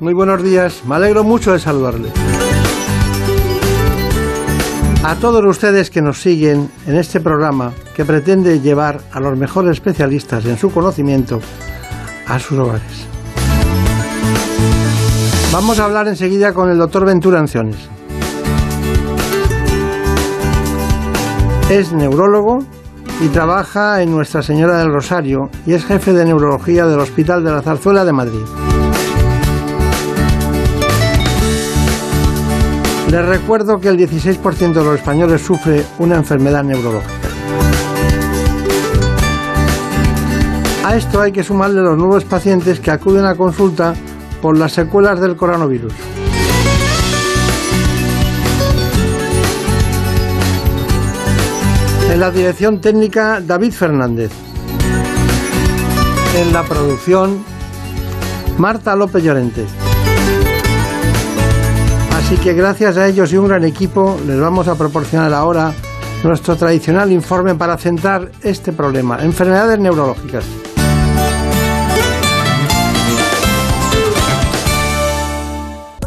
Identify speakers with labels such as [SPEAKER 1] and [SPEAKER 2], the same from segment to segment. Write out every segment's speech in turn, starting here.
[SPEAKER 1] Muy buenos días. Me alegro mucho de saludarle. A todos ustedes que nos siguen en este programa que pretende llevar a los mejores especialistas en su conocimiento a sus hogares. Vamos a hablar enseguida con el doctor Ventura Anciones. Es neurólogo y trabaja en Nuestra Señora del Rosario y es jefe de neurología del Hospital de la Zarzuela de Madrid. Les recuerdo que el 16% de los españoles sufre una enfermedad neurológica. A esto hay que sumarle los nuevos pacientes que acuden a consulta por las secuelas del coronavirus. En la dirección técnica, David Fernández. En la producción, Marta López Llorente. Así que gracias a ellos y un gran equipo les vamos a proporcionar ahora nuestro tradicional informe para centrar este problema, enfermedades neurológicas.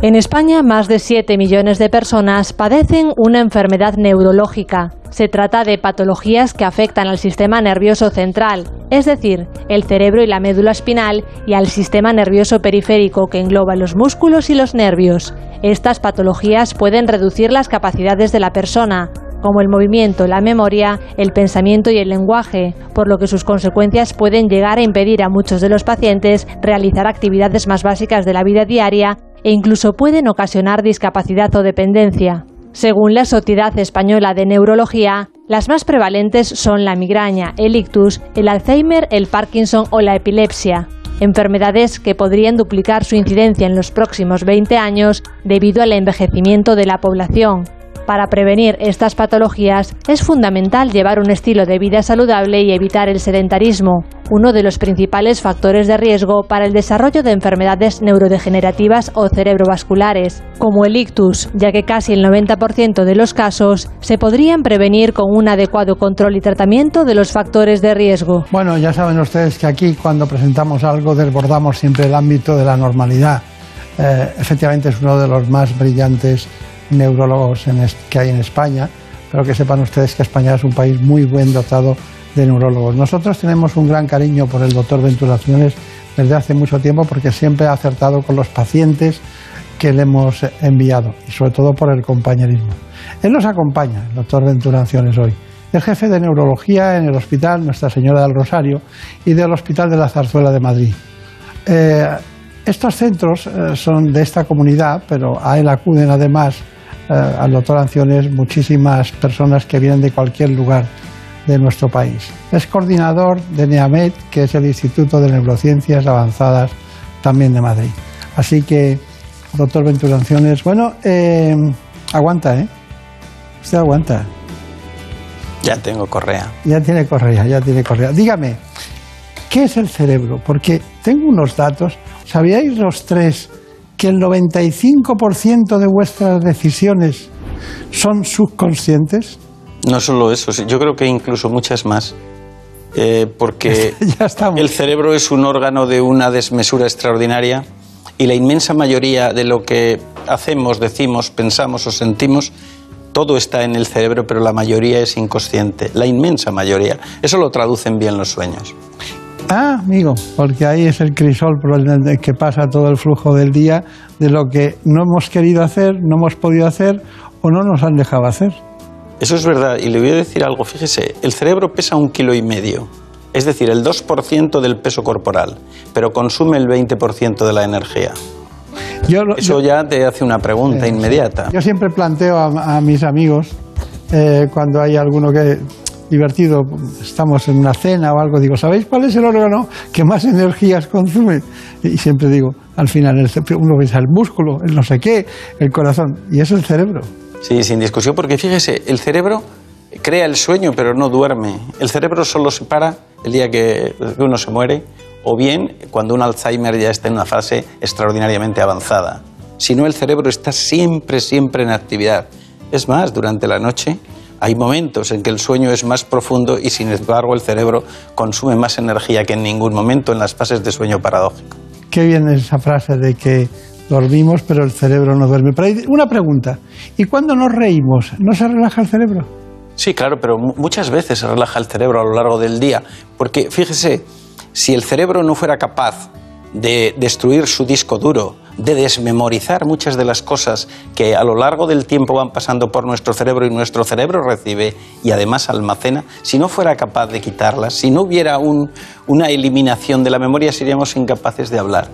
[SPEAKER 2] En España, más de 7 millones de personas padecen una enfermedad neurológica. Se trata de patologías que afectan al sistema nervioso central, es decir, el cerebro y la médula espinal, y al sistema nervioso periférico que engloba los músculos y los nervios. Estas patologías pueden reducir las capacidades de la persona, como el movimiento, la memoria, el pensamiento y el lenguaje, por lo que sus consecuencias pueden llegar a impedir a muchos de los pacientes realizar actividades más básicas de la vida diaria e incluso pueden ocasionar discapacidad o dependencia. Según la Sociedad Española de Neurología, las más prevalentes son la migraña, el ictus, el Alzheimer, el Parkinson o la epilepsia, enfermedades que podrían duplicar su incidencia en los próximos 20 años debido al envejecimiento de la población. Para prevenir estas patologías es fundamental llevar un estilo de vida saludable y evitar el sedentarismo, uno de los principales factores de riesgo para el desarrollo de enfermedades neurodegenerativas o cerebrovasculares, como el ictus, ya que casi el 90% de los casos se podrían prevenir con un adecuado control y tratamiento de los factores de riesgo.
[SPEAKER 1] Bueno, ya saben ustedes que aquí cuando presentamos algo desbordamos siempre el ámbito de la normalidad. Eh, efectivamente es uno de los más brillantes neurólogos que hay en España, pero que sepan ustedes que España es un país muy buen dotado de neurólogos. Nosotros tenemos un gran cariño por el doctor Venturaciones desde hace mucho tiempo porque siempre ha acertado con los pacientes que le hemos enviado y sobre todo por el compañerismo. Él nos acompaña, el doctor Venturaciones, hoy. El jefe de neurología en el Hospital Nuestra Señora del Rosario y del Hospital de la Zarzuela de Madrid. Eh, estos centros eh, son de esta comunidad, pero a él acuden además al doctor Anciones muchísimas personas que vienen de cualquier lugar de nuestro país. Es coordinador de NEAMED, que es el Instituto de Neurociencias Avanzadas también de Madrid. Así que, doctor Ventura Anciones, bueno, eh, aguanta, ¿eh? Usted aguanta.
[SPEAKER 3] Ya tengo correa.
[SPEAKER 1] Ya tiene correa, ya tiene correa. Dígame, ¿qué es el cerebro? Porque tengo unos datos. ¿Sabíais los tres que el 95% de vuestras decisiones son subconscientes?
[SPEAKER 3] No solo eso, yo creo que incluso muchas más. Eh, porque el cerebro es un órgano de una desmesura extraordinaria y la inmensa mayoría de lo que hacemos, decimos, pensamos o sentimos todo está en el cerebro, pero la mayoría es inconsciente, la inmensa mayoría. Eso lo traducen bien los sueños.
[SPEAKER 1] Ah, amigo, porque ahí es el crisol por el que pasa todo el flujo del día de lo que no hemos querido hacer, no hemos podido hacer o no nos han dejado hacer.
[SPEAKER 3] Eso es verdad, y le voy a decir algo, fíjese, el cerebro pesa un kilo y medio, es decir, el 2% del peso corporal, pero consume el 20% de la energía. Eso ya te hace una pregunta inmediata.
[SPEAKER 1] Yo siempre planteo a, mis amigos, eh, cuando hay alguno que divertido, estamos en una cena o algo, digo, ¿sabéis cuál es el órgano que más energías consume? Y siempre digo, al final, uno piensa el músculo, el no sé qué, el corazón, y es el cerebro.
[SPEAKER 3] Sí, sin discusión, porque fíjese, el cerebro crea el sueño pero no duerme. El cerebro solo se para el día que uno se muere o bien cuando un Alzheimer ya está en una fase extraordinariamente avanzada. Si no, el cerebro está siempre, siempre en actividad. Es más, durante la noche hay momentos en que el sueño es más profundo y sin embargo el cerebro consume más energía que en ningún momento en las fases de sueño paradójico.
[SPEAKER 1] Qué bien esa frase de que dormimos, pero el cerebro no duerme. Pero hay una pregunta, ¿y cuando nos reímos, no se relaja el cerebro?
[SPEAKER 3] Sí, claro, pero muchas veces se relaja el cerebro a lo largo del día, porque fíjese, si el cerebro no fuera capaz de destruir su disco duro, de desmemorizar muchas de las cosas que a lo largo del tiempo van pasando por nuestro cerebro y nuestro cerebro recibe y además almacena, si no fuera capaz de quitarlas, si no hubiera una eliminación de la memoria, seríamos incapaces de hablar.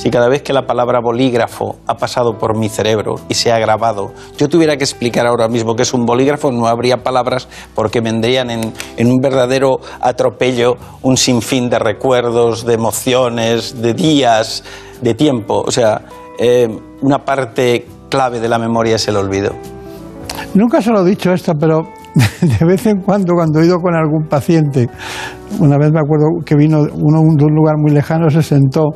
[SPEAKER 3] Si cada vez que la palabra bolígrafo ha pasado por mi cerebro y se ha grabado, yo tuviera que explicar ahora mismo qué es un bolígrafo, no habría palabras porque vendrían en, un verdadero atropello un sinfín de recuerdos, de emociones, de días, de tiempo. O sea, eh, una parte clave de la memoria es el olvido.
[SPEAKER 1] Nunca se lo he dicho esto, pero de vez en cuando, cuando he ido con algún paciente, una vez me acuerdo que vino uno de un lugar muy lejano, se sentó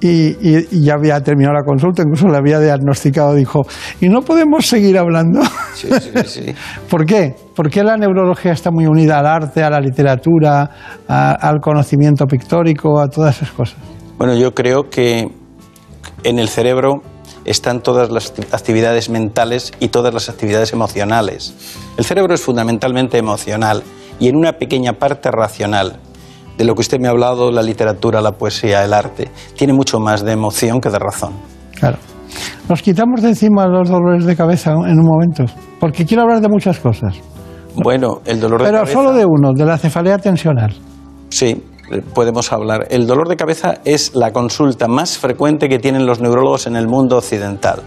[SPEAKER 1] y, ya había terminado la consulta, incluso le había diagnosticado, dijo, ¿y no podemos seguir hablando? Sí, sí, sí. ¿Por qué? Porque la neurología está muy unida al arte, a la literatura, al conocimiento pictórico, a todas esas cosas.
[SPEAKER 3] Bueno, yo creo que en el cerebro están todas las actividades mentales y todas las actividades emocionales. El cerebro es fundamentalmente emocional y en una pequeña parte racional de lo que usted me ha hablado, la literatura, la poesía, el arte, tiene mucho más de emoción que de razón.
[SPEAKER 1] Claro. Nos quitamos de encima los dolores de cabeza en un momento, porque quiero hablar de muchas cosas.
[SPEAKER 3] Bueno, el dolor
[SPEAKER 1] de
[SPEAKER 3] cabeza.
[SPEAKER 1] Pero solo de uno, de la cefalea tensional.
[SPEAKER 3] Sí, podemos hablar. El dolor de cabeza es la consulta más frecuente que tienen los neurólogos en el mundo occidental.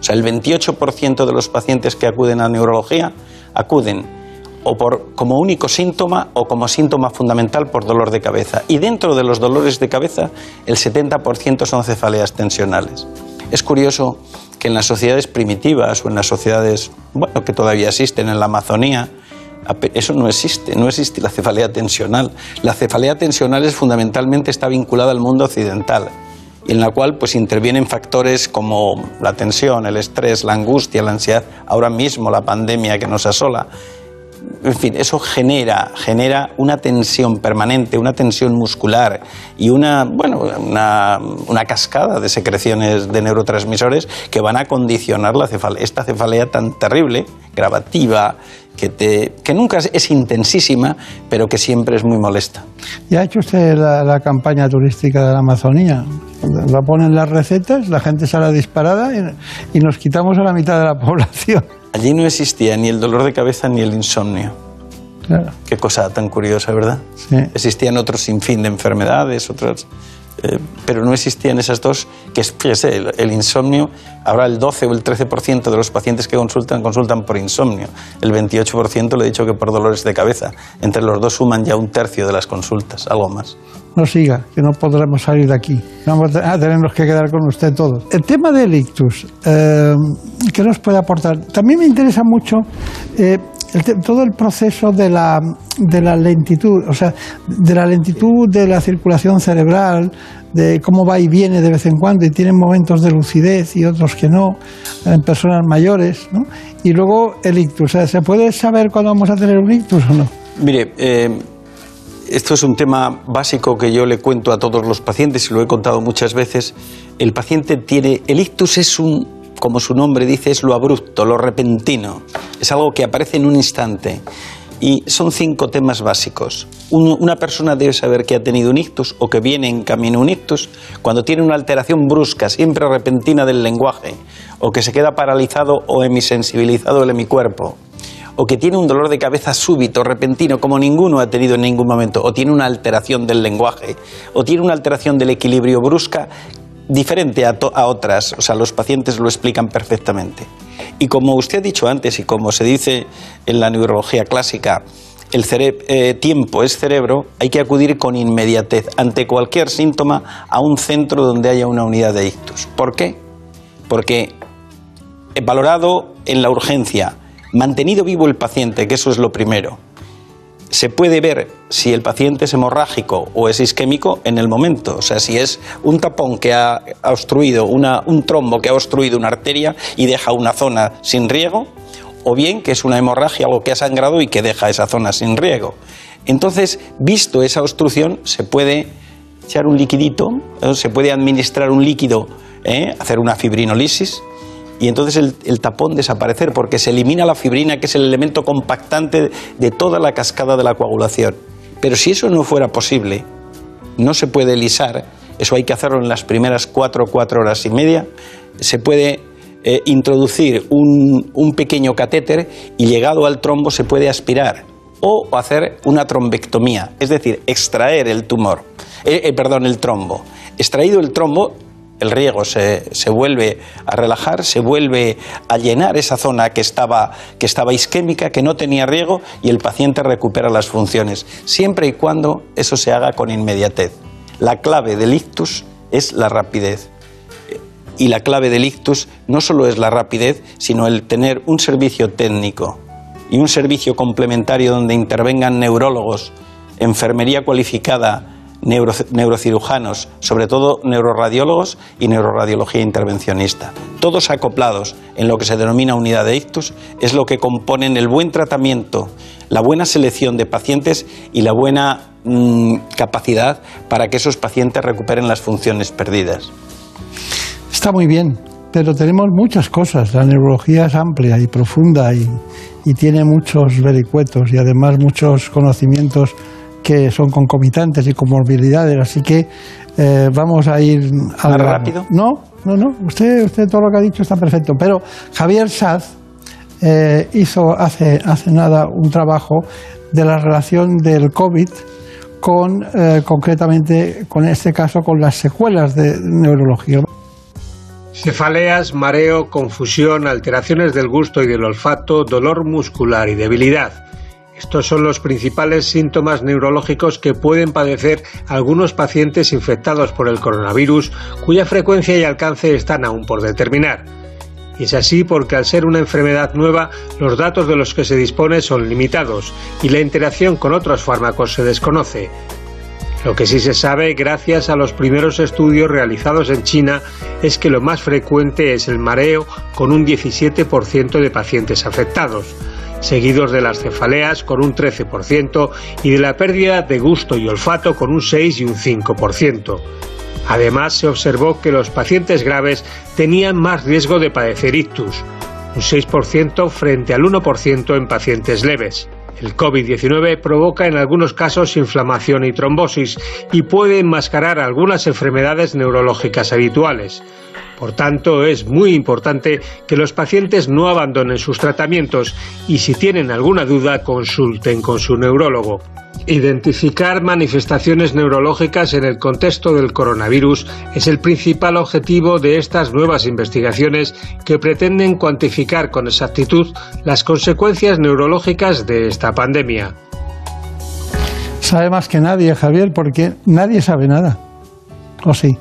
[SPEAKER 3] O sea, el 28% de los pacientes que acuden a neurología acuden o por, como único síntoma o como síntoma fundamental por dolor de cabeza. Y dentro de los dolores de cabeza, el 70% son cefaleas tensionales. Es curioso que en las sociedades primitivas o en las sociedades bueno, que todavía existen en la Amazonía, eso no existe, no existe la cefalea tensional. La cefalea tensional es fundamentalmente está vinculada al mundo occidental en la cual pues intervienen factores como la tensión, el estrés, la angustia, la ansiedad, ahora mismo la pandemia que nos asola en fin, eso genera, genera una tensión permanente, una tensión muscular y una, bueno, una, una cascada de secreciones de neurotransmisores que van a condicionar la cefalea, esta cefalea tan terrible, gravativa, que, te, que nunca es, intensísima, pero que siempre es muy molesta.
[SPEAKER 1] ¿Y ha hecho usted la, campaña turística de la Amazonía? La ponen las recetas, la gente sale disparada y nos quitamos a la mitad de la población.
[SPEAKER 3] Allí no existía ni el dolor de cabeza ni el insomnio. Claro. Qué cosa tan curiosa, ¿verdad? Sí. Existían otros sinfín de enfermedades, otras, eh, pero no existían esas dos, que es, fíjese, el, insomnio, ahora el 12 o el 13% de los pacientes que consultan consultan por insomnio, el 28% le he dicho que por dolores de cabeza, entre los dos suman ya un tercio de las consultas, algo más
[SPEAKER 1] no siga, que no podremos salir de aquí. Vamos a tenernos que quedar con usted todos. El tema del ictus, eh, ¿qué nos puede aportar? También me interesa mucho eh, todo el proceso de la, de la lentitud, o sea, de la lentitud de la circulación cerebral, de cómo va y viene de vez en cuando y tienen momentos de lucidez y otros que no, en personas mayores, ¿no? Y luego el ictus, o sea, ¿se puede saber cuándo vamos a tener un ictus o no?
[SPEAKER 3] Mire, eh, esto es un tema básico que yo le cuento a todos los pacientes y lo he contado muchas veces. El paciente tiene, el ictus es un, como su nombre dice, es lo abrupto, lo repentino. Es algo que aparece en un instante. Y son cinco temas básicos. una persona debe saber que ha tenido un ictus o que viene en camino un ictus cuando tiene una alteración brusca, siempre repentina del lenguaje, o que se queda paralizado o hemisensibilizado el hemicuerpo, o que tiene un dolor de cabeza súbito, repentino, como ninguno ha tenido en ningún momento, o tiene una alteración del lenguaje, o tiene una alteración del equilibrio brusca diferente a, a otras. O sea, los pacientes lo explican perfectamente. Y como usted ha dicho antes y como se dice en la neurología clásica, el eh, tiempo es cerebro, hay que acudir con inmediatez ante cualquier síntoma a un centro donde haya una unidad de ictus. ¿Por qué? Porque valorado en la urgencia, mantenido vivo el paciente, que eso es lo primero, se puede ver si el paciente es hemorrágico o es isquémico en el momento. O sea, si es un tapón que ha obstruido, un trombo que ha obstruido una arteria y deja una zona sin riego, o bien que es una hemorragia, algo que ha sangrado y que deja esa zona sin riego. Entonces, visto esa obstrucción, se puede echar un liquidito, se puede administrar un líquido, ¿eh? hacer una fibrinolisis, y entonces el, tapón desaparecer porque se elimina la fibrina que es el elemento compactante de toda la cascada de la coagulación. Pero si eso no fuera posible, no se puede lisar, eso hay que hacerlo en las primeras cuatro, cuatro horas y media, se puede eh, introducir un, pequeño catéter y llegado al trombo se puede aspirar o hacer una trombectomía, es decir, extraer el tumor, eh, eh, perdón, el trombo. Extraído el trombo, el riego se, vuelve a relajar, se vuelve a llenar esa zona que estaba, que estaba isquémica, que no tenía riego, y el paciente recupera las funciones, siempre y cuando eso se haga con inmediatez. La clave del ictus es la rapidez. Y la clave del ictus no solo es la rapidez, sino el tener un servicio técnico y un servicio complementario donde intervengan neurólogos, enfermería cualificada, neurocirujanos, sobre todo neuroradiólogos y neuroradiología intervencionista. Todos acoplados en lo que se denomina unidad de ictus es lo que componen el buen tratamiento, la buena selección de pacientes y la buena mm, capacidad para que esos pacientes recuperen las funciones perdidas.
[SPEAKER 1] Está muy bien, pero tenemos muchas cosas. La neurología es amplia y profunda y, y tiene muchos vericuetos y además muchos conocimientos que son concomitantes y comorbilidades, así que eh, vamos a ir
[SPEAKER 3] al rápido.
[SPEAKER 1] No, no, no, usted, usted todo lo que ha dicho está perfecto, pero Javier Saz eh, hizo hace, hace nada un trabajo de la relación del COVID con, eh, concretamente, con este caso, con las secuelas de neurología.
[SPEAKER 4] Cefaleas, mareo, confusión, alteraciones del gusto y del olfato, dolor muscular y debilidad. Estos son los principales síntomas neurológicos que pueden padecer algunos pacientes infectados por el coronavirus, cuya frecuencia y alcance están aún por determinar. Es así porque al ser una enfermedad nueva, los datos de los que se dispone son limitados y la interacción con otros fármacos se desconoce. Lo que sí se sabe, gracias a los primeros estudios realizados en China, es que lo más frecuente es el mareo con un 17% de pacientes afectados seguidos de las cefaleas con un 13% y de la pérdida de gusto y olfato con un 6 y un 5%. Además, se observó que los pacientes graves tenían más riesgo de padecer ictus, un 6% frente al 1% en pacientes leves. El COVID-19 provoca en algunos casos inflamación y trombosis y puede enmascarar algunas enfermedades neurológicas habituales. Por tanto, es muy importante que los pacientes no abandonen sus tratamientos y si tienen alguna duda consulten con su neurólogo. Identificar manifestaciones neurológicas en el contexto del coronavirus es el principal objetivo de estas nuevas investigaciones que pretenden cuantificar con exactitud las consecuencias neurológicas de esta pandemia.
[SPEAKER 1] Sabe más que nadie, Javier, porque nadie sabe nada. ¿O sí?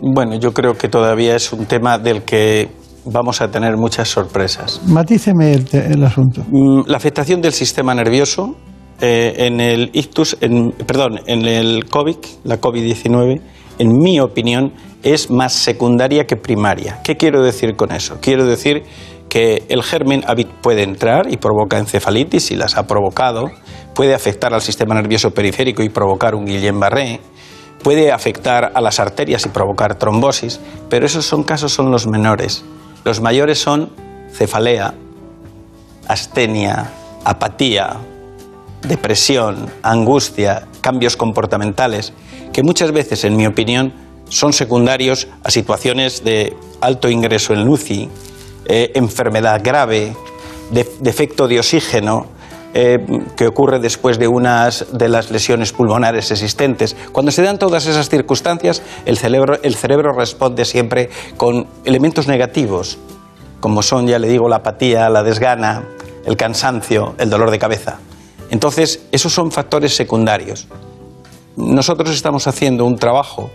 [SPEAKER 3] Bueno, yo creo que todavía es un tema del que vamos a tener muchas sorpresas.
[SPEAKER 1] Matíceme el, asunto.
[SPEAKER 3] Mm, la afectación del sistema nervioso eh, en el ictus, perdón, en el COVID, la COVID-19, en mi opinión, es más secundaria que primaria. ¿Qué quiero decir con eso? Quiero decir que el germen puede entrar y provoca encefalitis y las ha provocado, puede afectar al sistema nervioso periférico y provocar un Guillain-Barré, puede afectar a las arterias y provocar trombosis, pero esos son casos son los menores. Los mayores son cefalea, astenia, apatía, depresión, angustia, cambios comportamentales, que muchas veces, en mi opinión, son secundarios a situaciones de alto ingreso en LUCI, eh, enfermedad grave, defecto de oxígeno, eh, que ocurre después de unas de las lesiones pulmonares existentes. Cuando se dan todas esas circunstancias, el cerebro, el cerebro responde siempre con elementos negativos, como son, ya le digo, la apatía, la desgana, el cansancio, el dolor de cabeza. Entonces, esos son factores secundarios. Nosotros estamos haciendo un trabajo,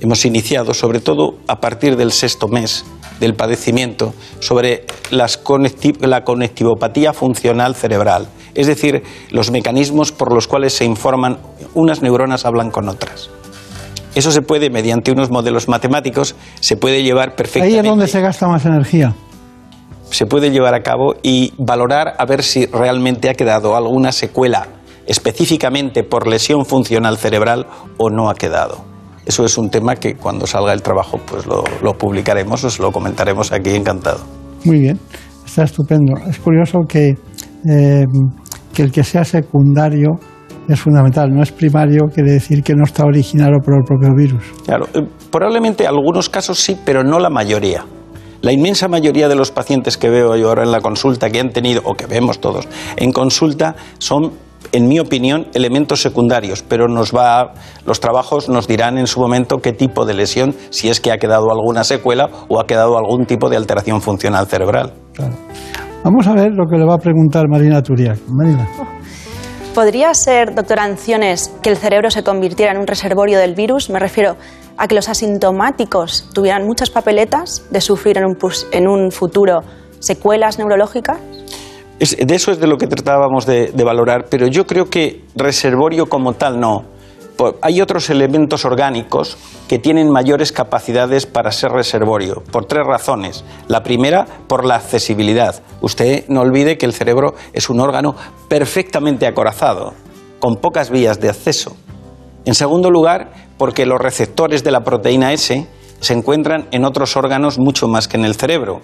[SPEAKER 3] hemos iniciado, sobre todo a partir del sexto mes del padecimiento, sobre las la conectivopatía funcional cerebral, es decir, los mecanismos por los cuales se informan, unas neuronas hablan con otras. Eso se puede, mediante unos modelos matemáticos, se puede llevar perfectamente.
[SPEAKER 1] Ahí es donde se gasta más energía
[SPEAKER 3] se puede llevar a cabo y valorar a ver si realmente ha quedado alguna secuela específicamente por lesión funcional cerebral o no ha quedado. Eso es un tema que cuando salga el trabajo pues lo, publicaremos, os lo comentaremos aquí encantado.
[SPEAKER 1] Muy bien, está estupendo. Es curioso que, eh, que el que sea secundario es fundamental, no es primario, quiere decir que no está originado por el propio virus.
[SPEAKER 3] Claro, eh, probablemente algunos casos sí, pero no la mayoría. La inmensa mayoría de los pacientes que veo yo ahora en la consulta, que han tenido, o que vemos todos en consulta, son en mi opinión, elementos secundarios, pero nos va, los trabajos nos dirán en su momento qué tipo de lesión, si es que ha quedado alguna secuela o ha quedado algún tipo de alteración funcional cerebral.
[SPEAKER 1] Vamos a ver lo que le va a preguntar Marina Turiak. Marina.
[SPEAKER 5] ¿Podría ser, doctora Anciones, que el cerebro se convirtiera en un reservorio del virus? Me refiero a que los asintomáticos tuvieran muchas papeletas de sufrir en un, en un futuro secuelas neurológicas?
[SPEAKER 3] De eso es de lo que tratábamos de, valorar, pero yo creo que reservorio como tal no. Hay otros elementos orgánicos que tienen mayores capacidades para ser reservorio, por tres razones. La primera, por la accesibilidad. Usted no olvide que el cerebro es un órgano perfectamente acorazado, con pocas vías de acceso. En segundo lugar, porque los receptores de la proteína S se encuentran en otros órganos mucho más que en el cerebro.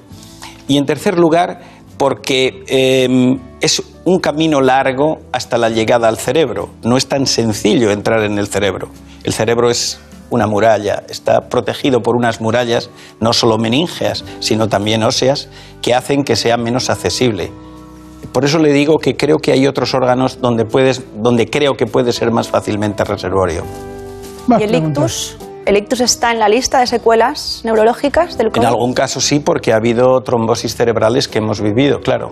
[SPEAKER 3] Y en tercer lugar, porque em, es un camino largo hasta la llegada al cerebro. No es tan sencillo entrar en el cerebro. El cerebro es una muralla, está protegido por unas murallas no solo meníngeas, sino también óseas, que hacen que sea menos accesible. Por eso le digo que creo que hay otros órganos donde, puedes, donde creo que puede ser más fácilmente reservorio.
[SPEAKER 5] ¿Y el ictus? ¿El ictus está en la lista de secuelas neurológicas del COVID?
[SPEAKER 3] En algún caso sí, porque ha habido trombosis cerebrales que hemos vivido, claro.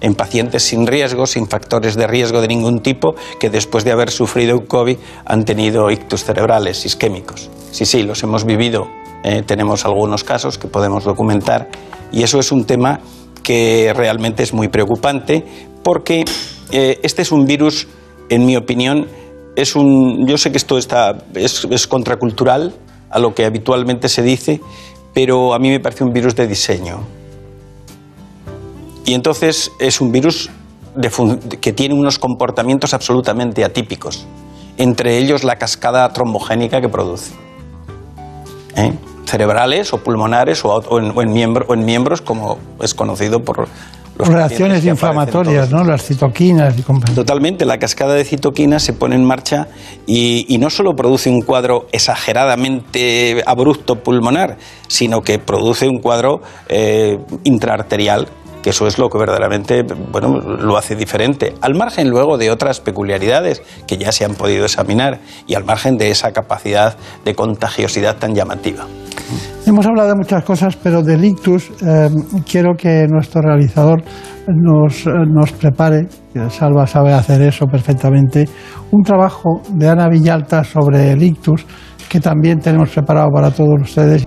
[SPEAKER 3] En pacientes sin riesgo, sin factores de riesgo de ningún tipo, que después de haber sufrido un COVID han tenido ictus cerebrales isquémicos. Sí, sí, los hemos vivido. Eh, tenemos algunos casos que podemos documentar. Y eso es un tema que realmente es muy preocupante porque eh, este es un virus, en mi opinión, es un, yo sé que esto está, es, contracultural a lo que habitualmente se dice, pero a mí me parece un virus de diseño. Y entonces es un virus que tiene unos comportamientos absolutamente atípicos, entre ellos la cascada trombogénica que produce. ¿Eh? Cerebrales o pulmonares o, en, o en miembros, como es conocido por
[SPEAKER 1] reacciones inflamatorias, ¿no? Las citoquinas. Y
[SPEAKER 3] Totalmente, la cascada de citoquinas se pone en marcha y, no solo produce un cuadro exageradamente abrupto pulmonar, sino que produce un cuadro eh, intraarterial que eso es lo que verdaderamente bueno, lo hace diferente, al margen luego de otras peculiaridades que ya se han podido examinar y al margen de esa capacidad de contagiosidad tan llamativa.
[SPEAKER 1] Hemos hablado de muchas cosas, pero del ictus eh, quiero que nuestro realizador nos, nos prepare, Salva sabe hacer eso perfectamente, un trabajo de Ana Villalta sobre el ictus que también tenemos preparado para todos ustedes.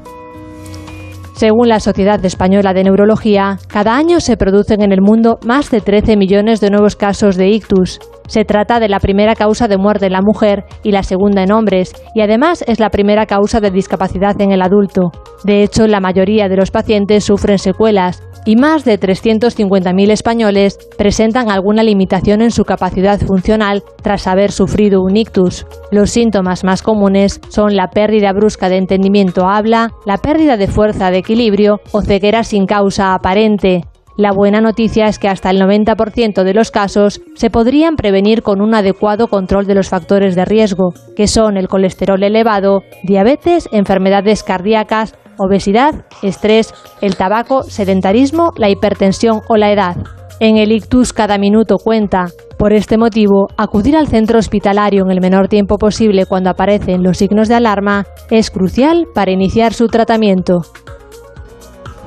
[SPEAKER 2] Según la Sociedad Española de Neurología, cada año se producen en el mundo más de 13 millones de nuevos casos de ictus. Se trata de la primera causa de muerte en la mujer y la segunda en hombres, y además es la primera causa de discapacidad en el adulto. De hecho, la mayoría de los pacientes sufren secuelas, y más de 350.000 españoles presentan alguna limitación en su capacidad funcional tras haber sufrido un ictus. Los síntomas más comunes son la pérdida brusca de entendimiento habla, la pérdida de fuerza de equilibrio o ceguera sin causa aparente. La buena noticia es que hasta el 90% de los casos se podrían prevenir con un adecuado control de los factores de riesgo, que son el colesterol elevado, diabetes, enfermedades cardíacas, obesidad, estrés, el tabaco, sedentarismo, la hipertensión o la edad. En el ictus cada minuto cuenta. Por este motivo, acudir al centro hospitalario en el menor tiempo posible cuando aparecen los signos de alarma es crucial para iniciar su tratamiento.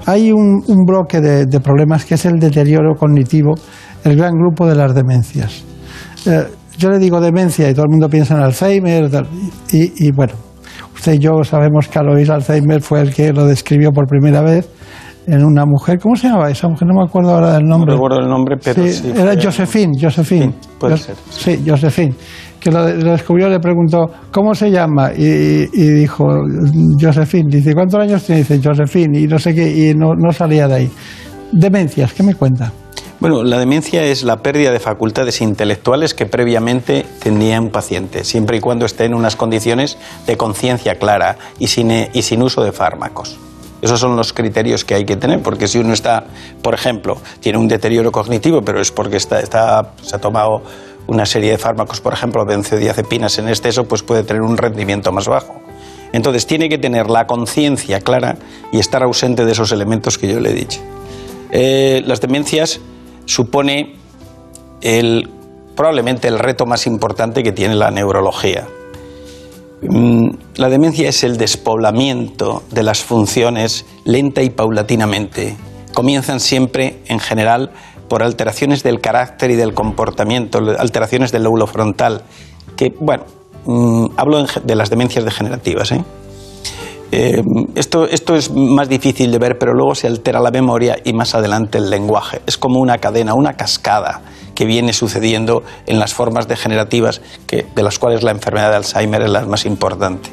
[SPEAKER 1] Hay un, bloque de, problemas que es el deterioro cognitivo, el gran grupo de las demencias. Eh, yo le digo demencia y todo el mundo piensa en Alzheimer y, bueno, usted y yo sabemos que Alois Alzheimer fue el que lo describió por primera vez en una mujer. ¿Cómo se llamaba esa mujer? No me acuerdo ahora del nombre.
[SPEAKER 3] No recuerdo el nombre, pero sí.
[SPEAKER 1] era Josephine, Josephine.
[SPEAKER 3] puede ser.
[SPEAKER 1] Sí, Josephine que lo, descubrió le preguntó, ¿cómo se llama? Y, dijo, Josephine. Dice, ¿cuántos años tiene? Dice, Josephine. Y no sé qué, y no, no salía de ahí. Demencias, ¿qué me cuenta?
[SPEAKER 3] Bueno, la demencia es la pérdida de facultades intelectuales que previamente tenía un paciente, siempre y cuando esté en unas condiciones de conciencia clara y sin, y sin uso de fármacos. Esos son los criterios que hay que tener, porque si uno está, por ejemplo, tiene un deterioro cognitivo, pero es porque está, está, se ha tomado una serie de fármacos, por ejemplo, benzodiazepinas en exceso, pues puede tener un rendimiento más bajo. Entonces tiene que tener la conciencia clara y estar ausente de esos elementos que yo le he dicho. Eh, las demencias supone el, probablemente el reto más importante que tiene la neurología. Mm, la demencia es el despoblamiento de las funciones lenta y paulatinamente. Comienzan siempre, en general, por alteraciones del carácter y del comportamiento, alteraciones del lóbulo frontal, que, bueno, mm, hablo de las demencias degenerativas. ¿eh? Eh, esto, esto es más difícil de ver, pero luego se altera la memoria y más adelante el lenguaje. Es como una cadena, una cascada que viene sucediendo en las formas degenerativas, de las cuales la enfermedad de Alzheimer es la más importante.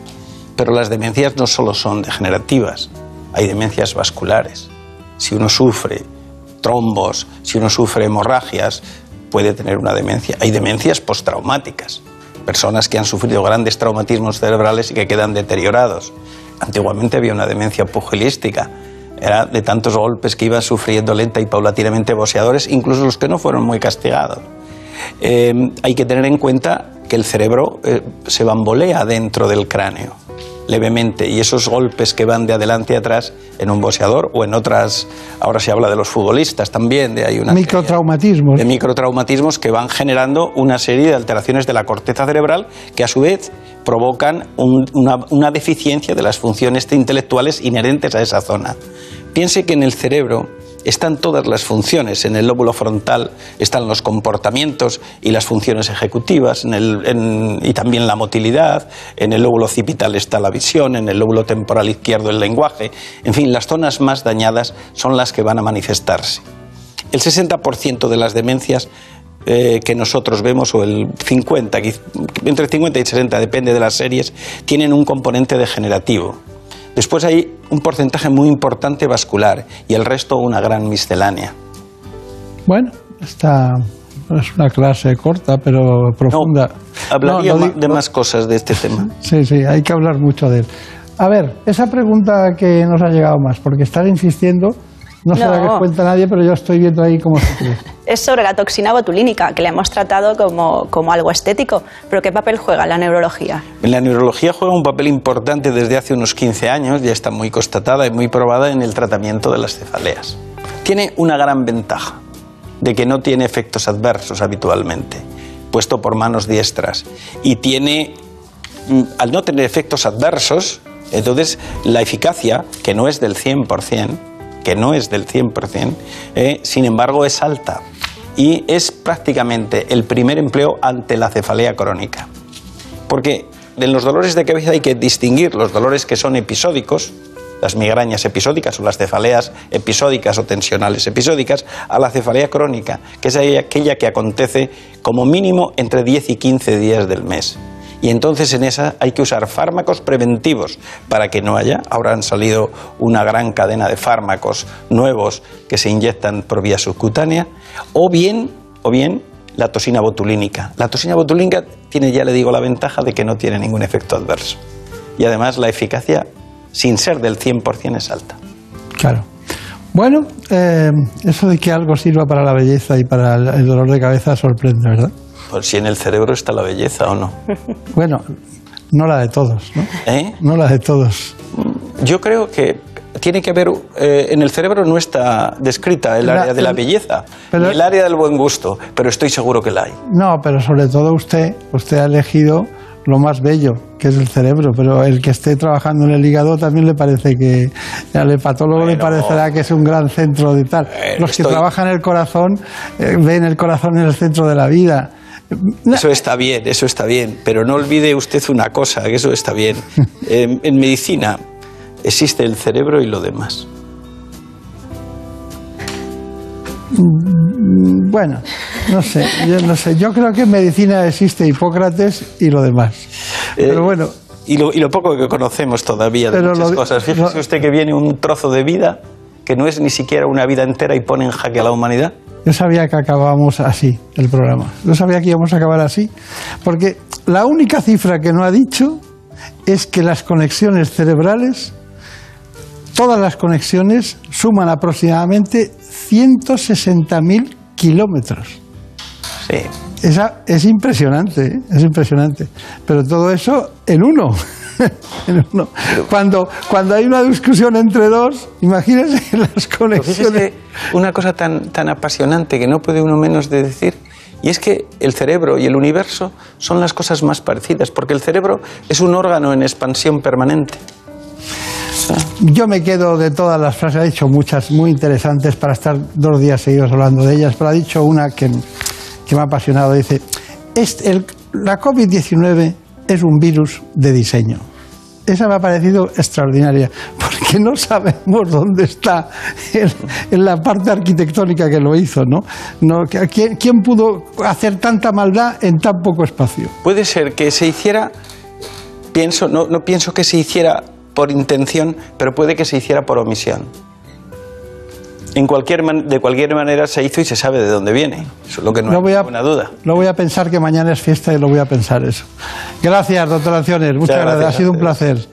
[SPEAKER 3] Pero las demencias no solo son degenerativas, hay demencias vasculares. Si uno sufre trombos, si uno sufre hemorragias, puede tener una demencia. Hay demencias postraumáticas, personas que han sufrido grandes traumatismos cerebrales y que quedan deteriorados. Antiguamente había una demencia pugilística, era de tantos golpes que iban sufriendo lenta y paulatinamente boxeadores, incluso los que no fueron muy castigados. Eh, hay que tener en cuenta que el cerebro eh, se bambolea dentro del cráneo levemente y esos golpes que van de adelante a atrás en un boxeador o en otras, ahora se habla de los futbolistas también, de hay una
[SPEAKER 1] microtraumatismos.
[SPEAKER 3] De microtraumatismos que van generando una serie de alteraciones de la corteza cerebral que a su vez provocan una, una deficiencia de las funciones intelectuales inherentes a esa zona. Piense que en el cerebro están todas las funciones. En el lóbulo frontal están los comportamientos y las funciones ejecutivas, y también la motilidad. En el lóbulo occipital está la visión, en el lóbulo temporal izquierdo el lenguaje. En fin, las zonas más dañadas son las que van a manifestarse. El 60% de las demencias eh, que nosotros vemos, o el 50, entre 50 y 60, depende de las series, tienen un componente degenerativo. Después hay un porcentaje muy importante vascular y el resto una gran miscelánea.
[SPEAKER 1] Bueno, esta es una clase corta pero profunda.
[SPEAKER 3] hablaría de más cosas de este tema.
[SPEAKER 1] Sí, sí, hay que hablar mucho de él. A ver, esa pregunta que nos ha llegado más, porque estar insistiendo no sé qué cuenta nadie, pero yo estoy viendo ahí cómo se cree.
[SPEAKER 5] Es sobre la toxina botulínica, que le hemos tratado como, como algo estético. Pero ¿qué papel juega la neurología?
[SPEAKER 3] La neurología juega un papel importante desde hace unos 15 años, ya está muy constatada y muy probada en el tratamiento de las cefaleas. Tiene una gran ventaja, de que no tiene efectos adversos habitualmente, puesto por manos diestras. Y tiene, mm, al no tener efectos adversos, entonces la eficacia, que no es del 100%, que no es del 100%, eh, sin embargo es alta y es prácticamente el primer empleo ante la cefalea crónica. Porque en los dolores de cabeza hay que distinguir los dolores que son episódicos, las migrañas episódicas o las cefaleas episódicas o tensionales episódicas, a la cefalea crónica, que es aquella que acontece como mínimo entre 10 y 15 días del mes. Y entonces en esa hay que usar fármacos preventivos para que no haya. Ahora han salido una gran cadena de fármacos nuevos que se inyectan por vía subcutánea. O bien, o bien la toxina botulínica. La toxina botulínica tiene, ya le digo, la ventaja de que no tiene ningún efecto adverso. Y además la eficacia, sin ser del 100%, es alta.
[SPEAKER 1] Claro. Bueno, eh, eso de que algo sirva para la belleza y para el dolor de cabeza sorprende, ¿verdad?
[SPEAKER 3] Si en el cerebro está la belleza o no.
[SPEAKER 1] Bueno, no la de todos, ¿no?
[SPEAKER 3] ¿Eh?
[SPEAKER 1] No la de todos.
[SPEAKER 3] Yo creo que tiene que haber, eh, en el cerebro no está descrita el
[SPEAKER 1] La-
[SPEAKER 3] área de la
[SPEAKER 1] el-
[SPEAKER 3] belleza,
[SPEAKER 1] pero-
[SPEAKER 3] ni el área del buen gusto, pero estoy seguro que la hay.
[SPEAKER 1] No, pero sobre todo usted, usted ha elegido lo más bello, que es el cerebro, pero el que esté trabajando en el hígado también le parece que al hepatólogo le parecerá que es un gran centro de tal. Los que
[SPEAKER 3] estoy-
[SPEAKER 1] trabajan el corazón eh, ven el corazón en el centro de la vida.
[SPEAKER 3] Eso está bien, eso está bien, pero no olvide usted una cosa, que eso está bien. En, en medicina existe el cerebro y lo demás.
[SPEAKER 1] Bueno, no sé, yo no sé. Yo creo que en medicina existe Hipócrates y lo demás. Pero
[SPEAKER 3] Eh,
[SPEAKER 1] bueno,
[SPEAKER 3] Y lo, y lo poco que conocemos todavía de
[SPEAKER 1] Pero
[SPEAKER 3] muchas
[SPEAKER 1] lo-
[SPEAKER 3] cosas. Fíjese usted que viene un trozo de vida que no es ni siquiera una vida entera y pone en jaque a la humanidad.
[SPEAKER 1] Yo sabía que acabábamos así el programa. Yo sabía que íbamos a acabar así. Porque la única cifra que no ha dicho es que las conexiones cerebrales, todas las conexiones, suman aproximadamente 160.000 kilómetros.
[SPEAKER 3] Sí.
[SPEAKER 1] Esa, es impresionante, ¿eh? es impresionante. Pero todo eso en uno. Cuando, cuando hay una discusión entre dos, imagínense las conexiones.
[SPEAKER 3] una cosa tan, tan apasionante que no puede uno menos de decir, y es que el cerebro y el universo son las cosas más parecidas, porque el cerebro es un órgano en expansión permanente.
[SPEAKER 1] Yo me quedo de todas las frases, ha dicho muchas muy interesantes para estar dos días seguidos hablando de ellas, pero ha dicho una que, que me ha apasionado. Dice, "Este- el- la COVID-19 es un virus de diseño. Esa me ha parecido extraordinaria, porque no sabemos dónde está en, la parte arquitectónica que lo hizo, ¿no? no que- ¿quién, quién pudo hacer tanta maldad en tan poco espacio?
[SPEAKER 3] Puede ser que se hiciera, pienso, no, no pienso que se hiciera por intención, pero puede que se hiciera por omisión. En cualquier man- de cualquier manera se hizo y se sabe de dónde viene. Eso es lo que no
[SPEAKER 1] Lo
[SPEAKER 3] hay
[SPEAKER 1] voy a-
[SPEAKER 3] ninguna duda.
[SPEAKER 1] Lo voy a pensar que mañana es fiesta y lo voy a pensar eso. Gracias, doctor Anciones. Muchas, gracias.
[SPEAKER 3] gracias
[SPEAKER 1] Ha sido
[SPEAKER 3] a
[SPEAKER 1] un placer.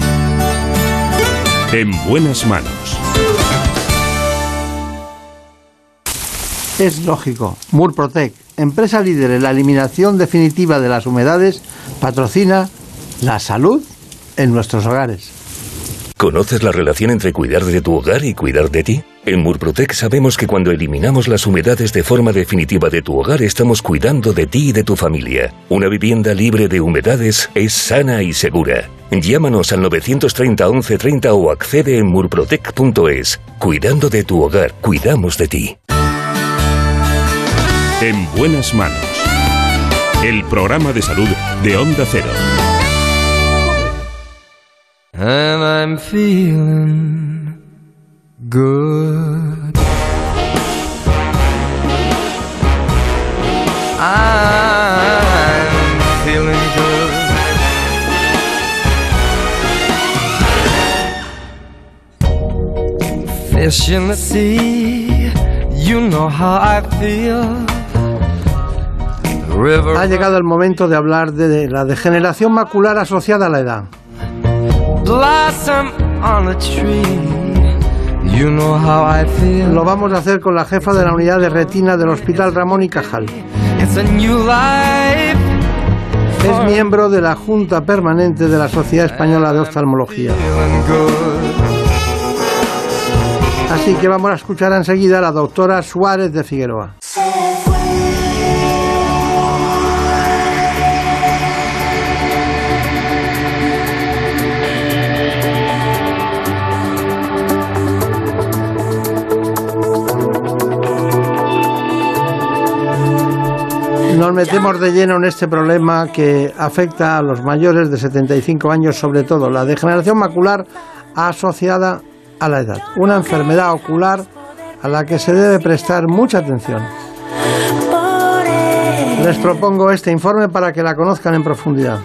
[SPEAKER 6] En buenas manos.
[SPEAKER 1] Es lógico. Murprotec, empresa líder en la eliminación definitiva de las humedades, patrocina la salud en nuestros hogares.
[SPEAKER 7] ¿Conoces la relación entre cuidar de tu hogar y cuidar de ti? En Murprotec sabemos que cuando eliminamos las humedades de forma definitiva de tu hogar estamos cuidando de ti y de tu familia. Una vivienda libre de humedades es sana y segura. Llámanos al 930 1130 o accede en murprotec.es. Cuidando de tu hogar, cuidamos de ti.
[SPEAKER 6] En buenas manos. El programa de salud de Onda Cero.
[SPEAKER 8] And I'm feeling good. I'm feeling good. Fish in the sea, you know how I feel.
[SPEAKER 1] Ha llegado el momento de hablar de, de la degeneración macular asociada a la edad.
[SPEAKER 8] blossom on a tree. You know how I feel.
[SPEAKER 1] Lo vamos a hacer con la jefa de la unidad de retina del Hospital Ramón y Cajal.
[SPEAKER 8] It's a new life.
[SPEAKER 1] Es miembro de la Junta Permanente de la Sociedad Española de Oftalmología.
[SPEAKER 8] Feeling good.
[SPEAKER 1] Así que vamos a escuchar enseguida a la doctora Suárez de Figueroa. Nos metemos de lleno en este problema que afecta a los mayores de 75 años, sobre todo la degeneración macular asociada a la edad, una enfermedad ocular a la que se debe prestar mucha atención. Les propongo este informe para que la conozcan en profundidad.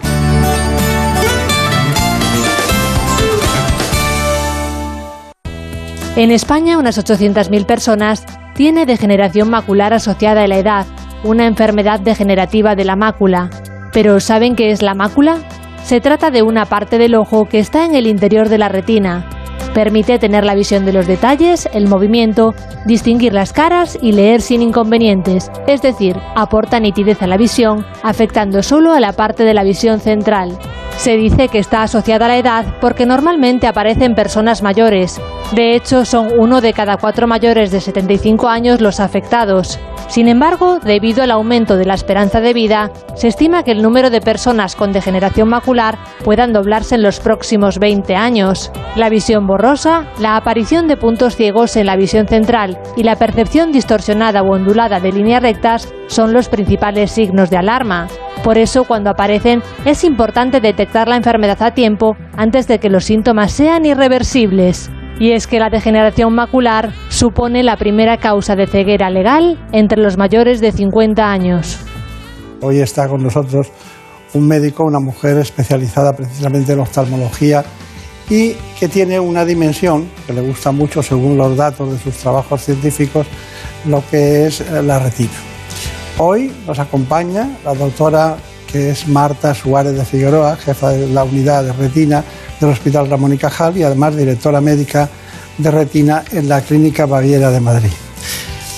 [SPEAKER 2] En España, unas 800.000 personas tiene degeneración macular asociada a la edad una enfermedad degenerativa de la mácula. Pero ¿saben qué es la mácula? Se trata de una parte del ojo que está en el interior de la retina. Permite tener la visión de los detalles, el movimiento, distinguir las caras y leer sin inconvenientes, es decir, aporta nitidez a la visión, afectando solo a la parte de la visión central. Se dice que está asociada a la edad porque normalmente aparece en personas mayores. De hecho, son uno de cada cuatro mayores de 75 años los afectados. Sin embargo, debido al aumento de la esperanza de vida, se estima que el número de personas con degeneración macular puedan doblarse en los próximos 20 años. La visión borrosa, la aparición de puntos ciegos en la visión central y la percepción distorsionada o ondulada de líneas rectas son los principales signos de alarma. Por eso, cuando aparecen, es importante detectar la enfermedad a tiempo antes de que los síntomas sean irreversibles. Y es que la degeneración macular supone la primera causa de ceguera legal entre los mayores de 50 años.
[SPEAKER 1] Hoy está con nosotros un médico, una mujer especializada precisamente en oftalmología y que tiene una dimensión que le gusta mucho según los datos de sus trabajos científicos, lo que es la retina. Hoy nos acompaña la doctora que es Marta Suárez de Figueroa, jefa de la unidad de retina del Hospital Ramón y Cajal y además directora médica de retina en la Clínica Baviera de Madrid.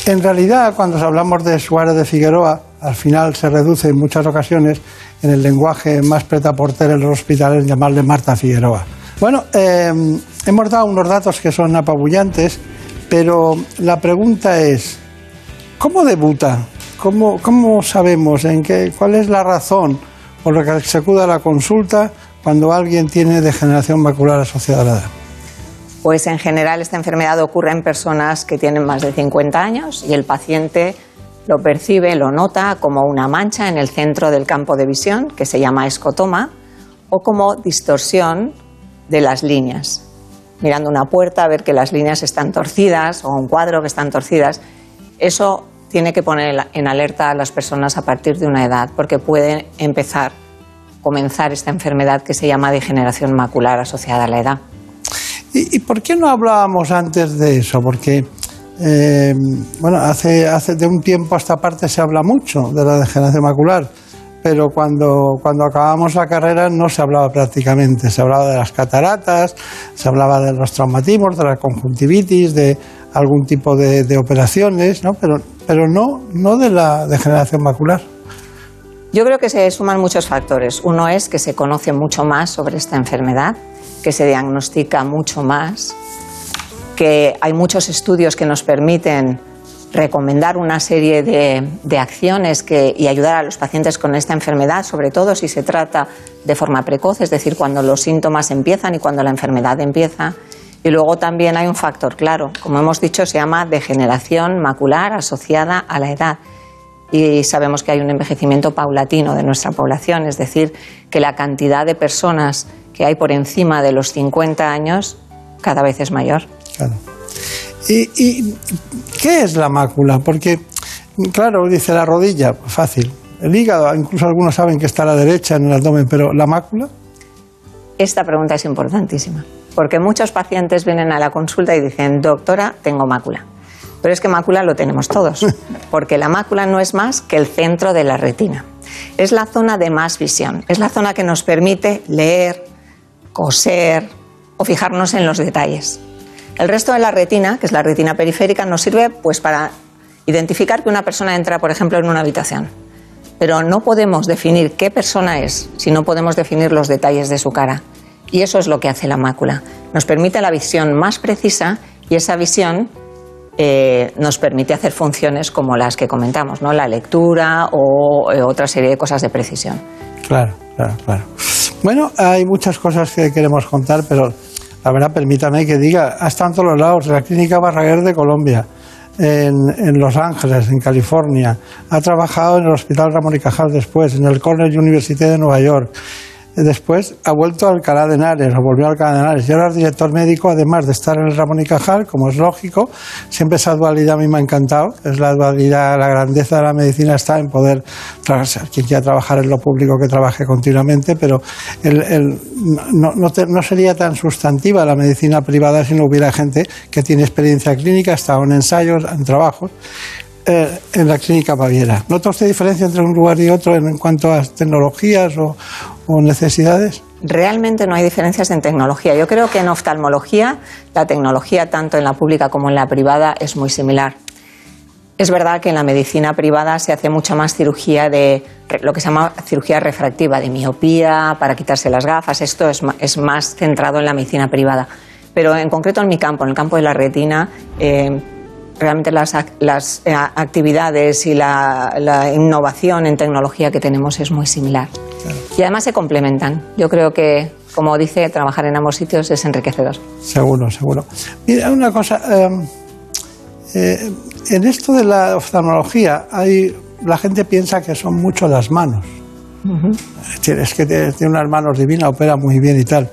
[SPEAKER 1] En realidad, cuando hablamos de Suárez de Figueroa, al final se reduce en muchas ocasiones en el lenguaje más pretaporter en los hospitales llamarle Marta Figueroa. Bueno, eh, hemos dado unos datos que son apabullantes, pero la pregunta es, ¿cómo debuta ¿Cómo, sabemos en qué, cuál es la razón por la que se acude a la consulta cuando alguien tiene degeneración macular asociada a la edad?
[SPEAKER 9] Pues en general esta enfermedad ocurre en personas que tienen más de 50 años y el paciente lo percibe, lo nota como una mancha en el centro del campo de visión, que se llama escotoma, o como distorsión de las líneas. Mirando una puerta, ver que las líneas están torcidas o un cuadro que están torcidas, eso tiene que poner en alerta a las personas a partir de una edad, porque puede empezar, comenzar esta enfermedad que se llama degeneración macular asociada a la edad.
[SPEAKER 1] ¿Y, por qué no hablábamos antes de eso? Porque, eh, bueno, hace, hace de un tiempo a esta parte se habla mucho de la degeneración macular, pero cuando, cuando acabamos la carrera no se hablaba prácticamente. Se hablaba de las cataratas, se hablaba de los traumatismos, de la conjuntivitis, de algún tipo de, de operaciones, ¿no? Pero pero no, no de la degeneración macular.
[SPEAKER 9] Yo creo que se suman muchos factores. Uno es que se conoce mucho más sobre esta enfermedad, que se diagnostica mucho más, que hay muchos estudios que nos permiten recomendar una serie de, acciones y ayudar a los pacientes con esta enfermedad, sobre todo si se trata de forma precoz, es decir, cuando los síntomas empiezan y cuando la enfermedad empieza. Y luego también hay un factor claro, como hemos dicho, se llama degeneración macular asociada a la edad. Y sabemos que hay un envejecimiento paulatino de nuestra población, es decir, que la cantidad de personas que hay por encima de los 50 años cada vez es mayor.
[SPEAKER 1] ¿Y, qué es la mácula? Porque, claro, dice la rodilla, fácil. El hígado, incluso algunos saben que está a la derecha en el abdomen, pero ¿la mácula?
[SPEAKER 9] Esta pregunta es importantísima porque muchos pacientes vienen a la consulta y dicen, doctora, tengo mácula. Pero es que mácula lo tenemos todos, porque la mácula no es más que el centro de la retina. Es la zona de más visión, es la zona que nos permite leer, coser o fijarnos en los detalles. El resto de la retina, que es la retina periférica, nos sirve pues para identificar que una persona entra, por ejemplo, en una habitación. Pero no podemos definir qué persona es si no podemos definir los detalles de su cara. Y eso es lo que hace la mácula. Nos permite la visión más precisa y esa visión eh, nos permite hacer funciones como las que comentamos, ¿no? la lectura o eh, otra serie de cosas de precisión.
[SPEAKER 1] Claro, claro, claro. Bueno, hay muchas cosas que queremos contar, pero la verdad, permítame que diga, ha estado en todos los lados, la Clínica Barraguer de Colombia, en, en, Los Ángeles, en California, ha trabajado en el Hospital Ramón y Cajal después, en el Cornell University de Nueva York, Después ha vuelto a Alcalá de o volvió a Alcalá de Henares. Y ahora es director médico, además de estar en el Ramón y Cajal, como es lógico. Siempre esa dualidad a mí me ha encantado. Es la dualidad, la grandeza de la medicina está en poder trabajar. Quien quiera trabajar en lo público, que trabaje continuamente, pero el, no, no te- no sería tan sustantiva la medicina privada si no hubiera gente que tiene experiencia clínica, estado en ensayos, en trabajos eh, en la clínica Baviera. ¿Nota usted diferencia entre un lugar y otro en cuanto a tecnologías o, o necesidades?
[SPEAKER 9] Realmente no hay diferencias en tecnología. Yo creo que en oftalmología la tecnología, tanto en la pública como en la privada, es muy similar. Es verdad que en la medicina privada se hace mucha más cirugía de lo que se llama cirugía refractiva, de miopía, para quitarse las gafas. Esto es, es más centrado en la medicina privada. Pero en concreto en mi campo, en el campo de la retina, eh, realmente las, las, eh, actividades y la, la innovación en tecnología que tenemos es muy similar. Y además se complementan. Yo creo que, como dice, trabajar en ambos sitios es enriquecedor.
[SPEAKER 1] Seguro, seguro. Mira, una cosa. eh, eh, en esto de la oftalmología, hay, la gente piensa que son mucho las manos. Es que tiene unas manos divinas, opera muy bien y tal.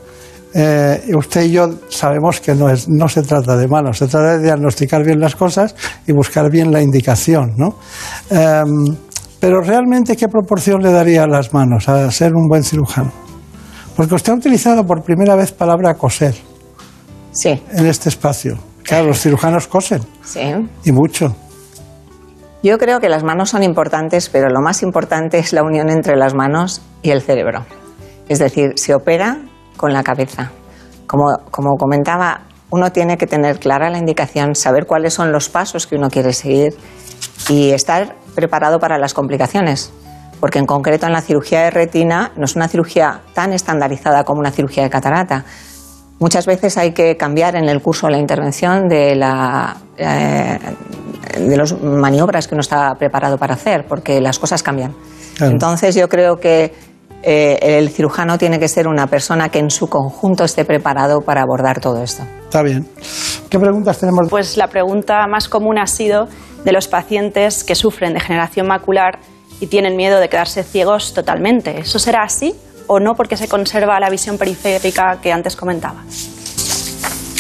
[SPEAKER 1] Eh, usted y yo sabemos que no, es, no se trata de manos, se trata de diagnosticar bien las cosas y buscar bien la indicación. ¿no? Em, pero realmente, ¿qué proporción le daría a las manos a ser un buen cirujano? Porque usted ha utilizado por primera vez palabra coser
[SPEAKER 9] Sí,
[SPEAKER 1] en este espacio. Claro, los cirujanos cosen
[SPEAKER 9] sí.
[SPEAKER 1] y mucho.
[SPEAKER 9] Yo creo que las manos son importantes, pero lo más importante es la unión entre las manos y el cerebro. Es decir, se opera con la cabeza. Como, como comentaba, uno tiene que tener clara la indicación, saber cuáles son los pasos que uno quiere seguir y estar preparado para las complicaciones. Porque en concreto en la cirugía de retina no es una cirugía tan estandarizada como una cirugía de catarata. Muchas veces hay que cambiar en el curso de la intervención de, la, eh, de las maniobras que uno está preparado para hacer, porque las cosas cambian.
[SPEAKER 1] Claro.
[SPEAKER 9] Entonces yo creo que eh, el cirujano tiene que ser una persona que en su conjunto esté preparado para abordar todo esto.
[SPEAKER 1] Está bien. ¿Qué preguntas tenemos?
[SPEAKER 5] Pues la pregunta más común ha sido de los pacientes que sufren degeneración macular y tienen miedo de quedarse ciegos totalmente. ¿Eso será así o no porque se conserva la visión periférica que antes comentaba?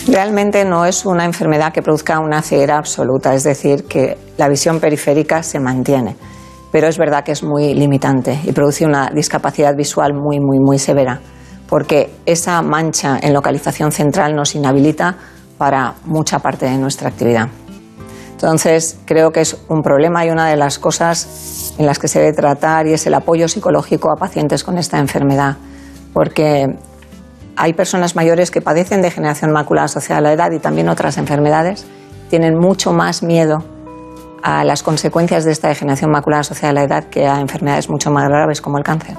[SPEAKER 9] Realmente no es una enfermedad que produzca una ceguera absoluta, es decir, que la visión periférica se mantiene. Pero es verdad que es muy limitante y produce una discapacidad visual muy, muy, muy severa, porque esa mancha en localización central nos inhabilita para mucha parte de nuestra actividad. Entonces, creo que es un problema y una de las cosas en las que se debe tratar y es el apoyo psicológico a pacientes con esta enfermedad, porque hay personas mayores que padecen degeneración macular asociada a la edad y también otras enfermedades, tienen mucho más miedo a las consecuencias de esta degeneración macular asociada a la edad que a enfermedades mucho más graves como el cáncer.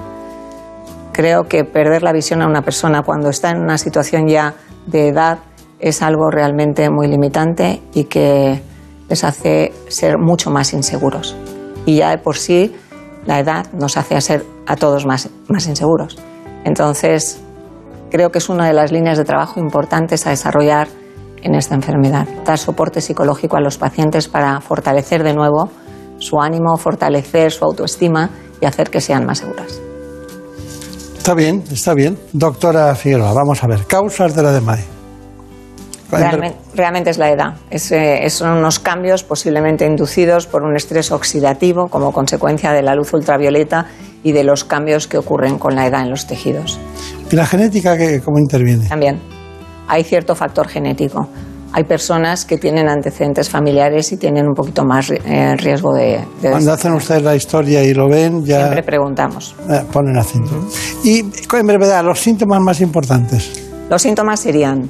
[SPEAKER 9] Creo que perder la visión a una persona cuando está en una situación ya de edad es algo realmente muy limitante y que les hace ser mucho más inseguros. Y ya de por sí la edad nos hace ser a todos más, más inseguros. Entonces, creo que es una de las líneas de trabajo importantes a desarrollar en esta enfermedad. Dar soporte psicológico a los pacientes para fortalecer de nuevo su ánimo, fortalecer su autoestima y hacer que sean más seguras.
[SPEAKER 1] Está bien, está bien. Doctora Figueroa, vamos a ver. Causas de la DMAE.
[SPEAKER 9] Realmente, realmente es la edad. Es, eh, son unos cambios posiblemente inducidos por un estrés oxidativo como consecuencia de la luz ultravioleta y de los cambios que ocurren con la edad en los tejidos.
[SPEAKER 1] ¿Y la genética qué, cómo interviene?
[SPEAKER 9] También hay cierto factor genético. Hay personas que tienen antecedentes familiares y tienen un poquito más eh, riesgo de... de
[SPEAKER 1] Cuando hacen ustedes la historia y lo ven, ya
[SPEAKER 9] Siempre preguntamos.
[SPEAKER 1] eh, ponen acento. Y en brevedad, los síntomas más importantes.
[SPEAKER 9] Los síntomas serían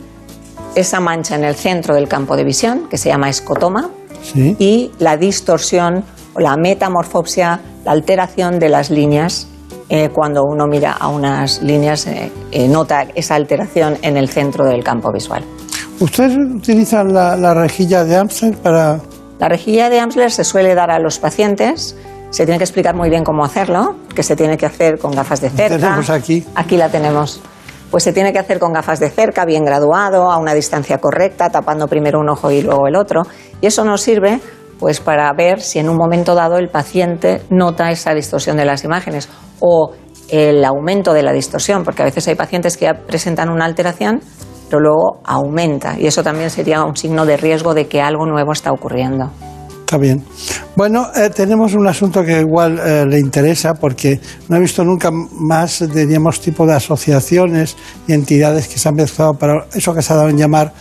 [SPEAKER 9] esa mancha en el centro del campo de visión, que se llama escotoma,
[SPEAKER 1] Sí.
[SPEAKER 9] y la distorsión o la metamorfopsia, la alteración de las líneas. Eh, cuando uno mira a unas líneas, eh, eh, nota esa alteración en el centro del campo visual.
[SPEAKER 1] ¿Ustedes utilizan la, la rejilla de Amstel para...?
[SPEAKER 9] La rejilla de Amsler se suele dar a los pacientes. Se tiene que explicar muy bien cómo hacerlo, que se tiene que hacer con gafas de cerca.
[SPEAKER 1] Tenemos aquí.
[SPEAKER 9] Aquí la tenemos. Pues se tiene que hacer con gafas de cerca, bien graduado, a una distancia correcta, tapando primero un ojo y luego el otro. Y eso nos sirve pues para ver si en un momento dado el paciente nota esa distorsión de las imágenes o el aumento de la distorsión, porque a veces hay pacientes que ya presentan una alteración, pero luego aumenta y eso también sería un signo de riesgo de que algo nuevo está ocurriendo.
[SPEAKER 1] Está bien. Bueno, eh, tenemos un asunto que igual eh, le interesa porque no he visto nunca más, diríamos, tipo de asociaciones y entidades que se han mezclado para eso que se ha dado en llamar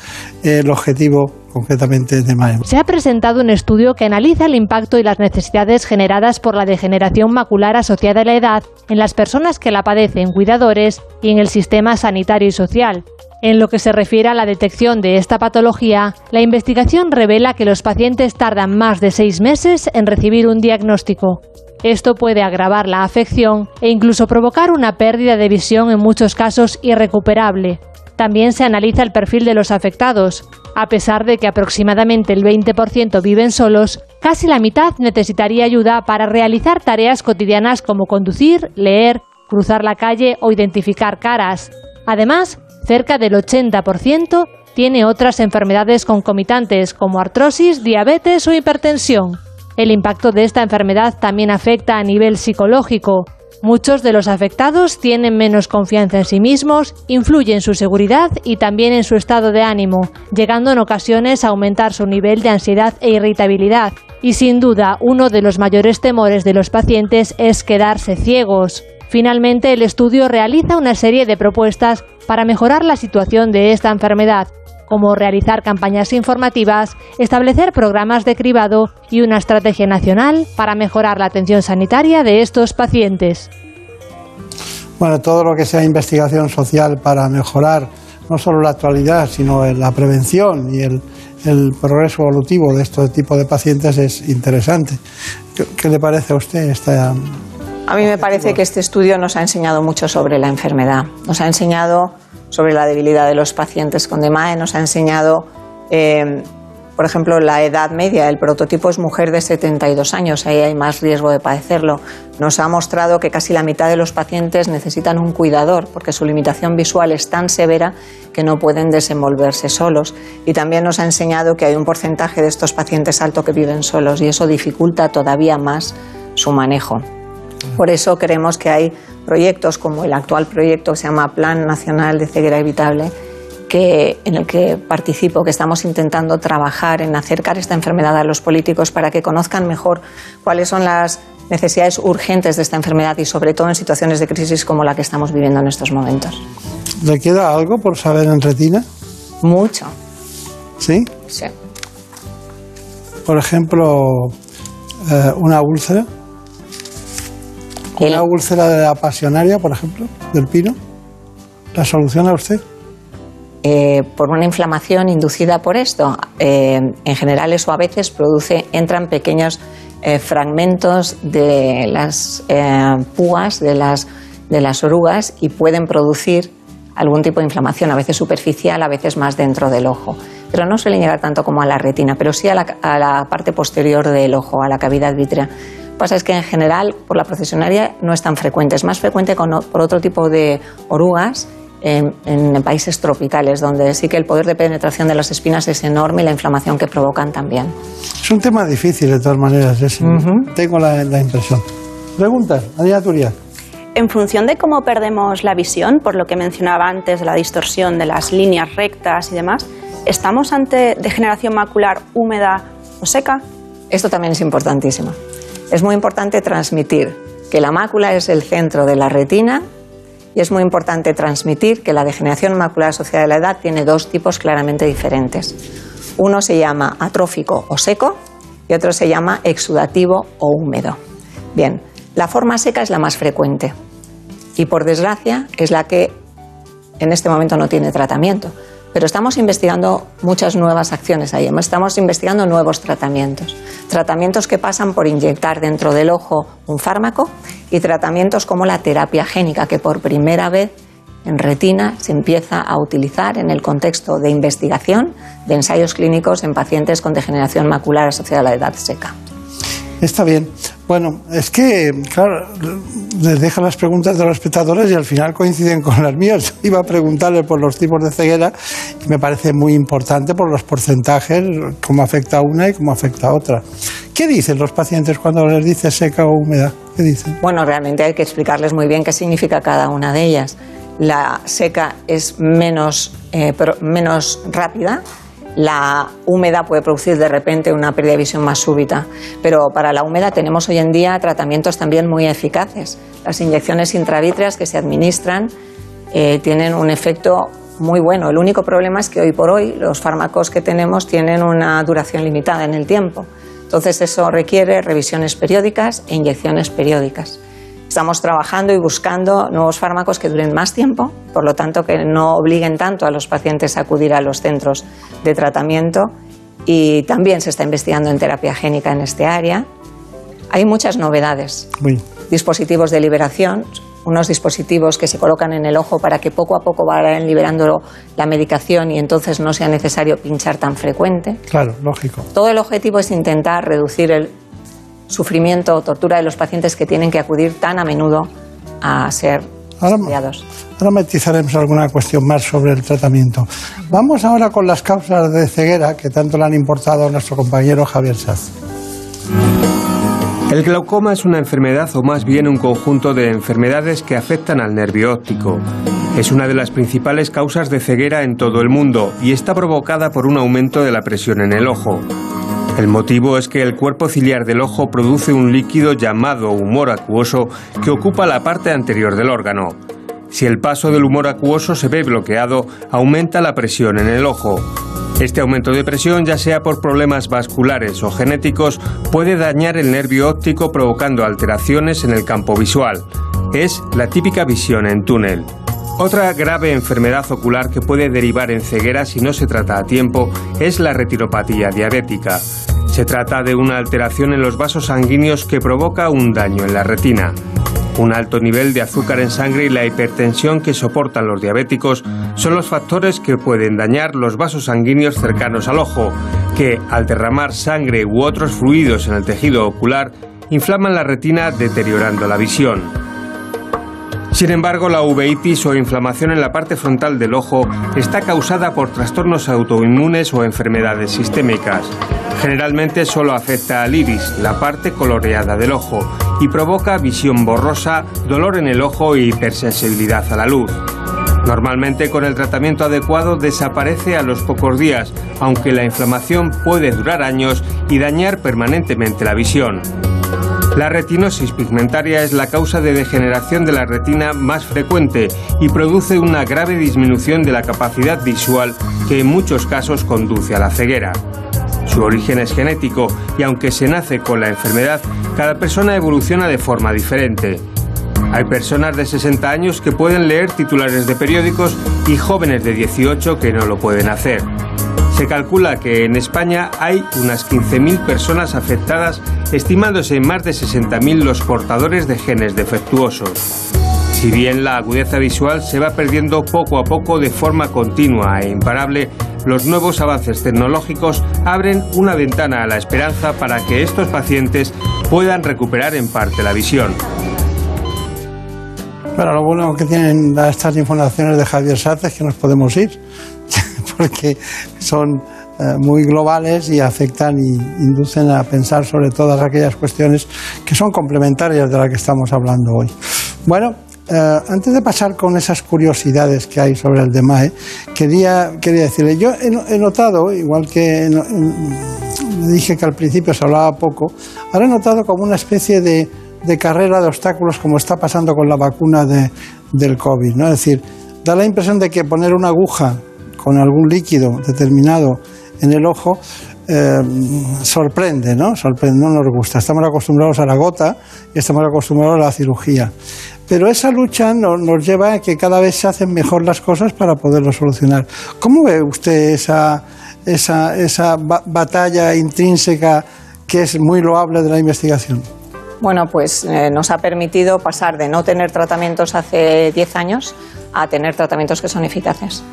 [SPEAKER 1] eh, el objetivo concretamente de MAEM.
[SPEAKER 2] Se ha presentado un estudio que analiza el impacto y las necesidades generadas por la degeneración macular asociada a la edad en las personas que la padecen, cuidadores y en el sistema sanitario y social. En lo que se refiere a la detección de esta patología, la investigación revela que los pacientes tardan más de seis meses en recibir un diagnóstico. Esto puede agravar la afección e incluso provocar una pérdida de visión en muchos casos irrecuperable. También se analiza el perfil de los afectados. A pesar de que aproximadamente el 20% viven solos, casi la mitad necesitaría ayuda para realizar tareas cotidianas como conducir, leer, cruzar la calle o identificar caras. Además, cerca del 80% tiene otras enfermedades concomitantes como artrosis, diabetes o hipertensión. El impacto de esta enfermedad también afecta a nivel psicológico. Muchos de los afectados tienen menos confianza en sí mismos, influye en su seguridad y también en su estado de ánimo, llegando en ocasiones a aumentar su nivel de ansiedad e irritabilidad. Y sin duda, uno de los mayores temores de los pacientes es quedarse ciegos. Finalmente, el estudio realiza una serie de propuestas para mejorar la situación de esta enfermedad, como realizar campañas informativas, establecer programas de cribado y una estrategia nacional para mejorar la atención sanitaria de estos pacientes.
[SPEAKER 1] Bueno, todo lo que sea investigación social para mejorar no solo la actualidad, sino la prevención y el, progreso evolutivo de este tipo de pacientes es interesante. ¿Qué, le parece a usted esta
[SPEAKER 9] a mí me parece que este estudio nos ha enseñado mucho sobre la enfermedad. Nos ha enseñado sobre la debilidad de los pacientes con DMAE, nos ha enseñado, eh, por ejemplo, la edad media. El prototipo es mujer de 72 años, ahí hay más riesgo de padecerlo. Nos ha mostrado que casi la mitad de los pacientes necesitan un cuidador porque su limitación visual es tan severa que no pueden desenvolverse solos. Y también nos ha enseñado que hay un porcentaje de estos pacientes alto que viven solos y eso dificulta todavía más su manejo. Por eso creemos que hay proyectos como el actual proyecto que se llama Plan Nacional de Ceguera Evitable, que, en el que participo, que estamos intentando trabajar en acercar esta enfermedad a los políticos para que conozcan mejor cuáles son las necesidades urgentes de esta enfermedad y sobre todo en situaciones de crisis como la que estamos viviendo en estos momentos.
[SPEAKER 1] ¿Le queda algo por saber en retina?
[SPEAKER 9] Mucho.
[SPEAKER 1] ¿Sí?
[SPEAKER 9] Sí.
[SPEAKER 1] Por ejemplo, eh, una úlcera. ¿Una úlcera de la pasionaria, por ejemplo, del pino? ¿La soluciona usted?
[SPEAKER 9] Eh, por una inflamación inducida por esto. Eh, en general eso a veces produce, entran pequeños eh, fragmentos de las púas de las, de las orugas y pueden producir algún tipo de inflamación, a veces superficial, a veces más dentro del ojo. Pero no suelen llegar tanto como a la retina, pero sí a la, a la parte posterior del ojo, a la cavidad vítrea pasa es que en general por la procesionaria no es tan frecuente, es más frecuente por otro tipo de orugas en, países tropicales, donde sí que el poder de penetración de las espinas es enorme y la inflamación que provocan también.
[SPEAKER 1] Es un tema difícil de todas maneras, tengo la, impresión. Preguntas, Adriana Turia.
[SPEAKER 5] En función de cómo perdemos la visión, por lo que mencionaba antes de la distorsión de las líneas rectas y demás, ¿estamos ante degeneración macular húmeda o seca?
[SPEAKER 9] Esto también es importantísimo es muy importante transmitir que la mácula es el centro de la retina y es muy importante transmitir que la degeneración macular asociada a la edad tiene dos tipos claramente diferentes. Uno se llama atrófico o seco y otro se llama exudativo o húmedo. Bien, la forma seca es la más frecuente y por desgracia es la que en este momento no tiene tratamiento. Pero estamos investigando muchas nuevas acciones ahí, estamos investigando nuevos tratamientos. Tratamientos que pasan por inyectar dentro del ojo un fármaco y tratamientos como la terapia génica, que por primera vez en retina se empieza a utilizar en el contexto de investigación de ensayos clínicos en pacientes con degeneración macular asociada a la edad seca.
[SPEAKER 1] Está bien. Bueno, es que, claro, les deja las preguntas de los espectadores y al final coinciden con las mías. Iba a preguntarle por los tipos de ceguera y me parece muy importante por los porcentajes, cómo afecta a una y cómo afecta a otra. ¿Qué dicen los pacientes cuando les dice seca o húmeda? ¿Qué dicen?
[SPEAKER 9] Bueno, realmente hay que explicarles muy bien qué significa cada una de ellas. La seca es menos, eh, menos rápida, la húmeda puede producir de repente una pérdida de visión más súbita, pero para la húmeda tenemos hoy en día tratamientos también muy eficaces. Las inyecciones intravítreas que se administran eh, tienen un efecto muy bueno. El único problema es que hoy por hoy los fármacos que tenemos tienen una duración limitada en el tiempo. Entonces eso requiere revisiones periódicas e inyecciones periódicas. Estamos trabajando y buscando nuevos fármacos que duren más tiempo, por lo tanto que no obliguen tanto a los pacientes a acudir a los centros de tratamiento y también se está investigando en terapia génica en este área. Hay muchas novedades. Dispositivos de liberación, unos dispositivos que se colocan en el ojo para que poco a poco vayan liberando la medicación y entonces no sea necesario pinchar tan frecuente.
[SPEAKER 1] Claro, lógico.
[SPEAKER 9] Todo el objetivo es intentar reducir el sufrimiento o tortura de los pacientes que tienen que acudir tan a menudo a ser estudiados.
[SPEAKER 1] Ahora matizaremos alguna cuestión más sobre el tratamiento. Vamos ahora con las causas de ceguera que tanto le han importado a nuestro compañero Javier Saz.
[SPEAKER 4] El glaucoma es una enfermedad o más bien un conjunto de enfermedades que afectan al nervio óptico. Es una de las principales causas de ceguera en todo el mundo y está provocada por un aumento de la presión en el ojo. El motivo es que el cuerpo ciliar del ojo produce un líquido llamado humor acuoso que ocupa la parte anterior del órgano. Si el paso del humor acuoso se ve bloqueado, aumenta la presión en el ojo. Este aumento de presión, ya sea por problemas vasculares o genéticos, puede dañar el nervio óptico provocando alteraciones en el campo visual. Es la típica visión en túnel. Otra grave enfermedad ocular que puede derivar en ceguera si no se trata a tiempo es la retinopatía diabética. Se trata de una alteración en los vasos sanguíneos que provoca un daño en la retina. Un alto nivel de azúcar en sangre y la hipertensión que soportan los diabéticos son los factores que pueden dañar los vasos sanguíneos cercanos al ojo, que al derramar sangre u otros fluidos en el tejido ocular inflaman la retina deteriorando la visión. Sin embargo, la uveitis o inflamación en la parte frontal del ojo está causada por trastornos autoinmunes o enfermedades sistémicas. Generalmente solo afecta al iris, la parte coloreada del ojo, y provoca visión borrosa, dolor en el ojo y hipersensibilidad a la luz. Normalmente con el tratamiento adecuado desaparece a los pocos días, aunque la inflamación puede durar años y dañar permanentemente la visión. La retinosis pigmentaria es la causa de degeneración de la retina más frecuente y produce una grave disminución de la capacidad visual que en muchos casos conduce a la ceguera. Su origen es genético y aunque se nace con la enfermedad, cada persona evoluciona de forma diferente. Hay personas de 60 años que pueden leer titulares de periódicos y jóvenes de 18 que no lo pueden hacer. Se calcula que en España hay unas 15.000 personas afectadas, estimándose en más de 60.000 los portadores de genes defectuosos. Si bien la agudeza visual se va perdiendo poco a poco de forma continua e imparable, los nuevos avances tecnológicos abren una ventana a la esperanza para que estos pacientes puedan recuperar en parte la visión.
[SPEAKER 1] Bueno, lo bueno que tienen estas informaciones de Javier Sáez es que nos podemos ir porque son eh, muy globales y afectan y inducen a pensar sobre todas aquellas cuestiones que son complementarias de las que estamos hablando hoy. Bueno, eh, antes de pasar con esas curiosidades que hay sobre el DEMAE, quería, quería decirle, yo he, notado, igual que dije que al principio se hablaba poco, ahora he notado como una especie de, de carrera de obstáculos como está pasando con la vacuna de, del COVID. ¿no? Es decir, da la impresión de que poner una aguja con algún líquido determinado en el ojo, eh, sorprende, ¿no? Sorprende, no nos gusta. Estamos acostumbrados a la gota y estamos acostumbrados a la cirugía. Pero esa lucha nos, lleva a que cada vez se hacen mejor las cosas para poderlo solucionar. ¿Cómo ve usted esa, esa, esa batalla intrínseca que es muy loable de la investigación?
[SPEAKER 9] Bueno, pues eh, nos ha permitido pasar de no tener tratamientos hace 10 años a tener tratamientos que son eficaces.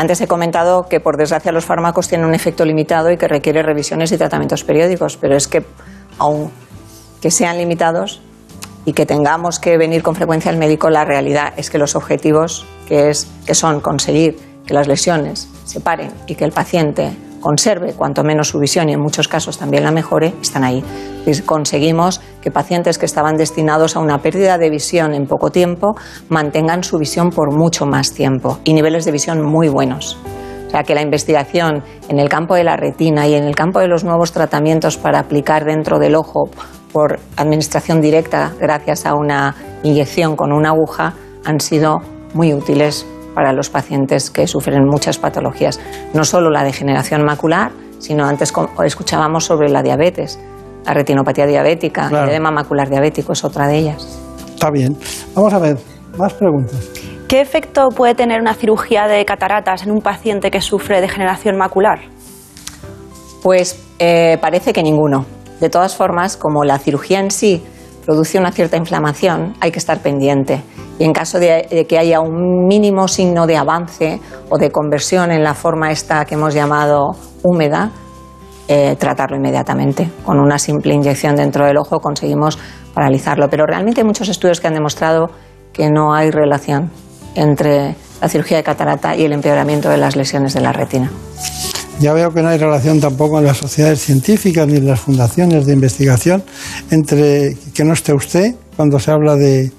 [SPEAKER 9] Antes he comentado que, por desgracia, los fármacos tienen un efecto limitado y que requiere revisiones y tratamientos periódicos, pero es que, aun que sean limitados y que tengamos que venir con frecuencia al médico, la realidad es que los objetivos, que, es, que son conseguir que las lesiones se paren y que el paciente conserve cuanto menos su visión y en muchos casos también la mejore, están ahí. conseguimos que pacientes que estaban destinados a una pérdida de visión en poco tiempo mantengan su visión por mucho más tiempo y niveles de visión muy buenos. O sea que la investigación en el campo de la retina y en el campo de los nuevos tratamientos para aplicar dentro del ojo por administración directa gracias a una inyección con una aguja han sido muy útiles para los pacientes que sufren muchas patologías, no solo la degeneración macular, sino antes escuchábamos sobre la diabetes, la retinopatía diabética, el edema macular diabético es otra de ellas.
[SPEAKER 1] Está bien. Vamos a ver, más preguntas.
[SPEAKER 5] ¿Qué efecto puede tener una cirugía de cataratas en un paciente que sufre degeneración macular?
[SPEAKER 9] Pues eh, parece que ninguno. De todas formas, como la cirugía en sí produce una cierta inflamación, hay que estar pendiente. Y en caso de, que haya un mínimo signo de avance o de conversión en la forma esta que hemos llamado húmeda, eh, tratarlo inmediatamente. Con una simple inyección dentro del ojo conseguimos paralizarlo. Pero realmente hay muchos estudios que han demostrado que no hay relación entre la cirugía de catarata y el empeoramiento de las lesiones de la retina.
[SPEAKER 1] Ya veo que no hay relación tampoco en las sociedades científicas ni en las fundaciones de investigación entre que no esté usted cuando se habla de,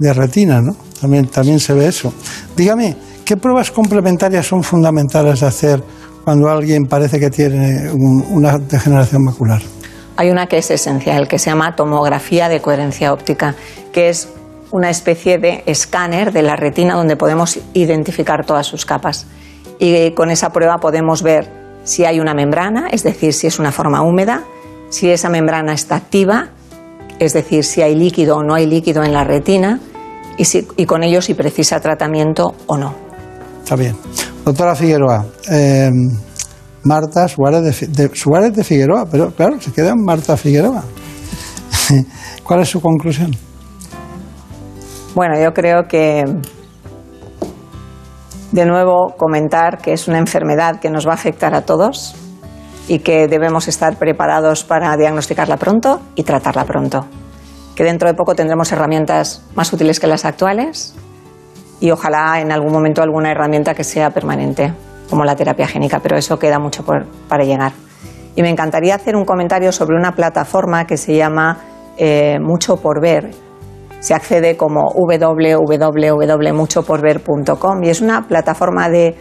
[SPEAKER 1] retina, ¿no? También, también se ve eso. Dígame, ¿qué pruebas complementarias son fundamentales de hacer cuando alguien parece que tiene una degeneración macular?
[SPEAKER 9] Hay una que es esencial, que se llama tomografía de coherencia óptica, que es una especie de escáner de la retina donde podemos identificar todas sus capas. Y con esa prueba podemos ver si hay una membrana, es decir, si es una forma húmeda, si esa membrana está activa, es decir, si hay líquido o no hay líquido en la retina, y, con ello si precisa tratamiento o no.
[SPEAKER 1] Está bien. Doctora Figueroa, eh, Marta Suárez de, Suárez de Figueroa, pero claro, se queda en Marta Figueroa. ¿Cuál es su conclusión?
[SPEAKER 9] Bueno, yo creo que de nuevo comentar que es una enfermedad que nos va a afectar a todos y que debemos estar preparados para diagnosticarla pronto y tratarla pronto. Que dentro de poco tendremos herramientas más útiles que las actuales y ojalá en algún momento alguna herramienta que sea permanente, como la terapia génica, pero eso queda mucho para llegar. Y me encantaría hacer un comentario sobre una plataforma que se llama eh, Mucho por Ver, se accede como www.muchoporver.com y es una plataforma de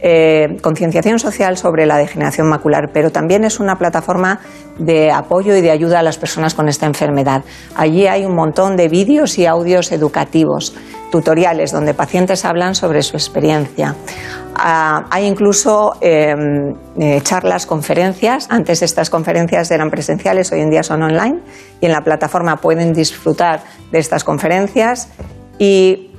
[SPEAKER 9] eh, concienciación social sobre la degeneración macular, pero también es una plataforma de apoyo y de ayuda a las personas con esta enfermedad. Allí hay un montón de vídeos y audios educativos, tutoriales donde pacientes hablan sobre su experiencia. Ah, hay incluso em, eh, charlas, conferencias. Antes estas conferencias eran presenciales, hoy en día son online y en la plataforma pueden disfrutar de estas conferencias y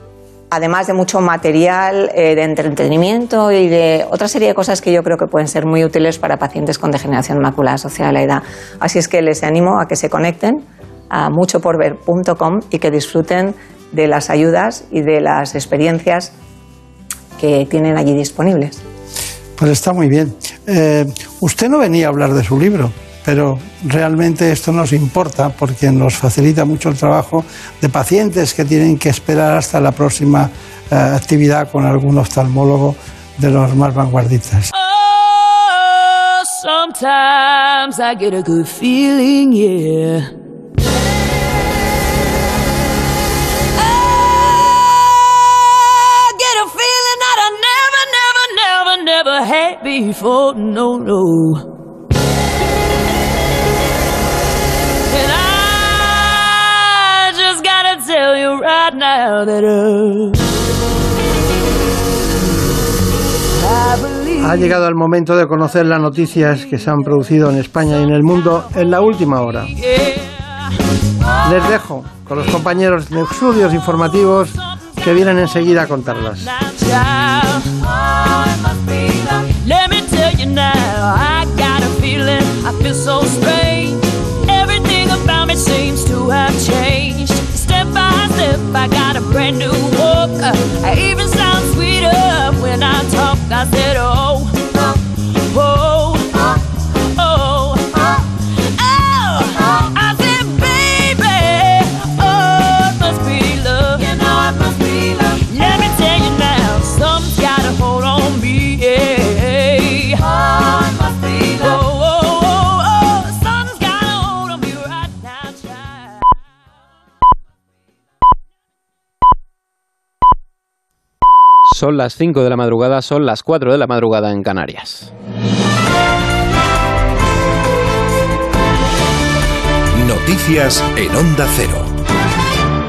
[SPEAKER 9] además de mucho material eh, de entretenimiento y de otra serie de cosas que yo creo que pueden ser muy útiles para pacientes con degeneración macular asociada a la edad. Así es que les animo a que se conecten a muchoporver.com y que disfruten de las ayudas y de las experiencias que tienen allí disponibles.
[SPEAKER 1] Pues está muy bien. Eh, usted no venía a hablar de su libro pero realmente esto nos importa porque nos facilita mucho el trabajo de pacientes que tienen que esperar hasta la próxima eh, actividad con algún oftalmólogo de los más vanguardistas. Oh, sometimes I get a good feeling, yeah. Never had before, no, no. Ha llegado el momento de conocer las noticias que se han producido en España y en el mundo en la última hora. Les dejo con los compañeros de estudios informativos que vienen enseguida a contarlas. you now. I got a
[SPEAKER 10] feeling I feel so strange. Everything about me seems to have changed. Step by step, I got a
[SPEAKER 1] brand new walk. I even sound sweeter when I talk. I said, Oh.
[SPEAKER 11] Son las 5 de la madrugada, son las 4 de la madrugada en Canarias.
[SPEAKER 12] Noticias en Onda Cero.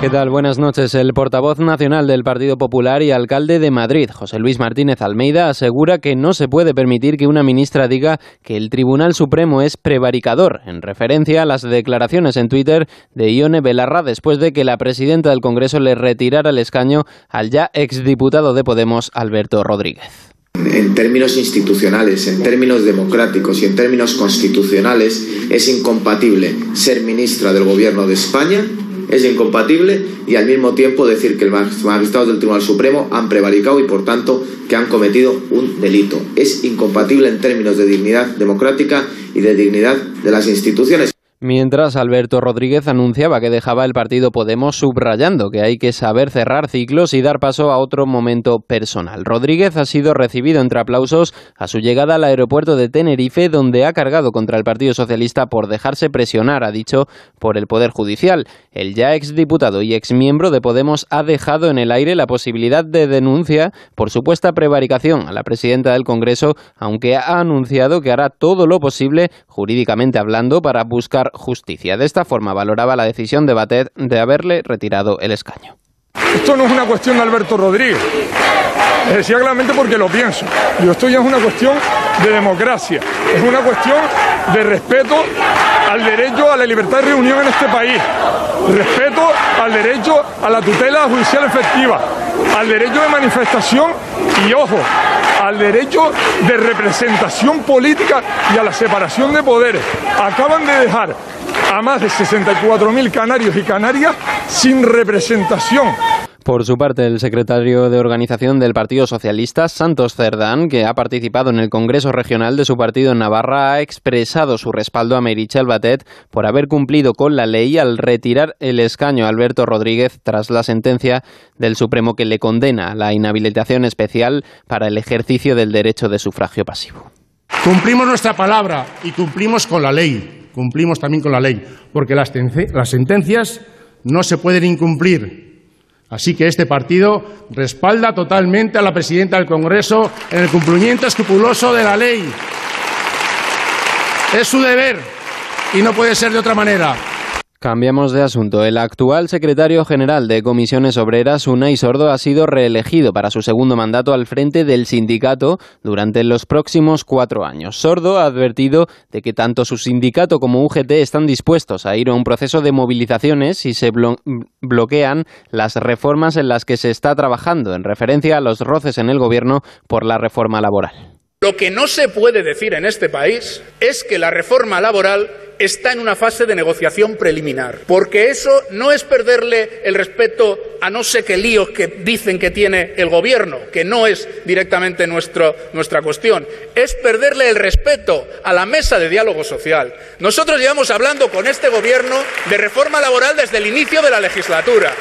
[SPEAKER 11] ¿Qué tal? Buenas noches. El portavoz nacional del Partido Popular y alcalde de Madrid, José Luis Martínez Almeida, asegura que no se puede permitir que una ministra diga que el Tribunal Supremo es prevaricador, en referencia a las declaraciones en Twitter de Ione Belarra después de que la presidenta del Congreso le retirara el escaño al ya exdiputado de Podemos, Alberto Rodríguez.
[SPEAKER 13] En términos institucionales, en términos democráticos y en términos constitucionales, es incompatible ser ministra del Gobierno de España es incompatible y al mismo tiempo decir que los magistrados del Tribunal Supremo han prevaricado y por tanto que han cometido un delito. Es incompatible en términos de dignidad democrática y de dignidad de las instituciones.
[SPEAKER 11] Mientras Alberto Rodríguez anunciaba que dejaba el partido Podemos subrayando que hay que saber cerrar ciclos y dar paso a otro momento personal. Rodríguez ha sido recibido entre aplausos a su llegada al aeropuerto de Tenerife, donde ha cargado contra el Partido Socialista por dejarse presionar, ha dicho, por el Poder Judicial. El ya exdiputado y exmiembro de Podemos ha dejado en el aire la posibilidad de denuncia por supuesta prevaricación a la presidenta del Congreso, aunque ha anunciado que hará todo lo posible, jurídicamente hablando, para buscar justicia. De esta forma valoraba la decisión de Batet de haberle retirado el escaño.
[SPEAKER 14] Esto no es una cuestión de Alberto Rodríguez. Decía claramente porque lo pienso. Y esto ya es una cuestión de democracia. Es una cuestión de respeto al derecho a la libertad de reunión en este país. Respeto al derecho a la tutela judicial efectiva. Al derecho de manifestación y, ojo, al derecho de representación política y a la separación de poderes. Acaban de dejar a más de 64.000 canarios y canarias sin representación.
[SPEAKER 11] Por su parte, el secretario de organización del Partido Socialista, Santos Cerdán, que ha participado en el Congreso Regional de su partido en Navarra, ha expresado su respaldo a Merichel Batet por haber cumplido con la ley al retirar el escaño a Alberto Rodríguez tras la sentencia del Supremo que le condena a la inhabilitación especial para el ejercicio del derecho de sufragio pasivo.
[SPEAKER 15] Cumplimos nuestra palabra y cumplimos con la ley. Cumplimos también con la ley, porque las, sentencias no se pueden incumplir Así que este partido respalda totalmente a la presidenta del Congreso en el cumplimiento escrupuloso de la ley. Es su deber y no puede ser de otra manera.
[SPEAKER 11] Cambiamos de asunto. El actual secretario general de Comisiones Obreras, Unai Sordo, ha sido reelegido para su segundo mandato al frente del sindicato durante los próximos cuatro años. Sordo ha advertido de que tanto su sindicato como UGT están dispuestos a ir a un proceso de movilizaciones si se bloquean las reformas en las que se está trabajando, en referencia a los roces en el gobierno por la reforma laboral.
[SPEAKER 16] Lo que no se puede decir en este país es que la reforma laboral está en una fase de negociación preliminar, porque eso no es perderle el respeto a no sé qué líos que dicen que tiene el gobierno, que no es directamente nuestro, nuestra cuestión, es perderle el respeto a la mesa de diálogo social. Nosotros llevamos hablando con este gobierno de reforma laboral desde el inicio de la legislatura.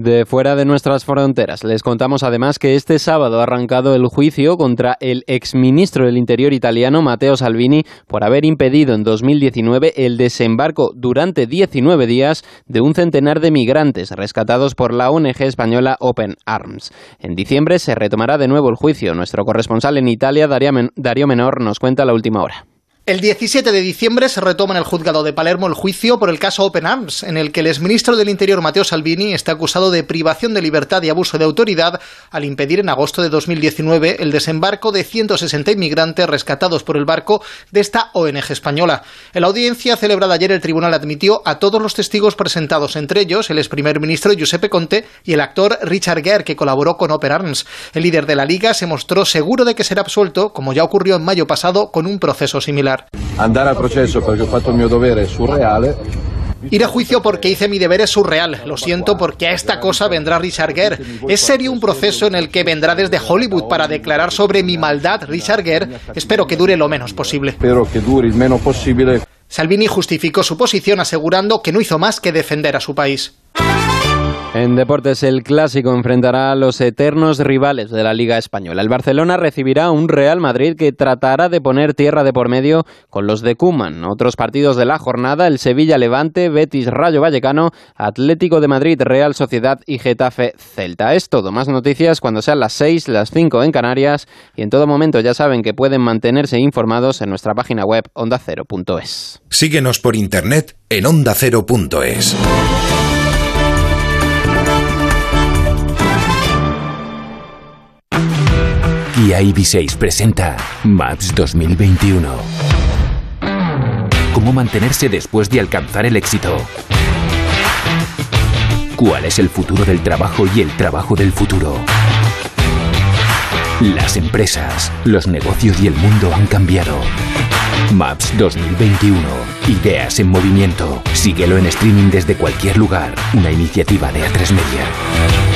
[SPEAKER 11] De fuera de nuestras fronteras, les contamos además que este sábado ha arrancado el juicio contra el exministro del Interior italiano Matteo Salvini por haber impedido en 2019 el desembarco durante 19 días de un centenar de migrantes rescatados por la ONG española Open Arms. En diciembre se retomará de nuevo el juicio. Nuestro corresponsal en Italia, Darío Menor, nos cuenta la última hora.
[SPEAKER 17] El 17 de diciembre se retoma en el juzgado de Palermo el juicio por el caso Open Arms, en el que el exministro del Interior Matteo Salvini está acusado de privación de libertad y abuso de autoridad al impedir en agosto de 2019 el desembarco de 160 inmigrantes rescatados por el barco de esta ONG española. En la audiencia celebrada ayer el tribunal admitió a todos los testigos presentados, entre ellos el ex primer ministro Giuseppe Conte y el actor Richard Gere, que colaboró con Open Arms. El líder de la liga se mostró seguro de que será absuelto, como ya ocurrió en mayo pasado con un proceso similar.
[SPEAKER 18] Andar al proceso porque he fatto il mio dovere surreale.
[SPEAKER 17] Ir a juicio porque hice mi deber es surreal. Lo siento porque a esta cosa vendrá Richard Gere. Es serio un proceso en el que vendrá desde Hollywood para declarar sobre mi maldad Richard Gere. Espero que dure lo menos posible.
[SPEAKER 18] Espero que dure el menos posible.
[SPEAKER 17] Salvini justificó su posición asegurando que no hizo más que defender a su país.
[SPEAKER 11] En deportes, el clásico enfrentará a los eternos rivales de la Liga Española. El Barcelona recibirá un Real Madrid que tratará de poner tierra de por medio con los de Cuman. Otros partidos de la jornada, el Sevilla Levante, Betis Rayo Vallecano, Atlético de Madrid, Real Sociedad y Getafe Celta. Es todo. Más noticias cuando sean las 6, las 5 en Canarias y en todo momento ya saben que pueden mantenerse informados en nuestra página web ondacero.es.
[SPEAKER 12] Síguenos por internet en ondacero.es.
[SPEAKER 19] Kia EV6 presenta Maps 2021. ¿Cómo mantenerse después de alcanzar el éxito? ¿Cuál es el futuro del trabajo y el trabajo del futuro? Las empresas, los negocios y el mundo han cambiado. Maps 2021. Ideas en movimiento. Síguelo en streaming desde cualquier lugar. Una iniciativa de A3 Media.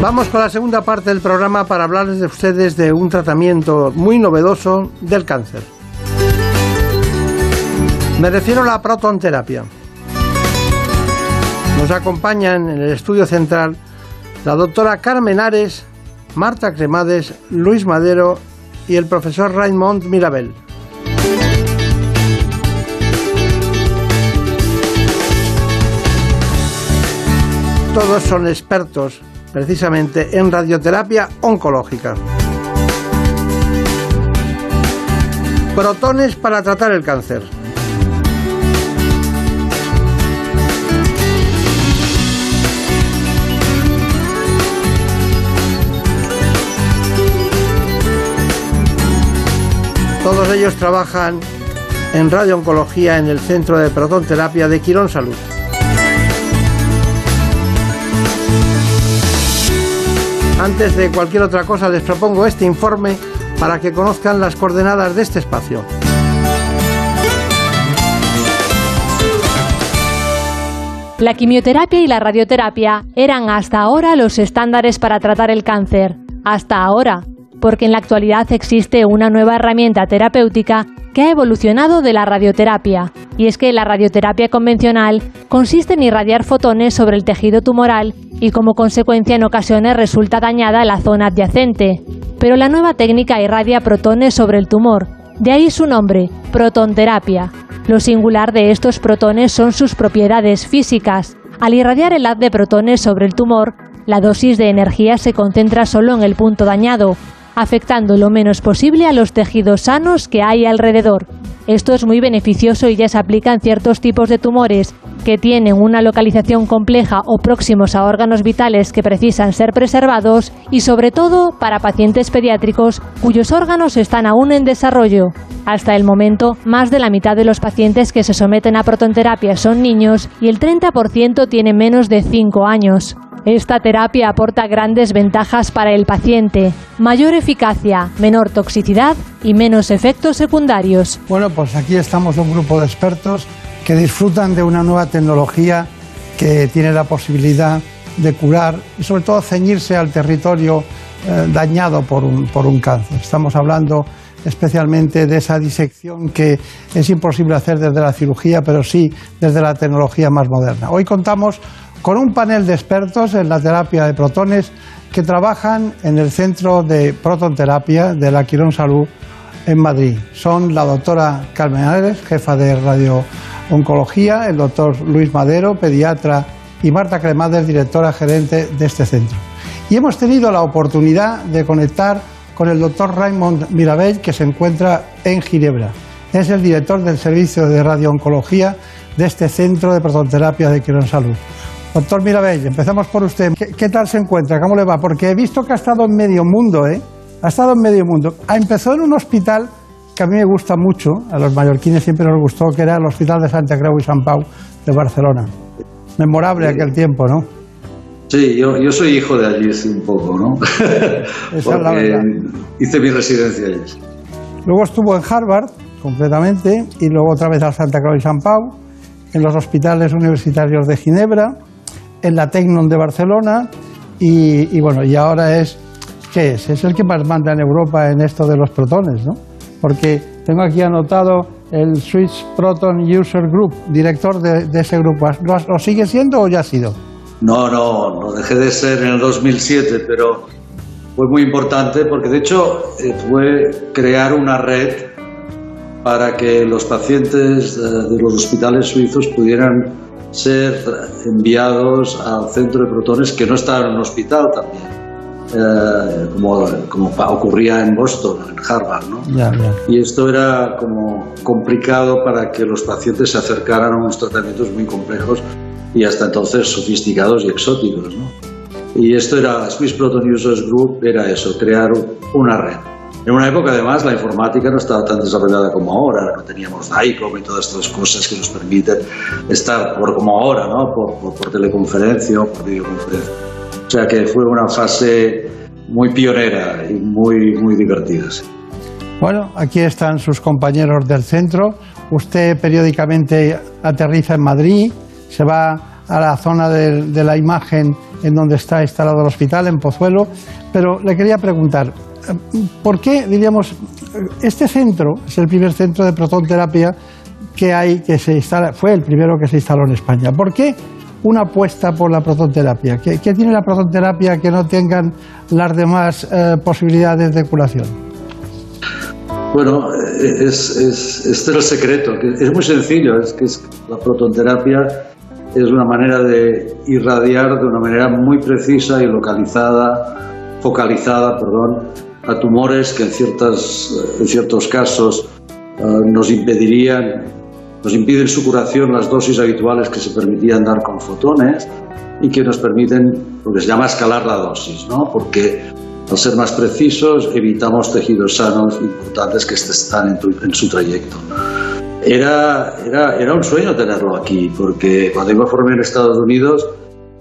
[SPEAKER 1] Vamos con la segunda parte del programa para hablarles de ustedes de un tratamiento muy novedoso del cáncer. Me refiero a la protonterapia. Nos acompañan en el estudio central la doctora Carmen Ares, Marta Cremades, Luis Madero y el profesor Raymond Mirabel. Todos son expertos precisamente en radioterapia oncológica. Protones para tratar el cáncer. Todos ellos trabajan en radiooncología en el Centro de Protonterapia de Quirón Salud. Antes de cualquier otra cosa les propongo este informe para que conozcan las coordenadas de este espacio.
[SPEAKER 2] La quimioterapia y la radioterapia eran hasta ahora los estándares para tratar el cáncer. Hasta ahora, porque en la actualidad existe una nueva herramienta terapéutica que ha evolucionado de la radioterapia, y es que la radioterapia convencional consiste en irradiar fotones sobre el tejido tumoral y como consecuencia en ocasiones resulta dañada la zona adyacente. Pero la nueva técnica irradia protones sobre el tumor, de ahí su nombre, protonterapia. Lo singular de estos protones son sus propiedades físicas. Al irradiar el haz de protones sobre el tumor, la dosis de energía se concentra solo en el punto dañado, afectando lo menos posible a los tejidos sanos que hay alrededor. Esto es muy beneficioso y ya se aplica en ciertos tipos de tumores que tienen una localización compleja o próximos a órganos vitales que precisan ser preservados y sobre todo para pacientes pediátricos cuyos órganos están aún en desarrollo. Hasta el momento, más de la mitad de los pacientes que se someten a protonterapia son niños y el 30% tiene menos de 5 años. Esta terapia aporta grandes ventajas para el paciente, mayor eficacia, menor toxicidad y menos efectos secundarios.
[SPEAKER 1] Pues aquí estamos un grupo de expertos que disfrutan de una nueva tecnología que tiene la posibilidad de curar y sobre todo ceñirse al territorio eh, dañado por un, por un cáncer. Estamos hablando especialmente de esa disección que es imposible hacer desde la cirugía, pero sí desde la tecnología más moderna. Hoy contamos con un panel de expertos en la terapia de protones que trabajan en el Centro de Protonterapia de la Quirón Salud en Madrid. Son la doctora Carmen Álvarez, jefa de radiooncología, el doctor Luis Madero, pediatra, y Marta Cremades, directora gerente de este centro. Y hemos tenido la oportunidad de conectar con el doctor Raymond Mirabel, que se encuentra en Ginebra. es el director del Servicio de Radiooncología de este Centro de Prototerapia de Quirón Salud. Doctor Mirabell, empezamos por usted. ¿Qué, ¿Qué, tal se encuentra? ¿Cómo le va? Porque he visto que ha estado en medio mundo, ¿eh? Ha estado en medio mundo. Ha empezó en un hospital que a mí me gusta mucho, a los mallorquines siempre nos gustó, que era el Hospital de Santa Creu y San Pau de Barcelona. Memorable aquel tiempo, ¿no?
[SPEAKER 20] Sí, yo, yo soy hijo de allí sí, un poco, ¿no?
[SPEAKER 1] Esa es la verdad.
[SPEAKER 20] hice mi residencia allí.
[SPEAKER 1] Luego estuvo en Harvard, completamente, y luego otra vez a Santa Creu y San Pau, en los hospitales universitarios de Ginebra, en la Tecnon de Barcelona, y, y bueno, y ahora es, ¿qué es? Es el que más manda en Europa en esto de los protones, ¿no? Porque tengo aquí anotado el Swiss Proton User Group, director de, ese grupo. ¿Lo, ¿Lo, sigue siendo o ya ha sido?
[SPEAKER 20] No, no, no dejé de ser en el 2007, pero fue muy importante porque de hecho eh, fue crear una red para que los pacientes de, de los hospitales suizos pudieran ser enviados al centro de protones que no estaba en un hospital también. Eh, como, como, ocurría en Boston, en Harvard. ¿no? Y esto era como complicado para que los pacientes se acercaran a unos tratamientos muy complejos y hasta entonces sofisticados y exóticos. ¿no? Y esto era, Swiss Proton Users Group era eso, crear una red. En una época, además, la informática no estaba tan desarrollada como ahora, no teníamos DICOM y todas estas cosas que nos permiten estar por como ahora, ¿no? por, por, por teleconferencia o por videoconferencia. O sea que fue una fase muy pionera y muy, muy divertida.
[SPEAKER 1] Bueno, aquí están sus compañeros del centro. Usted periódicamente aterriza en Madrid, se va a la zona de, de, la imagen en donde está instalado el hospital, en Pozuelo. Pero le quería preguntar, ¿por qué, diríamos, este centro es el primer centro de protonterapia que hay, que se instala, fue el primero que se instaló en España? ¿Por qué? Una apuesta por la protonterapia? ¿Qué, qué tiene la protonterapia que no tengan las demás eh, posibilidades de curación?
[SPEAKER 20] Bueno, es, es, este es el secreto, es muy sencillo, es que es, la protonterapia es una manera de irradiar de una manera muy precisa y localizada, focalizada, perdón, a tumores que en, ciertas, en ciertos casos uh, nos impedirían nos impiden su curación las dosis habituales que se permitían dar con fotones y que nos permiten lo que se llama escalar la dosis, ¿no? porque al ser más precisos evitamos tejidos sanos importantes que están en, tu, en su trayecto. Era, era, era, un sueño tenerlo aquí, porque cuando yo me formé en Estados Unidos,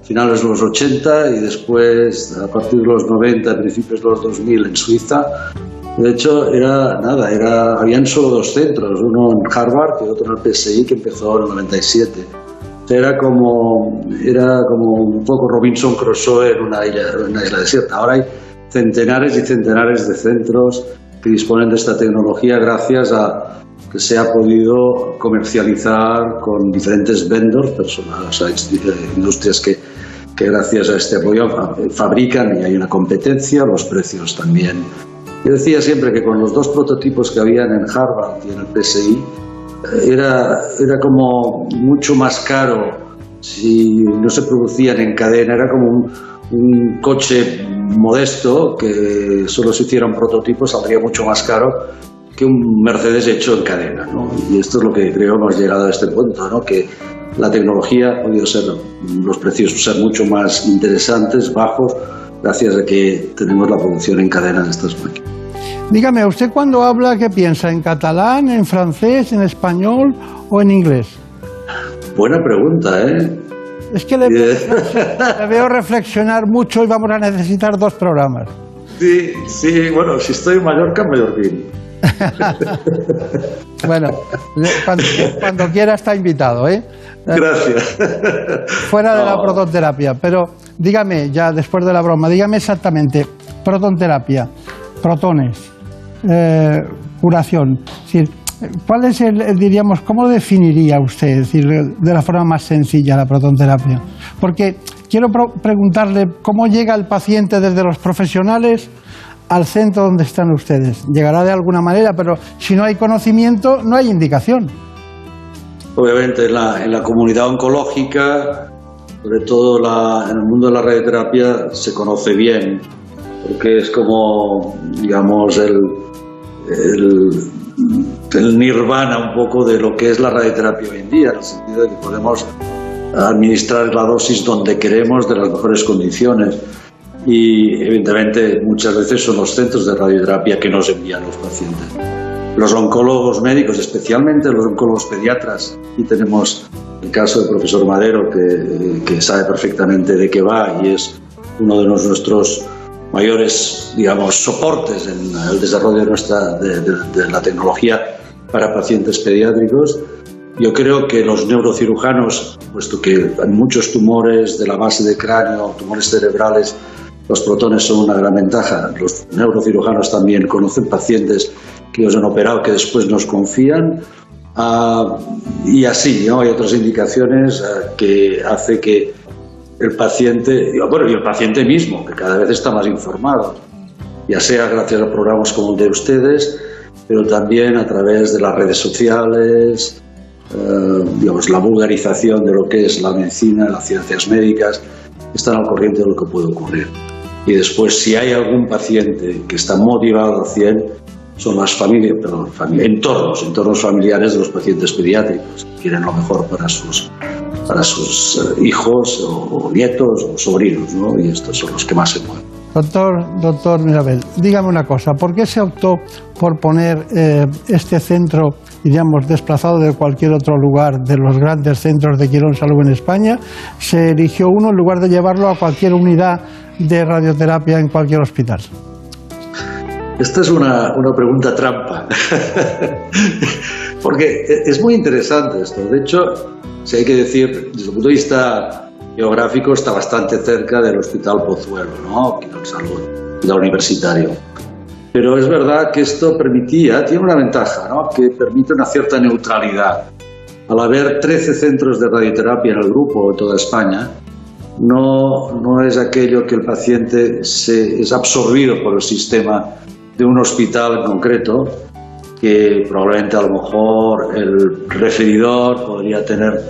[SPEAKER 20] finales de los 80 y después a partir de los 90, principios de los 2000 en Suiza, de hecho, era nada, era, habían solo dos centros, uno en Harvard y otro en el PSI que empezó en el 97. Era como, era como un poco Robinson Crusoe en una isla, una isla desierta. Ahora hay centenares y centenares de centros que disponen de esta tecnología gracias a que se ha podido comercializar con diferentes vendors, personas, o industrias que, que gracias a este apoyo fabrican y hay una competencia, los precios también yo decía siempre que con los dos prototipos que habían en Harvard y en el PSI, era, era como mucho más caro si no se producían en cadena, era como un, coche modesto que solo se hiciera un prototipo, saldría mucho más caro que un Mercedes hecho en cadena. ¿no? Y esto es lo que creo hemos llegado a este punto, ¿no? que la tecnología ha podido ser, los precios ser mucho más interesantes, bajos, gracias a que tenemos la producción en cadena de estas máquinas.
[SPEAKER 1] Dígame, ¿usted cuando habla qué piensa? ¿En catalán, en francés, en español o en inglés?
[SPEAKER 20] Buena pregunta, ¿eh?
[SPEAKER 1] Es que le, le veo reflexionar mucho y vamos a necesitar dos programas.
[SPEAKER 20] Sí, sí, bueno, si estoy en Mallorca, mallorquín.
[SPEAKER 1] bueno, cuando, cuando, quiera está invitado, ¿eh?
[SPEAKER 20] Gracias.
[SPEAKER 1] Fuera de la protonterapia, pero dígame, ya después de la broma, dígame exactamente, protonterapia, protones, eh, curación. Decir, ¿cuál es el, diríamos, cómo definiría usted, decir, de la forma más sencilla la protonterapia? Porque quiero preguntarle cómo llega el paciente desde los profesionales al centro donde están ustedes. Llegará de alguna manera, pero si no hay conocimiento, no hay indicación.
[SPEAKER 20] Obviamente, en la, en la comunidad oncológica, sobre todo en el mundo de la radioterapia, se conoce bien, porque es como, digamos, el, el, el nirvana un poco de lo que es la radioterapia hoy en día, en el sentido de que podemos administrar la dosis donde queremos, de las mejores condiciones. Y evidentemente muchas veces son los centros de radioterapia que nos envían los pacientes. Los oncólogos médicos, especialmente los oncólogos pediatras, y tenemos el caso del profesor Madero, que, que sabe perfectamente de qué va y es uno de nuestros mayores, digamos, soportes en el desarrollo de, nuestra, de, la tecnología para pacientes pediátricos. Yo creo que los neurocirujanos, puesto que hay muchos tumores de la base de cráneo, tumores cerebrales, los protones son una gran ventaja. Los neurocirujanos también conocen pacientes que los han operado que después nos confían. Ah, y así, ¿no? Hay otras indicaciones ah, que hace que el paciente, bueno, y el paciente mismo, que cada vez está más informado, ya sea gracias a programas como el de ustedes, pero también a través de las redes sociales, eh, digamos, la vulgarización de lo que es la medicina, las ciencias médicas, están al corriente de lo que puede ocurrir. Y después, si hay algún paciente que está motivado al 100, son las familias, perdón, entornos, entornos familiares de los pacientes pediátricos, que quieren lo mejor para sus para sus eh, hijos o, nietos o sobrinos, ¿no? Y estos son los que más se mueven.
[SPEAKER 1] Doctor, doctor Mirabel, dígame una cosa, ¿por qué se optó por poner eh, este centro, digamos, desplazado de cualquier otro lugar de los grandes centros de Quirón Salud en España? Se eligió uno en lugar de llevarlo a cualquier unidad de radioterapia en cualquier hospital.
[SPEAKER 20] Esta es una, una pregunta trampa, porque es muy interesante esto. De hecho, si hay que decir, desde el punto de vista geográfico, está bastante cerca del Hospital Pozuelo, ¿no? en Salud, la universitario. Pero es verdad que esto permitía, tiene una ventaja, ¿no? que permite una cierta neutralidad. Al haber 13 centros de radioterapia en el grupo en toda España, no, no es aquello que el paciente se, es absorbido por el sistema de un hospital en concreto, que probablemente a lo mejor el referidor podría tener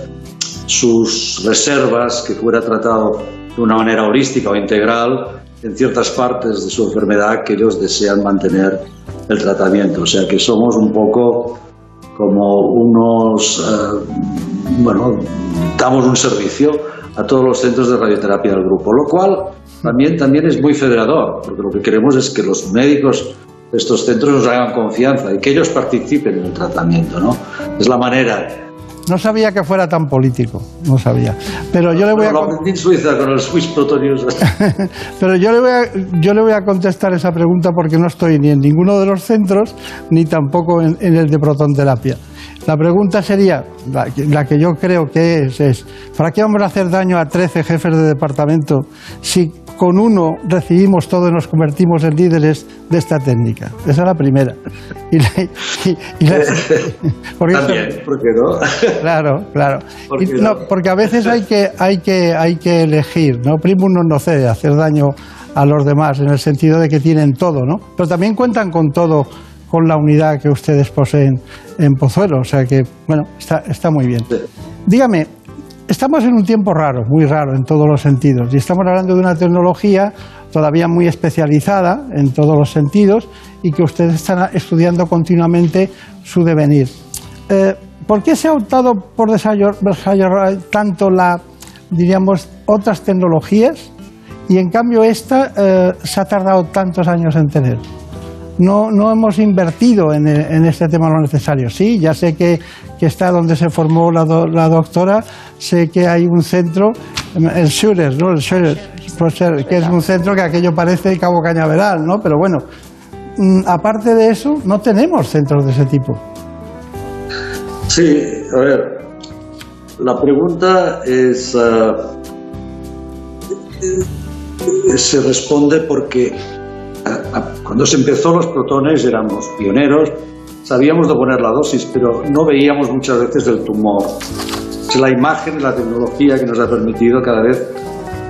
[SPEAKER 20] sus reservas, que fuera tratado de una manera holística o integral en ciertas partes de su enfermedad que ellos desean mantener el tratamiento. O sea que somos un poco como unos, eh, bueno, damos un servicio a todos los centros de radioterapia del grupo, lo cual también, también es muy federador, porque lo que queremos es que los médicos estos centros nos hagan confianza y que ellos participen en el tratamiento, ¿no? Es la manera.
[SPEAKER 1] No sabía que fuera tan político, no sabía. Pero yo le voy a
[SPEAKER 20] en Suiza con el Swiss.
[SPEAKER 1] Pero yo le voy a yo le voy a contestar esa pregunta porque no estoy ni en ninguno de los centros ni tampoco en, el de protonterapia. La pregunta sería, la, la, que yo creo que es, es, ¿para qué vamos a hacer daño a 13 jefes de departamento si con uno recibimos todo y nos convertimos en líderes de esta técnica. Esa es la primera.
[SPEAKER 20] Y También, ¿por qué no?
[SPEAKER 1] Claro, claro. porque a veces hay que, hay que, hay que elegir, ¿no? Primo no nocede, hacer daño a los demás, en el sentido de que tienen todo, ¿no? Pero también cuentan con todo, con la unidad que ustedes poseen en Pozuelo, o sea que, bueno, está, está muy bien. Dígame, Estamos en un tiempo raro, muy raro en todos los sentidos, y estamos hablando de una tecnología todavía muy especializada en todos los sentidos y que ustedes están estudiando continuamente su devenir. Eh, ¿Por qué se ha optado por desarrollar tanto la, diríamos, otras tecnologías y en cambio esta eh, se ha tardado tantos años en tener? No, no hemos invertido en, este tema lo necesario. Sí, ya sé que, está donde se formó la, la, doctora, sé que hay un centro, el Schurer, ¿no? El que es un centro que aquello parece Cabo Cañaveral, ¿no? Pero bueno, mm, aparte de eso, no tenemos centros de ese tipo.
[SPEAKER 20] Sí, a ver, la pregunta es... Ah, eh, se responde porque cuando se empezó los protones éramos pioneros, sabíamos de poner la dosis, pero no veíamos muchas veces el tumor. Es la imagen y la tecnología que nos ha permitido cada vez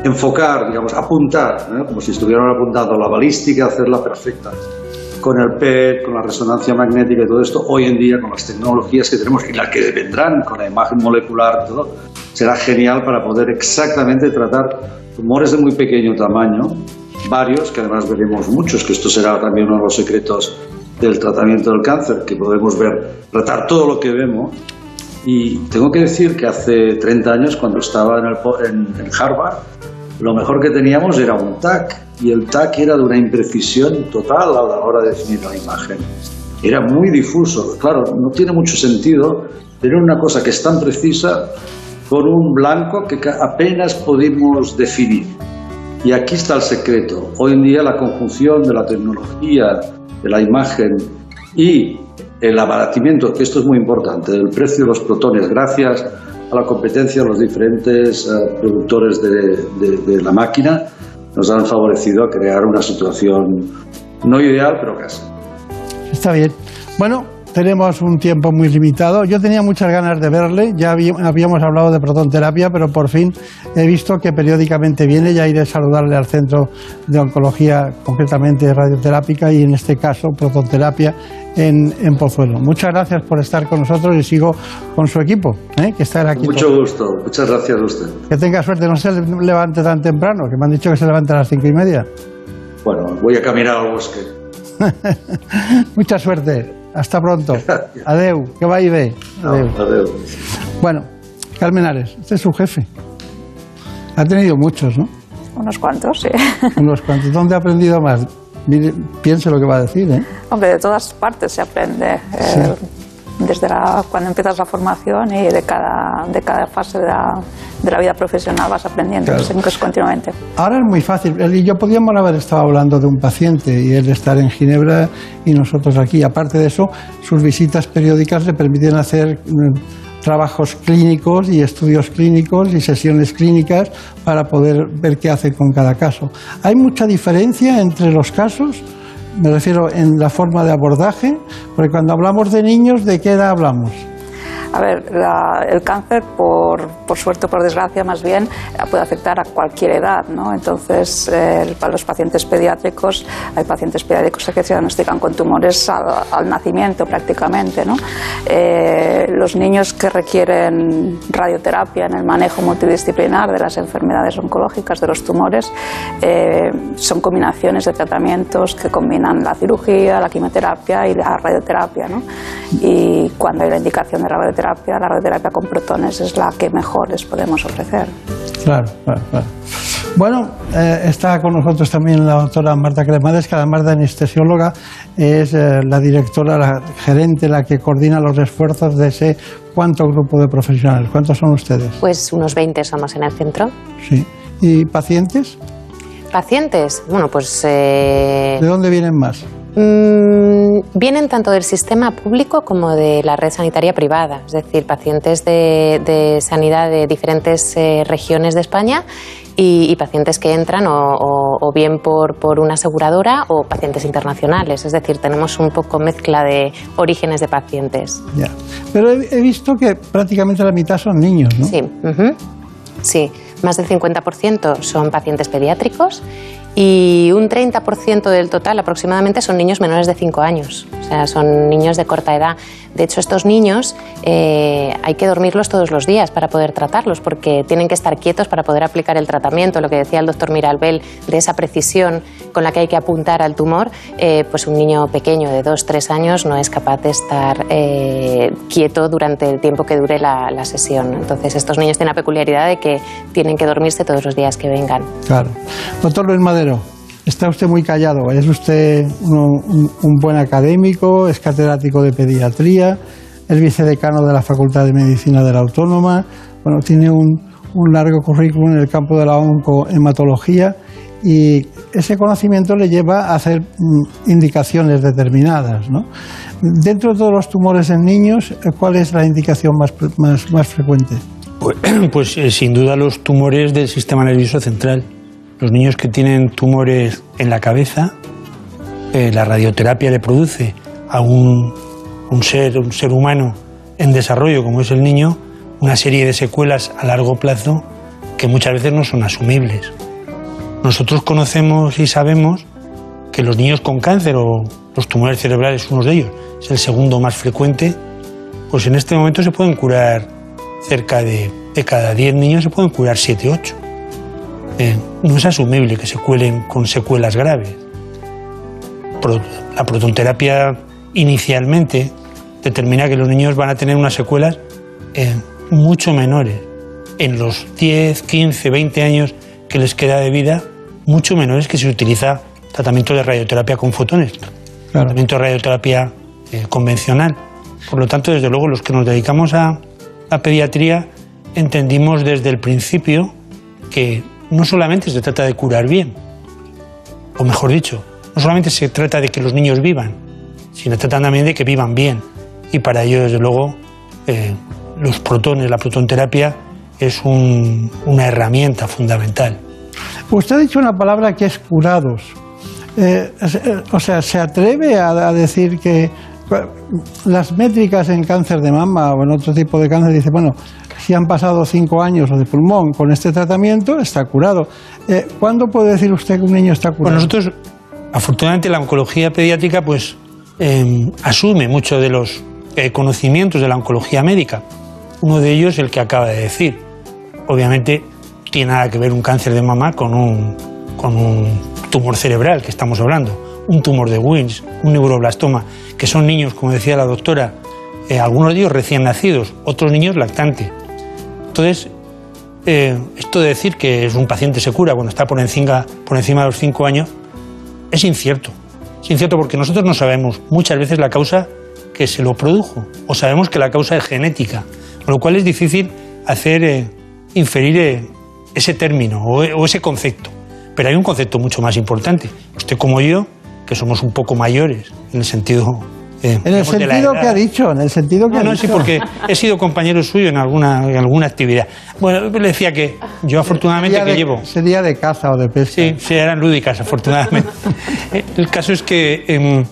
[SPEAKER 20] enfocar, digamos, apuntar, como si estuvieran apuntando la balística, hacerla perfecta. Con el PET, con la resonancia magnética y todo esto, hoy en día con las tecnologías que tenemos y las que vendrán con la imagen molecular y todo, será genial para poder exactamente tratar tumores de muy pequeño tamaño varios, que además veremos muchos, que esto será también uno de los secretos del tratamiento del cáncer, que podemos ver, tratar todo lo que vemos. Y tengo que decir que hace 30 años, cuando estaba en, el, Harvard, lo mejor que teníamos era un TAC, y el TAC era de una imprecisión total a la hora de definir la imagen. Era muy difuso. Claro, no tiene mucho sentido tener una cosa que es tan precisa con un blanco que apenas podemos definir. Y aquí está el secreto. Hoy en día la conjunción de la tecnología, de la imagen y el abaratimiento, que esto es muy importante, del precio de los protones, gracias a la competencia de los diferentes eh, productores de, de la máquina, nos han favorecido a crear una situación no ideal, pero casi.
[SPEAKER 1] Está bien. Bueno, tenemos un tiempo muy limitado. Yo tenía muchas ganas de verle, ya habíamos hablado de protonterapia, pero por fin he visto que periódicamente viene, ya iré a saludarle al centro de oncología, concretamente radioterápica y en este caso protonterapia en, Pozuelo. Muchas gracias por estar con nosotros y sigo con su equipo, ¿eh? que está aquí.
[SPEAKER 20] Mucho gusto, muchas gracias a usted.
[SPEAKER 1] Que tenga suerte, no se levante tan temprano, que me han dicho que se levante a las cinco y media.
[SPEAKER 20] Bueno, voy a caminar al bosque.
[SPEAKER 1] Mucha suerte. Hasta pronto. Adeu, que va y ve.
[SPEAKER 20] Adeu.
[SPEAKER 1] Bueno, Carmen Ares, este es su jefe. Ha tenido muchos, ¿no?
[SPEAKER 21] Unos cuantos, sí.
[SPEAKER 1] Unos cuantos. ¿Dónde ha aprendido más? piense lo que va a decir, ¿eh?
[SPEAKER 21] Hombre, de todas partes se aprende. Eh, desde cuando empiezas la formación y de cada, de cada fase de la, de la vida profesional vas aprendiendo continuamente.
[SPEAKER 1] Ahora es muy fácil. Él y yo podíamos haber estado hablando de un paciente y él estar en Ginebra y nosotros aquí. Aparte de eso, sus visitas periódicas le permiten hacer mm, trabajos clínicos y estudios clínicos y sesiones clínicas para poder ver qué hace con cada caso. ¿Hay mucha diferencia entre los casos? Me refiero en la forma de abordaje, porque cuando hablamos de niños, ¿de qué edad hablamos?
[SPEAKER 21] A ver, el cáncer, por, por, suerte o por desgracia más bien, puede afectar a cualquier edad, ¿no? Entonces, para los pacientes pediátricos, hay pacientes pediátricos que se diagnostican con tumores al, nacimiento prácticamente, ¿no? Eh, los niños que requieren radioterapia en el manejo multidisciplinar de las enfermedades oncológicas, de los tumores, eh, son combinaciones de tratamientos que combinan la cirugía, la quimioterapia y la radioterapia, ¿no? Y cuando hay la indicación de la radioterapia, la radioterapia con protones es la que mejor les podemos ofrecer.
[SPEAKER 1] Claro, claro, claro. Bueno, eh, está con nosotros también la doctora Marta Cremades, que además de anestesióloga es eh, la directora, la gerente, la que coordina los esfuerzos de ese cuánto grupo de profesionales. ¿Cuántos son ustedes?
[SPEAKER 22] Pues unos 20 somos en el centro.
[SPEAKER 1] Sí. ¿Y pacientes?
[SPEAKER 22] Pacientes, bueno, pues... Eh...
[SPEAKER 1] ¿De dónde vienen más?
[SPEAKER 22] Mm, vienen tanto del sistema público como de la red sanitaria privada, es decir, pacientes de, sanidad de diferentes eh, regiones de España y, pacientes que entran o, bien por, por, una aseguradora o pacientes internacionales, es decir, tenemos un poco mezcla de orígenes de pacientes.
[SPEAKER 1] Ya. Pero he, visto que prácticamente la mitad son niños, ¿no?
[SPEAKER 22] Sí. Sí, más del 50% son pacientes pediátricos y un 30% del total aproximadamente son niños menores de 5 años, o sea, son niños de corta edad. De hecho, estos niños eh, hay que dormirlos todos los días para poder tratarlos, porque tienen que estar quietos para poder aplicar el tratamiento. Lo que decía el doctor Miralbel de esa precisión con la que hay que apuntar al tumor, eh, pues un niño pequeño de 2-3 años no es capaz de estar eh, quieto durante el tiempo que dure la, sesión. Entonces, estos niños tienen la peculiaridad de que tienen que dormirse todos los días que vengan.
[SPEAKER 1] Claro. Doctor Luis Madero, está usted muy callado. Es usted un, buen académico, es catedrático de pediatría, es vicedecano de la Facultad de Medicina de la Autónoma. Bueno, tiene un, largo currículum en el campo de la oncohematología y ese conocimiento le lleva a hacer mm, indicaciones determinadas. ¿no? Dentro de todos los tumores en niños, ¿cuál es la indicación más, más, frecuente?
[SPEAKER 23] Pues, pues eh, sin duda los tumores del sistema nervioso central los niños que tienen tumores en la cabeza, eh, la radioterapia le produce a un, ser, un ser humano en desarrollo como es el niño una serie de secuelas a largo plazo que muchas veces no son asumibles. Nosotros conocemos y sabemos que los niños con cáncer o los tumores cerebrales, uno de ellos, es el segundo más frecuente, pues en este momento se pueden curar cerca de, de cada 10 niños, se pueden curar 7, 8 no es asumible que se cuelen con secuelas graves. La protonterapia inicialmente determina que los niños van a tener unas secuelas eh, mucho menores. En los 10, 15, 20 años que les queda de vida, mucho menores que se utiliza tratamiento de radioterapia con fotones, tratamiento de radioterapia eh, convencional. Por lo tanto, desde luego, los que nos dedicamos a la pediatría entendimos desde el principio que no solamente se trata de curar bien, o mejor dicho, no solamente se trata de que los niños vivan, sino trata también de que vivan bien. Y para ello, desde luego, eh, los protones, la protonterapia, es una herramienta fundamental.
[SPEAKER 1] Usted ha dicho una palabra que es curados. Eh, eh, o sea, ¿se atreve a, decir que las métricas en cáncer de mama o en otro tipo de cáncer dice, bueno, si han pasado cinco años de pulmón con este tratamiento, está curado. Eh, ¿Cuándo puede decir usted que un niño está curado?
[SPEAKER 23] Bueno, nosotros, afortunadamente, la oncología pediátrica pues em, asume mucho de los conocimientos de la oncología médica. Uno de ellos, el que acaba de decir. Obviamente, tiene nada que ver un cáncer de mama con un, con un tumor cerebral que estamos hablando, un tumor de Wilms, un neuroblastoma, que son niños, como decía la doctora, eh, algunos de ellos recién nacidos, otros niños lactantes. Entonces, eh, esto de decir que es un paciente se cura cuando está por encima, de los 5 años es incierto. Es incierto porque nosotros no sabemos muchas veces la causa que se lo produjo, o sabemos que la causa es genética, con lo cual es difícil hacer eh, inferir ese término o, ese concepto. Pero hay un concepto mucho más importante. Usted como yo, que somos un poco mayores, en el sentido...
[SPEAKER 1] Eh, en el sentido que ha dicho, en el sentido que
[SPEAKER 23] no,
[SPEAKER 1] ha
[SPEAKER 23] no,
[SPEAKER 1] dicho.
[SPEAKER 23] sí, porque he sido compañero suyo en alguna, en alguna actividad. Bueno, le decía que yo afortunadamente que
[SPEAKER 1] de,
[SPEAKER 23] llevo...
[SPEAKER 1] Sería de caza o de pesca.
[SPEAKER 23] Sí, sí, eran lúdicas, afortunadamente. Eh, el caso es que... Em,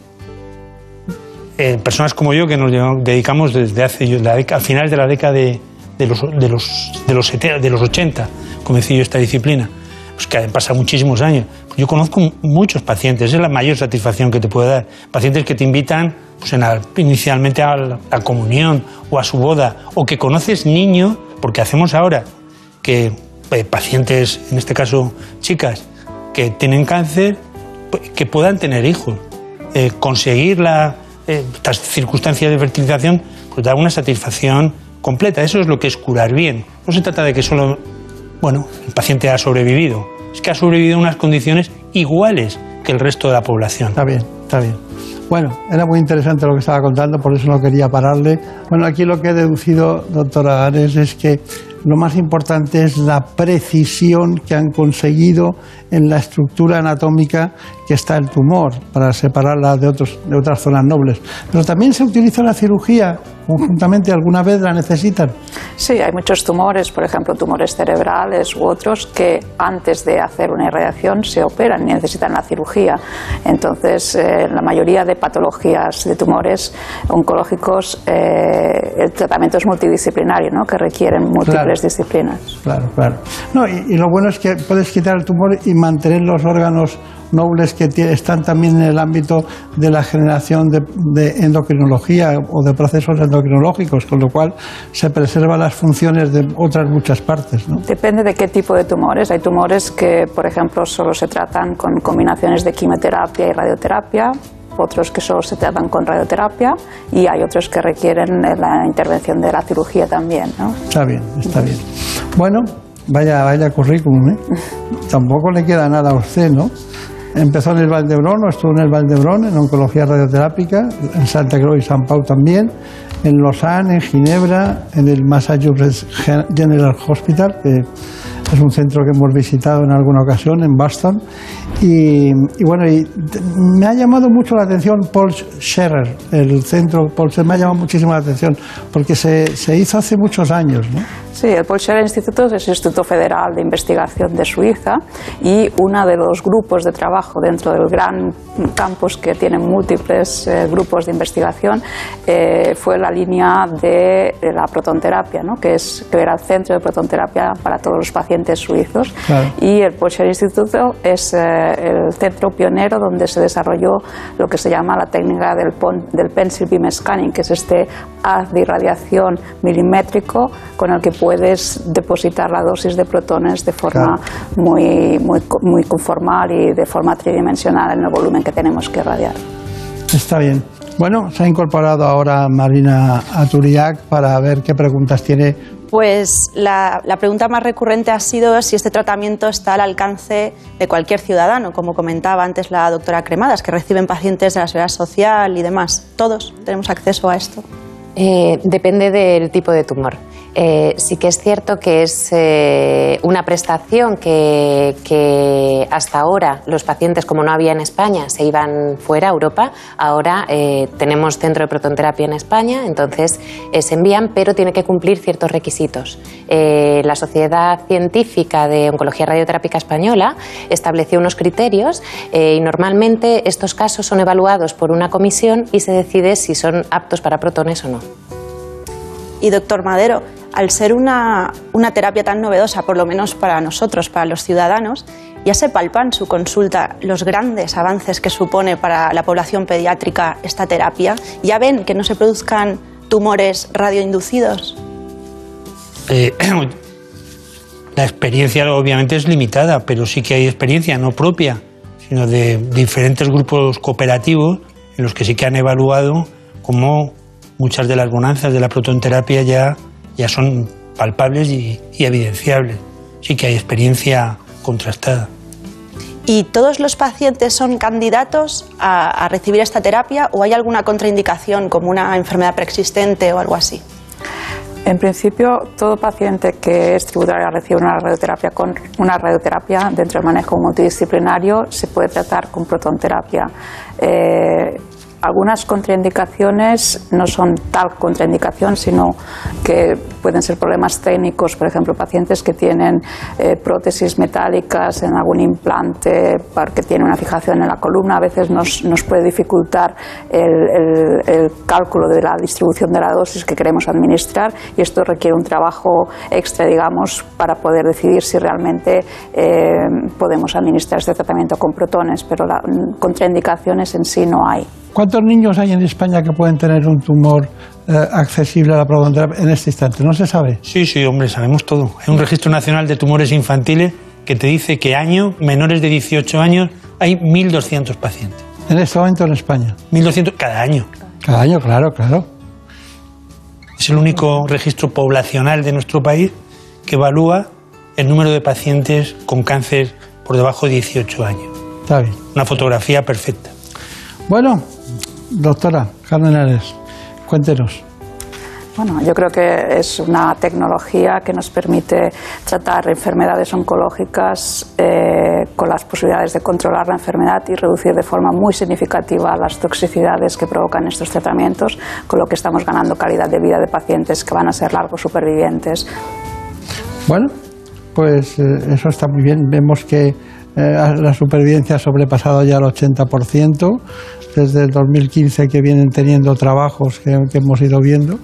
[SPEAKER 23] eh, personas como yo que nos dedicamos desde hace la a finales de la década de, de los, de los, de los, de los 80, comencé yo esta disciplina, pues que han pasado muchísimos años. Yo conozco muchos pacientes, es la mayor satisfacción que te puede dar. Pacientes que te invitan pues inicialmente a la, comunión o a su boda, o que conoces niños, porque hacemos ahora que eh, pacientes, en este caso chicas, que tienen cáncer, pues, que puedan tener hijos. Eh, conseguir la, eh, circunstancias de fertilización, pues da una satisfacción completa. Eso es lo que es curar bien. No se trata de que solo, bueno, el paciente ha sobrevivido. Es que ha sobrevivido en unas condiciones iguales que el resto de la población.
[SPEAKER 1] Está bien, está bien. Bueno, era muy interesante lo que estaba contando, por eso no quería pararle. Bueno, aquí lo que he deducido, doctora Ares, es que lo más importante es la precisión que han conseguido en la estructura anatómica que está el tumor, para separarla de, otros, de otras zonas nobles. Pero también se utiliza la cirugía conjuntamente, alguna vez la necesitan.
[SPEAKER 21] Sí, hay muchos tumores, por ejemplo, tumores cerebrales u otros, que antes de hacer una irradiación se operan y necesitan la cirugía. Entonces, eh, la mayoría de patologías de tumores oncológicos, eh, el tratamiento es multidisciplinario, ¿no? que requieren múltiples disciplinas.
[SPEAKER 1] Claro, claro. No, y, y lo bueno es que puedes quitar el tumor y mantener los órganos nobles que están también en el ámbito de la generación de, endocrinología o de procesos endocrinológicos, con lo cual se preservan las funciones de otras muchas partes. ¿no?
[SPEAKER 21] Depende de qué tipo de tumores. Hay tumores que, por ejemplo, solo se tratan con combinaciones de quimioterapia y radioterapia, otros que solo se tratan con radioterapia y hay otros que requieren la intervención de la cirugía también. ¿no?
[SPEAKER 1] Está bien, está bien. Bueno, vaya, vaya currículum, ¿eh? Tampoco le queda nada a usted, ¿no? Empezó en el Valdebrón, estuvo en el Valdebrón, en oncología radioterápica, en Santa Cruz y San Pau también, en Lausanne, en Ginebra, en el Massachusetts General Hospital, que es un centro que hemos visitado en alguna ocasión, en Boston. Y, bueno, y me ha llamado mucho la atención Paul Scherer, el centro Paul Scherer, me ha llamado muchísimo la atención, porque se, se hizo hace muchos años, ¿no?
[SPEAKER 21] Sí, el Paul Scherer Instituto es el Instituto Federal de Investigación de Suiza y uno de los grupos de trabajo dentro del gran campus que tiene múltiples eh, grupos de investigación eh, fue la línea de, la protonterapia, ¿no? que, es, que era el centro de protonterapia para todos los pacientes suizos. Y el Paul Scherer Instituto es eh, el centro pionero donde se desarrolló lo que se llama la técnica del, del pencil beam scanning, que es este haz de irradiación milimétrico con el que puedes depositar la dosis de protones de forma muy, muy, conformal y de forma tridimensional en el volumen que tenemos que irradiar.
[SPEAKER 1] Está bien. Bueno, se ha incorporado ahora Marina Aturiac para ver qué preguntas tiene.
[SPEAKER 5] Pues la, pregunta más recurrente ha sido si este tratamiento está al alcance de cualquier ciudadano, como comentaba antes la doctora Cremadas, que reciben pacientes de la seguridad social y demás. Todos tenemos acceso a esto.
[SPEAKER 22] Eh, depende del tipo de tumor. Eh, sí que es cierto que es eh, una prestación que, hasta ahora los pacientes, como no había en España, se iban fuera a Europa. Ahora eh, tenemos centro de protonterapia en España, entonces se envían, pero tiene que cumplir ciertos requisitos. La Sociedad Científica de Oncología Radioterápica Española estableció unos criterios y normalmente estos casos son evaluados por una comisión y se decide si son aptos para protones o no.
[SPEAKER 5] Y doctor Madero, al ser una, una, terapia tan novedosa, por lo menos para nosotros, para los ciudadanos, ya se palpan su consulta los grandes avances que supone para la población pediátrica esta terapia. ¿Ya ven que no se produzcan tumores radioinducidos?
[SPEAKER 23] Eh, la experiencia obviamente es limitada, pero sí que hay experiencia no propia, sino de diferentes grupos cooperativos en los que sí que han evaluado cómo muchas de las bonanzas de la protonterapia ya, ya son palpables y, y evidenciables. Sí que hay experiencia contrastada.
[SPEAKER 5] ¿Y todos los pacientes son candidatos a, a, recibir esta terapia o hay alguna contraindicación como una enfermedad preexistente o algo así?
[SPEAKER 21] En principio, todo paciente que es tributario a recibir una radioterapia con una radioterapia dentro del manejo multidisciplinario se puede tratar con protonterapia. Eh, algunas contraindicaciones no son tal contraindicación, sino que pueden ser problemas técnicos, por ejemplo, pacientes que tienen eh, prótesis metálicas en algún implante porque tiene una fijación en la columna, a veces nos, nos puede dificultar el, el, cálculo de la distribución de la dosis que queremos administrar y esto requiere un trabajo extra, digamos, para poder decidir si realmente eh, podemos administrar este tratamiento con protones, pero la, contraindicaciones en sí no hay.
[SPEAKER 1] ¿Cuántos niños hay en España que pueden tener un tumor eh, accesible a la protonterapia en este instante? ¿No se sabe?
[SPEAKER 23] Sí, sí, hombre, sabemos todo. Hay un registro nacional de tumores infantiles que te dice que año, menores de 18 años, hay 1.200 pacientes.
[SPEAKER 1] ¿En este momento en España?
[SPEAKER 23] 1.200 cada año.
[SPEAKER 1] Cada año, claro, claro.
[SPEAKER 23] Es el único registro poblacional de nuestro país que evalúa el número de pacientes con cáncer por debajo de 18 años.
[SPEAKER 1] Está bien.
[SPEAKER 23] Una fotografía perfecta.
[SPEAKER 1] Bueno, doctora Carmen Ares, cuéntenos.
[SPEAKER 21] Bueno, yo creo que es una tecnología que nos permite tratar enfermedades oncológicas eh, con las posibilidades de controlar la enfermedad y reducir de forma muy significativa las toxicidades que provocan estos tratamientos, con lo que estamos ganando calidad de vida de pacientes que van a ser largos supervivientes.
[SPEAKER 1] Bueno, pues eh, eso está muy bien. Vemos que eh, la supervivencia ha sobrepasado ya el 80% desde el 2015 que vienen teniendo trabajos que, hemos ido viendo.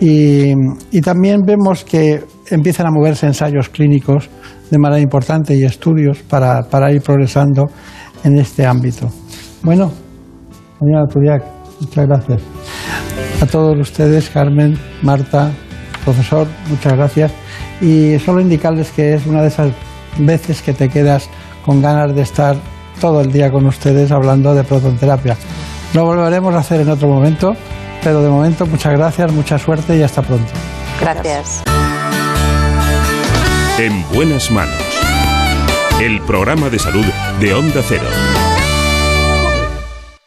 [SPEAKER 1] Y, y, también vemos que empiezan a moverse ensayos clínicos de manera importante y estudios para, para ir progresando en este ámbito. Bueno, señora Turiac, muchas gracias. A todos ustedes, Carmen, Marta, profesor, muchas gracias. Y solo indicarles que es una de esas veces que te quedas con ganas de estar todo el día con ustedes hablando de protonterapia. Lo volveremos a hacer en otro momento, pero de momento muchas gracias, mucha suerte y hasta pronto.
[SPEAKER 22] Gracias.
[SPEAKER 6] En buenas manos. El programa de salud de Onda Cero.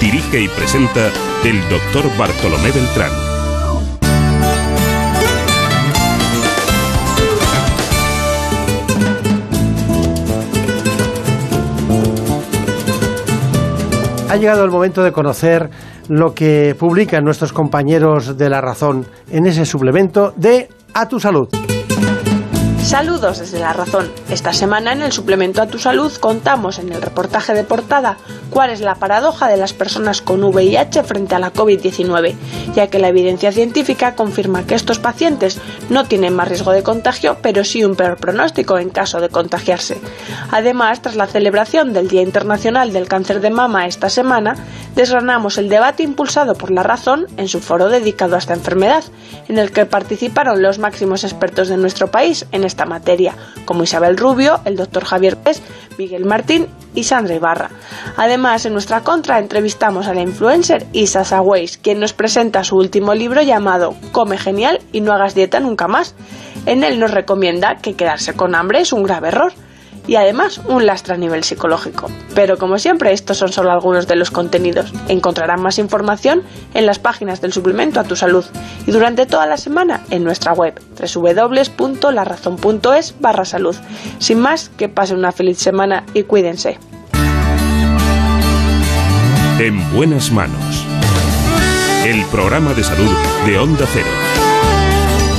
[SPEAKER 6] Dirige y presenta el doctor Bartolomé Beltrán.
[SPEAKER 24] Ha llegado el momento de conocer lo que publican nuestros compañeros de La Razón en ese suplemento de A tu Salud.
[SPEAKER 25] Saludos desde La Razón. Esta semana en el suplemento a tu salud contamos en el reportaje de portada cuál es la paradoja de las personas con VIH frente a la COVID-19, ya que la evidencia científica confirma que estos pacientes no tienen más riesgo de contagio, pero sí un peor pronóstico en caso de contagiarse. Además, tras la celebración del Día Internacional del Cáncer de Mama esta semana, desgranamos el debate impulsado por La Razón en su foro dedicado a esta enfermedad, en el que participaron los máximos expertos de nuestro país en esta materia, como Isabel Rubio, el doctor Javier Pérez, Miguel Martín y Sandra Ibarra. Además, en nuestra contra entrevistamos a la influencer Isa Sagüeis, quien nos presenta su último libro llamado Come genial y no hagas dieta nunca más. En él nos recomienda que quedarse con hambre es un grave error y además un lastre a nivel psicológico. Pero como siempre, estos son solo algunos de los contenidos. Encontrarán más información en las páginas del suplemento a tu salud y durante toda la semana en nuestra web www.larazón.es barra salud. Sin más, que pasen una feliz semana y cuídense.
[SPEAKER 8] En buenas manos. El programa de salud de Onda Cero.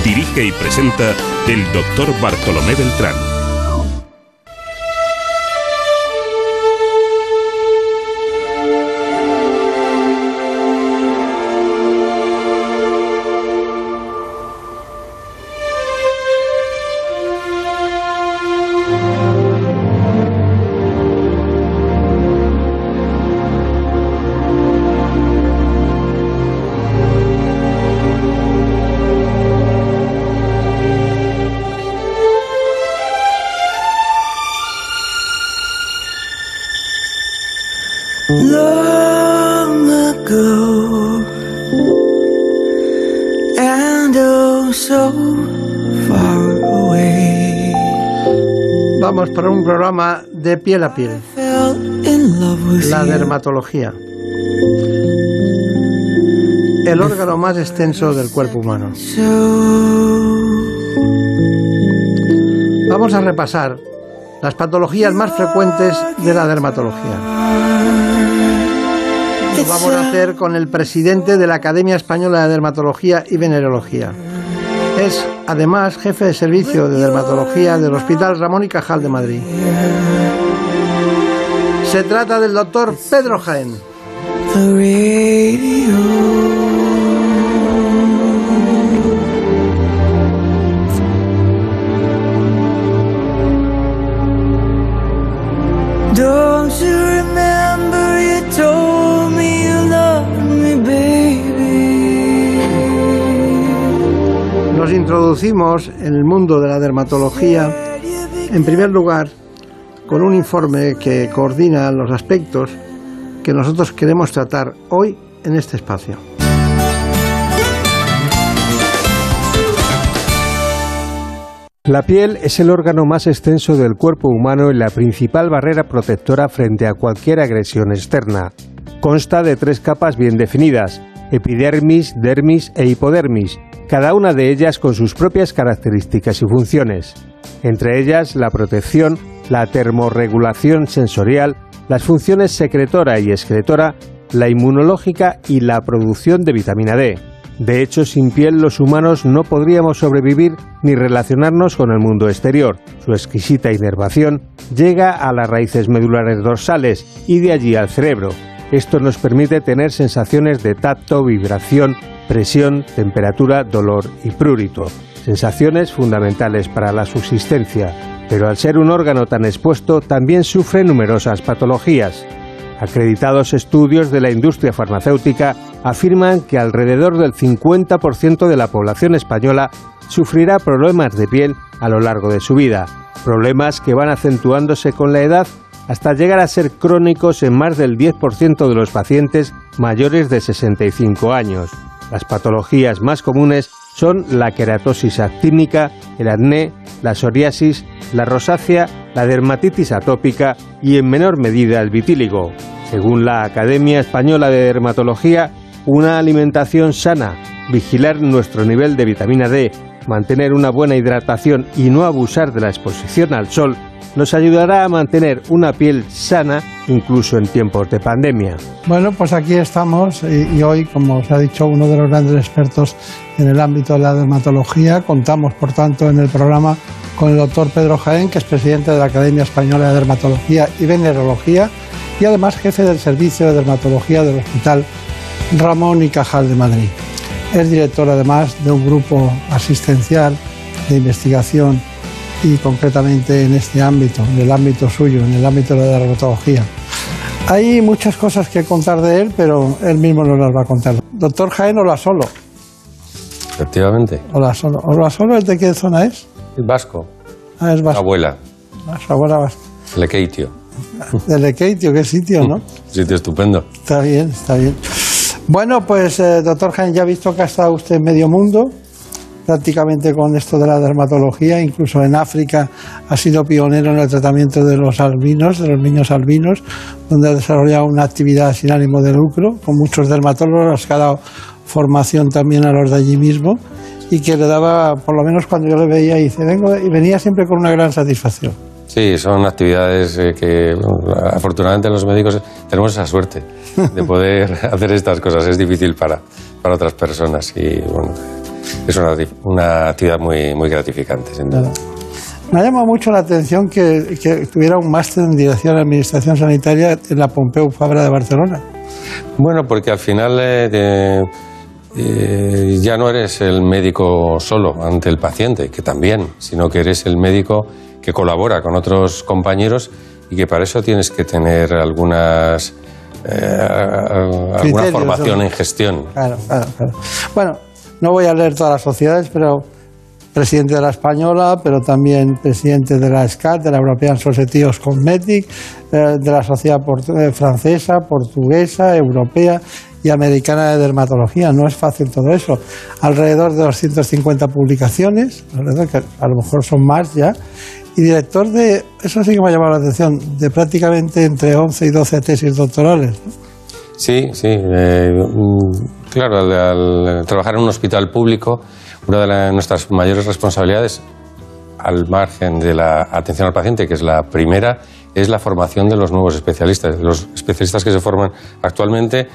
[SPEAKER 8] Dirige y presenta el doctor Bartolomé Beltrán.
[SPEAKER 1] Programa de piel a piel. La dermatología. El órgano más extenso del cuerpo humano. Vamos a repasar las patologías más frecuentes de la dermatología. Lo vamos a hacer con el presidente de la Academia Española de Dermatología y Venerología. Es además jefe de servicio de dermatología del Hospital Ramón y Cajal de Madrid. Se trata del doctor Pedro Jaén. Introducimos en el mundo de la dermatología, en primer lugar, con un informe que coordina los aspectos que nosotros queremos tratar hoy en este espacio.
[SPEAKER 4] La piel es el órgano más extenso del cuerpo humano y la principal barrera protectora frente a cualquier agresión externa. Consta de tres capas bien definidas, epidermis, dermis e hipodermis, cada una de ellas con sus propias características y funciones. Entre ellas la protección, la termorregulación sensorial, las funciones secretora y excretora, la inmunológica y la producción de vitamina D. De hecho, sin piel los humanos no podríamos sobrevivir ni relacionarnos con el mundo exterior. Su exquisita inervación llega a las raíces medulares dorsales y de allí al cerebro. Esto nos permite tener sensaciones de tacto, vibración, presión, temperatura, dolor y prurito. Sensaciones fundamentales para la subsistencia. Pero al ser un órgano tan expuesto también sufre numerosas patologías. Acreditados estudios de la industria farmacéutica afirman que alrededor del 50% de la población española sufrirá problemas de piel a lo largo de su vida, problemas que van acentuándose con la edad hasta llegar a ser crónicos en más del 10% de los pacientes mayores de 65 años. Las patologías más comunes son la queratosis actínica, el acné, la psoriasis, la rosácea, la dermatitis atópica y en menor medida el vitíligo. Según la Academia Española de Dermatología, una alimentación sana, vigilar nuestro nivel de vitamina D, mantener una buena hidratación y no abusar de la exposición al sol nos ayudará a mantener una piel sana incluso en tiempos de pandemia.
[SPEAKER 26] Bueno, pues aquí estamos y, y hoy, como os ha dicho uno de los grandes expertos en el ámbito de la dermatología, contamos, por tanto, en el programa
[SPEAKER 1] con el doctor Pedro Jaén, que es presidente de la Academia Española de Dermatología y Venerología y además jefe del Servicio de Dermatología del Hospital Ramón y Cajal de Madrid. Es director además de un grupo asistencial de investigación y concretamente en este ámbito, en el ámbito suyo, en el ámbito de la dermatología. Hay muchas cosas que contar de él, pero él mismo nos las va a contar. Doctor Jaén, hola solo.
[SPEAKER 27] Efectivamente.
[SPEAKER 1] Hola solo. Hola solo, ¿de qué zona es?
[SPEAKER 27] El vasco.
[SPEAKER 1] Ah, es vasco.
[SPEAKER 27] Abuela.
[SPEAKER 1] Ah, su abuela vasca.
[SPEAKER 27] Lekeitio.
[SPEAKER 1] De Lekeitio, qué sitio, ¿no?
[SPEAKER 27] Sitio estupendo.
[SPEAKER 1] Está bien, está bien. Bueno, pues eh, doctor Jaén, ya ha visto que ha estado usted en medio mundo, prácticamente con esto de la dermatología, incluso en África ha sido pionero en el tratamiento de los albinos, de los niños albinos, donde ha desarrollado una actividad sin ánimo de lucro, con muchos dermatólogos, que ha dado formación también a los de allí mismo y que le daba, por lo menos cuando yo le veía, y vengo, y venía siempre con una gran satisfacción.
[SPEAKER 27] Sí, son actividades eh, que afortunadamente los médicos tenemos esa suerte de poder hacer estas cosas. Es difícil para, para otras personas y bueno, es una, una actividad muy, muy gratificante, sin duda.
[SPEAKER 1] Me ha llamado mucho la atención que, que tuviera un máster en Dirección de Administración Sanitaria en la Pompeu Fabra de Barcelona.
[SPEAKER 27] Bueno, porque al final eh, eh, ya no eres el médico solo ante el paciente, que también, sino que eres el médico que colabora con otros compañeros y que para eso tienes que tener algunas eh, alguna formación en gestión.
[SPEAKER 1] Claro, claro, claro. Bueno, no voy a leer todas las sociedades, pero presidente de la Española, pero también presidente de la SCAT, de la European Society of Cosmetics, eh, de la Sociedad eh, Francesa, Portuguesa, Europea y Americana de Dermatología. No es fácil todo eso. Alrededor de 250 publicaciones, que a lo mejor son más ya, y director de, eso sí que me ha llamado la atención, de prácticamente entre 11 y 12 tesis doctorales.
[SPEAKER 27] Sí, sí. eh, mm, claro, al, trabajar en un hospital público, una de nuestras mayores responsabilidades, al margen de la atención al paciente, que es la primera, es la formación de los nuevos especialistas. Los especialistas que se forman actualmente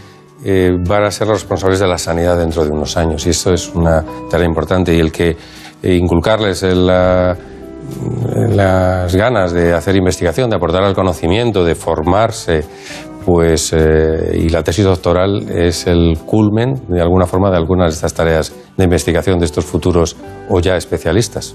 [SPEAKER 27] eh, van a ser los responsables de la sanidad dentro de unos años. Y eso es una tarea importante. Y el que eh, inculcarles el, la- las ganas de hacer investigación, de aportar al conocimiento, de formarse, pues eh, y la tesis doctoral es el culmen de alguna forma de algunas de estas tareas de investigación de estos futuros o ya especialistas.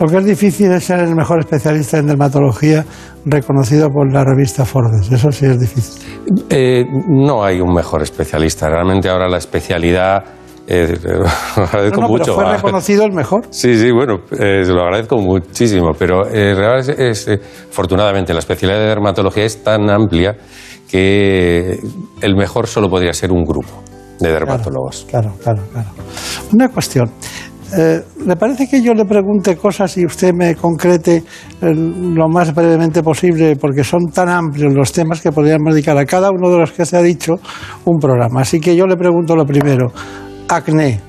[SPEAKER 1] Lo que es difícil es ser el mejor especialista en dermatología reconocido por la revista Forbes. Eso sí es difícil.
[SPEAKER 27] Eh, no hay un mejor especialista. Realmente ahora la especialidad eh, lo agradezco
[SPEAKER 1] No, no,
[SPEAKER 27] mucho.
[SPEAKER 1] pero fue reconocido el mejor.
[SPEAKER 27] Sí, sí, bueno, eh, se lo agradezco muchísimo, pero eh, realmente es, eh, afortunadamente la especialidad de dermatología es tan amplia que el mejor solo podría ser un grupo de dermatólogos.
[SPEAKER 1] Claro, claro, claro. Una cuestión. Eh, ¿Le parece que yo le pregunte cosas y usted me concrete eh, lo más brevemente posible? Porque son tan amplios los temas que podríamos dedicar a cada uno de los que se ha dicho un programa. Así que yo le pregunto lo primero. Acné.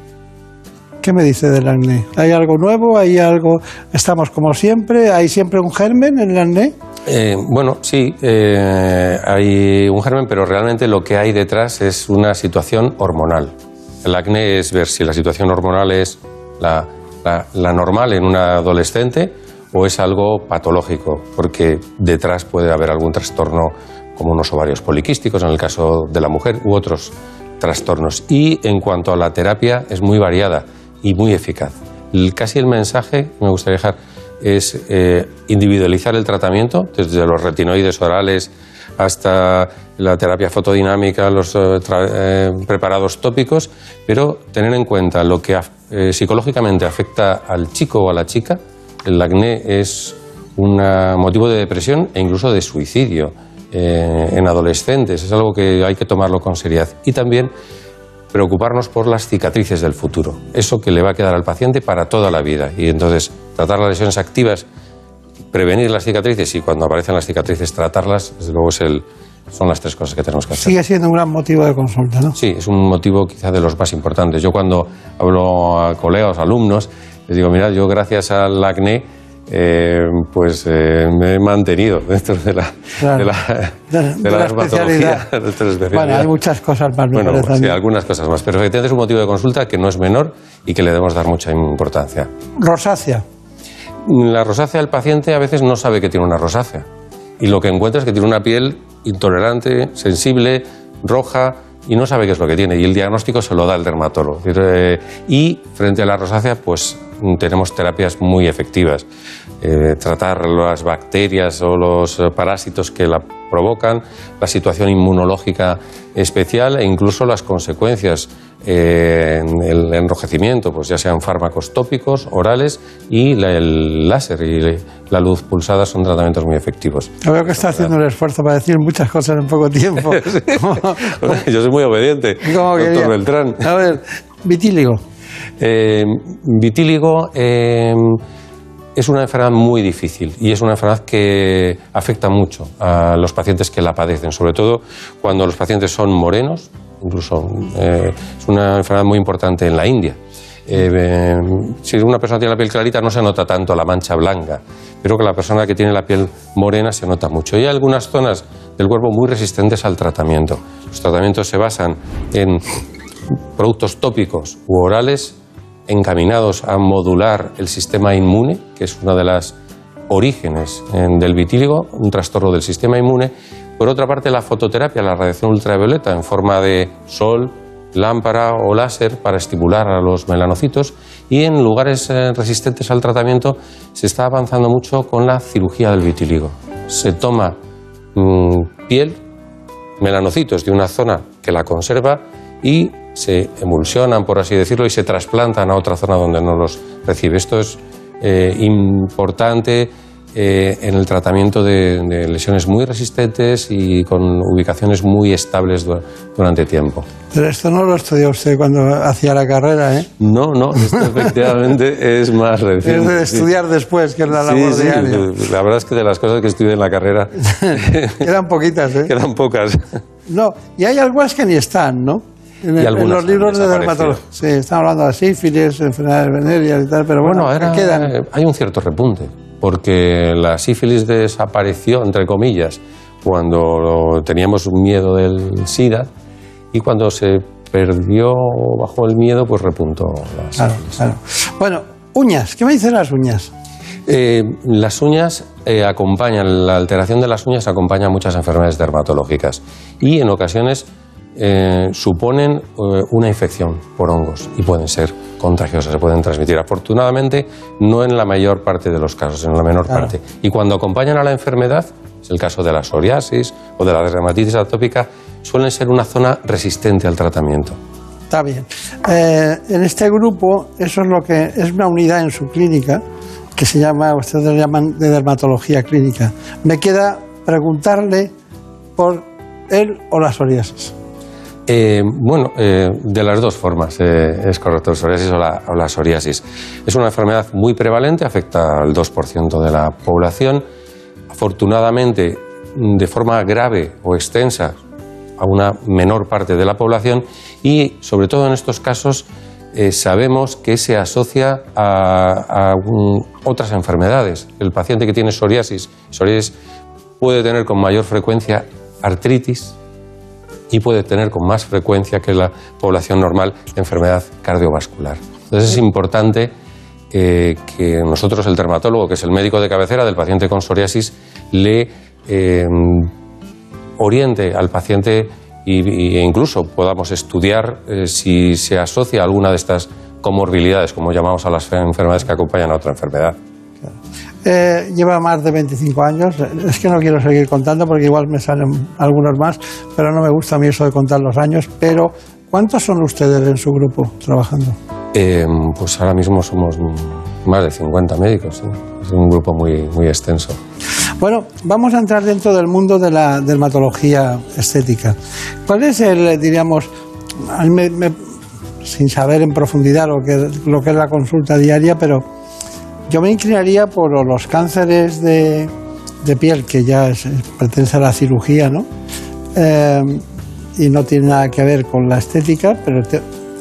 [SPEAKER 1] ¿Qué me dice del acné? ¿Hay algo nuevo? ¿Hay algo? ¿Estamos como siempre? ¿Hay siempre un germen en el acné?
[SPEAKER 27] Eh, bueno, sí, eh, hay un germen, pero realmente lo que hay detrás es una situación hormonal. El acné es ver si la situación hormonal es la, la- la normal en una adolescente o es algo patológico, porque detrás puede haber algún trastorno como unos ovarios poliquísticos en el caso de la mujer u otros trastornos. Y en cuanto a la terapia es muy variada y muy eficaz. Casi el mensaje me gustaría dejar es eh, individualizar el tratamiento, desde los retinoides orales hasta la terapia fotodinámica, los eh, eh, preparados tópicos, pero tener en cuenta lo que psicológicamente afecta al chico o a la chica. El acné es un motivo de depresión e incluso de suicidio en adolescentes. Es algo que hay que tomarlo con seriedad. Y también preocuparnos por las cicatrices del futuro, eso que le va a quedar al paciente para toda la vida. Y entonces tratar las lesiones activas, prevenir las cicatrices y cuando aparecen las cicatrices tratarlas, desde luego es el, son las tres cosas que tenemos que hacer.
[SPEAKER 1] Sigue siendo un gran motivo de consulta, ¿no?
[SPEAKER 27] Sí, es un motivo quizá de los más importantes. Yo cuando hablo a colegas, alumnos, les digo, mira, yo gracias al acné, eh, pues eh, me he mantenido dentro de la,
[SPEAKER 1] Claro.
[SPEAKER 27] de la,
[SPEAKER 1] De-
[SPEAKER 27] de
[SPEAKER 1] de
[SPEAKER 27] la
[SPEAKER 1] la
[SPEAKER 27] dermatología.
[SPEAKER 1] especialidad.
[SPEAKER 27] de esta especialidad.
[SPEAKER 1] Bueno, hay muchas cosas más.
[SPEAKER 27] Bueno, sí, algunas cosas más, pero efectivamente es un motivo de consulta que no es menor y que le debemos dar mucha importancia.
[SPEAKER 1] Rosácea.
[SPEAKER 27] la rosácea del paciente a veces no sabe que tiene una rosácea. Y lo que encuentra es que tiene una piel intolerante, sensible, roja, y no sabe qué es lo que tiene. Y el diagnóstico se lo da el dermatólogo. Eh, Y frente a la rosácea, pues tenemos terapias muy efectivas. Eh, tratar las bacterias o los eh, parásitos que la provocan, la situación inmunológica especial e incluso las consecuencias eh, en el enrojecimiento, pues ya sean fármacos tópicos, orales y la- el láser y la luz pulsada son tratamientos muy efectivos.
[SPEAKER 1] Yo veo que está haciendo un esfuerzo para decir muchas cosas en poco tiempo.
[SPEAKER 27] Yo soy muy obediente,
[SPEAKER 1] ¿Cómo
[SPEAKER 27] doctor? Beltrán.
[SPEAKER 1] A ver, vitíligo.
[SPEAKER 27] Eh, vitíligo es una enfermedad muy difícil y es una enfermedad que afecta mucho a los pacientes que la padecen, sobre todo cuando los pacientes son morenos, incluso eh, es una enfermedad muy importante en la India. Eh, si una persona tiene la piel clarita no se nota tanto la mancha blanca, pero que la persona que tiene la piel morena se nota mucho. Y hay algunas zonas del cuerpo muy resistentes al tratamiento. Los tratamientos se basan en productos tópicos u orales encaminados a modular el sistema inmune, que es una de las orígenes del vitíligo, un trastorno del sistema inmune. Por otra parte, la fototerapia, la radiación ultravioleta en forma de sol, lámpara o láser para estimular a los melanocitos y en lugares eh, resistentes al tratamiento se está avanzando mucho con la cirugía del vitíligo. Se toma mm, piel, melanocitos de una zona que la conserva y se emulsionan, por así decirlo, y se trasplantan a otra zona donde no los recibe. Esto es eh, importante eh, en el tratamiento de, de lesiones muy resistentes y con ubicaciones muy estables du- durante tiempo.
[SPEAKER 1] Pero esto no lo estudió usted cuando hacía la carrera, ¿eh?
[SPEAKER 27] No, no, esto efectivamente es más
[SPEAKER 1] Es
[SPEAKER 27] reciente.
[SPEAKER 1] de
[SPEAKER 27] sí.
[SPEAKER 1] estudiar después, que es la labor
[SPEAKER 27] sí,
[SPEAKER 1] diaria.
[SPEAKER 27] la verdad es que de las cosas que estudié en la carrera
[SPEAKER 1] Quedan poquitas, ¿eh?
[SPEAKER 27] quedan pocas.
[SPEAKER 1] No, y hay algunas que ni están, ¿no? En,
[SPEAKER 27] Y
[SPEAKER 1] en
[SPEAKER 27] algunas
[SPEAKER 1] los libros de dermatología. Sí, están hablando de sífilis, enfermedades venéreas y tal, pero bueno,
[SPEAKER 27] Bueno, ahora
[SPEAKER 1] quedan.
[SPEAKER 27] hay un cierto repunte, porque la sífilis desapareció, entre comillas, cuando teníamos un miedo del SIDA y cuando se perdió bajo el miedo, pues repuntó la
[SPEAKER 1] Claro,
[SPEAKER 27] sífilis.
[SPEAKER 1] claro. Bueno, uñas, ¿qué me dicen las uñas?
[SPEAKER 27] Eh, las uñas eh, acompañan, la alteración de las uñas acompaña muchas enfermedades dermatológicas y en ocasiones eh, suponen eh, una infección por hongos y pueden ser contagiosas, se pueden transmitir. Afortunadamente, no en la mayor parte de los casos, en la menor
[SPEAKER 1] Claro.
[SPEAKER 27] parte. Y cuando acompañan a la enfermedad, es el caso de la psoriasis o de la dermatitis atópica, suelen ser una zona resistente al tratamiento.
[SPEAKER 1] Está bien. Eh, en este grupo, eso es lo que es una unidad en su clínica que se llama, ustedes le llaman de dermatología clínica. Me queda preguntarle por él o la psoriasis.
[SPEAKER 27] Eh, bueno, eh, de las dos formas eh, es correcto, el psoriasis o la, o la psoriasis. Es una enfermedad muy prevalente, afecta al 2% de la población. Afortunadamente, de forma grave o extensa, a una menor parte de la población y, sobre todo en estos casos, eh, sabemos que se asocia a, otras enfermedades. El paciente que tiene psoriasis, psoriasis puede tener con mayor frecuencia artritis, y puede tener con más frecuencia que la población normal enfermedad cardiovascular. Entonces es importante eh, que nosotros, el dermatólogo, que es el médico de cabecera del paciente con psoriasis, le eh, oriente al paciente y, e incluso podamos estudiar eh, si se asocia a alguna de estas comorbilidades, como llamamos a las enfermedades que acompañan a otra enfermedad.
[SPEAKER 1] Eh, lleva más de 25 años. Es que no quiero seguir contando porque igual me salen algunos más, pero no me gusta a mí eso de contar los años. Pero, ¿cuántos son ustedes en su grupo trabajando?
[SPEAKER 27] Eh, pues ahora mismo somos más de 50 médicos, es un grupo muy, muy extenso.
[SPEAKER 1] Bueno, vamos a entrar dentro del mundo de la dermatología estética. ¿Cuál es el, diríamos, me- me- sin saber en profundidad lo que, lo que es la consulta diaria, pero yo me inclinaría por los cánceres de, de piel, que ya es- pertenece a la cirugía, ¿no? Eh, y no tiene nada que ver con la estética, pero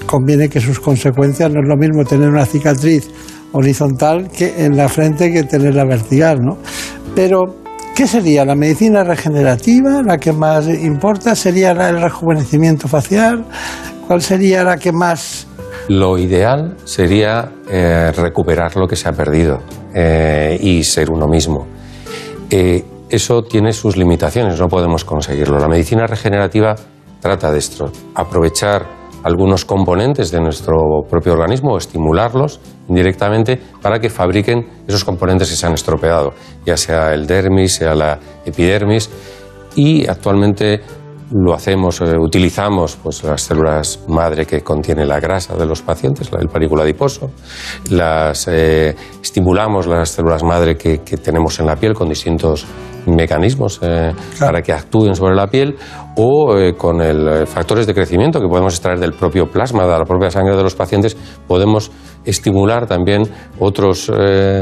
[SPEAKER 1] conviene que sus consecuencias no es lo mismo tener una cicatriz horizontal que en la frente que tenerla vertical, ¿no? Pero, ¿qué sería? ¿La medicina regenerativa la que más importa? ¿Sería el rejuvenecimiento facial? ¿Cuál sería la que más
[SPEAKER 27] Lo ideal sería eh, recuperar lo que se ha perdido. eh, y ser uno mismo. Eh, eso tiene sus limitaciones, no podemos conseguirlo. La medicina regenerativa trata de esto, aprovechar algunos componentes de nuestro propio organismo o estimularlos indirectamente para que fabriquen esos componentes que se han estropeado, ya sea el dermis, sea la epidermis, y actualmente lo hacemos, eh, utilizamos pues, las células madre que contiene la grasa de los pacientes, el parículo adiposo, las, eh, estimulamos las células madre que, que, tenemos en la piel con distintos mecanismos eh, para que actúen sobre la piel o con el, factores de crecimiento que podemos extraer del propio plasma, de la propia sangre de los pacientes, podemos estimular también otros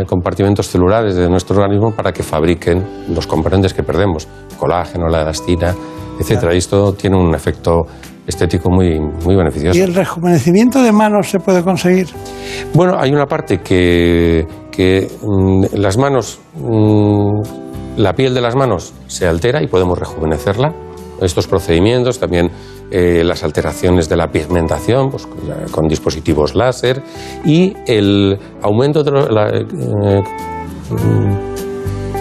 [SPEAKER 27] compartimentos celulares de nuestro organismo para que fabriquen los componentes que perdemos, colágeno, la elastina, etcétera. Y esto tiene un efecto estético muy, muy beneficioso.
[SPEAKER 1] ¿Y el rejuvenecimiento de manos se puede conseguir?
[SPEAKER 27] Bueno, hay una parte que, que mm, las manos, mm, la piel de las manos se altera y podemos rejuvenecerla. Estos procedimientos, también eh, las alteraciones de la pigmentación pues, con, dispositivos láser y el aumento de la, eh, mm,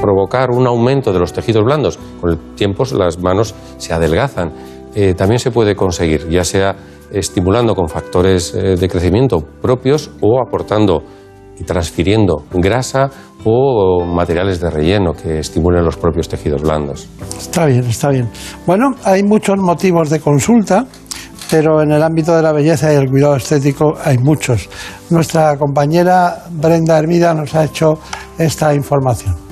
[SPEAKER 27] provocar un aumento de los tejidos blandos. Con el tiempo las manos se adelgazan. Eh, también se puede conseguir, ya sea estimulando con factores eh, de crecimiento propios o aportando y transfiriendo grasa o materiales de relleno que estimulen los propios tejidos blandos.
[SPEAKER 1] Está bien, está bien. Bueno, hay muchos motivos de consulta, pero en el ámbito de la belleza y el cuidado estético hay muchos. Nuestra compañera Brenda Hermida nos ha hecho esta información.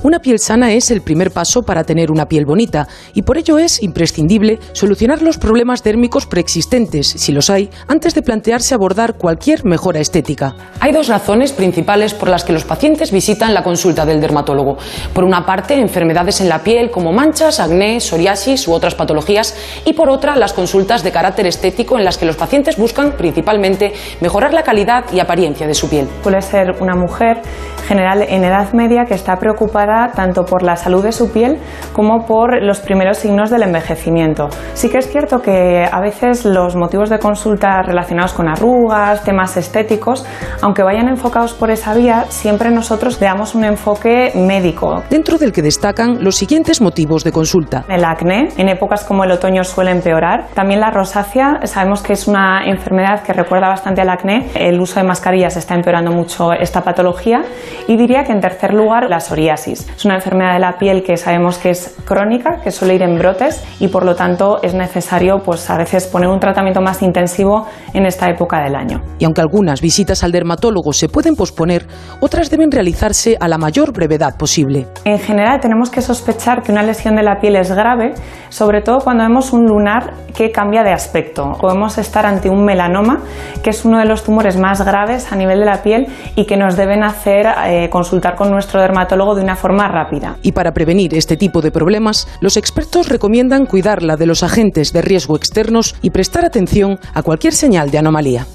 [SPEAKER 28] Una piel sana es el primer paso para tener una piel bonita y por ello es imprescindible solucionar los problemas térmicos preexistentes, si los hay, antes de plantearse abordar cualquier mejora estética. Hay dos razones principales por las que los pacientes visitan la consulta del dermatólogo. Por una parte, enfermedades en la piel como manchas, acné, psoriasis u otras patologías y por otra, las consultas de carácter estético en las que los pacientes buscan principalmente mejorar la calidad y apariencia de su piel.
[SPEAKER 9] Puede ser una mujer general en edad media que está preocupada tanto por la salud de su piel como por los primeros signos del envejecimiento. Sí que es cierto que a veces los motivos de consulta relacionados con arrugas, temas estéticos, aunque vayan enfocados por esa vía, siempre nosotros damos un enfoque médico.
[SPEAKER 28] Dentro del que destacan los siguientes motivos de consulta.
[SPEAKER 9] El acné, en épocas como el otoño suele empeorar. También la rosácea, sabemos que es una enfermedad que recuerda bastante al acné. El uso de mascarillas está empeorando mucho esta patología. Y diría que en tercer lugar, la psoriasis. Es una enfermedad de la piel que sabemos que es crónica, que suele ir en brotes y por lo tanto es necesario pues a veces poner un tratamiento más intensivo en esta época del año.
[SPEAKER 28] Y aunque algunas visitas al dermatólogo se pueden posponer, otras deben realizarse a la mayor brevedad posible.
[SPEAKER 9] En general tenemos que sospechar que una lesión de la piel es grave, sobre todo cuando vemos un lunar que cambia de aspecto. Podemos estar ante un melanoma, que es uno de los tumores más graves a nivel de la piel y que nos deben hacer eh, consultar con nuestro dermatólogo de una forma más rápida.
[SPEAKER 28] Y para prevenir este tipo de problemas, los expertos recomiendan cuidarla de los agentes de riesgo externos y prestar atención a cualquier señal de anomalía.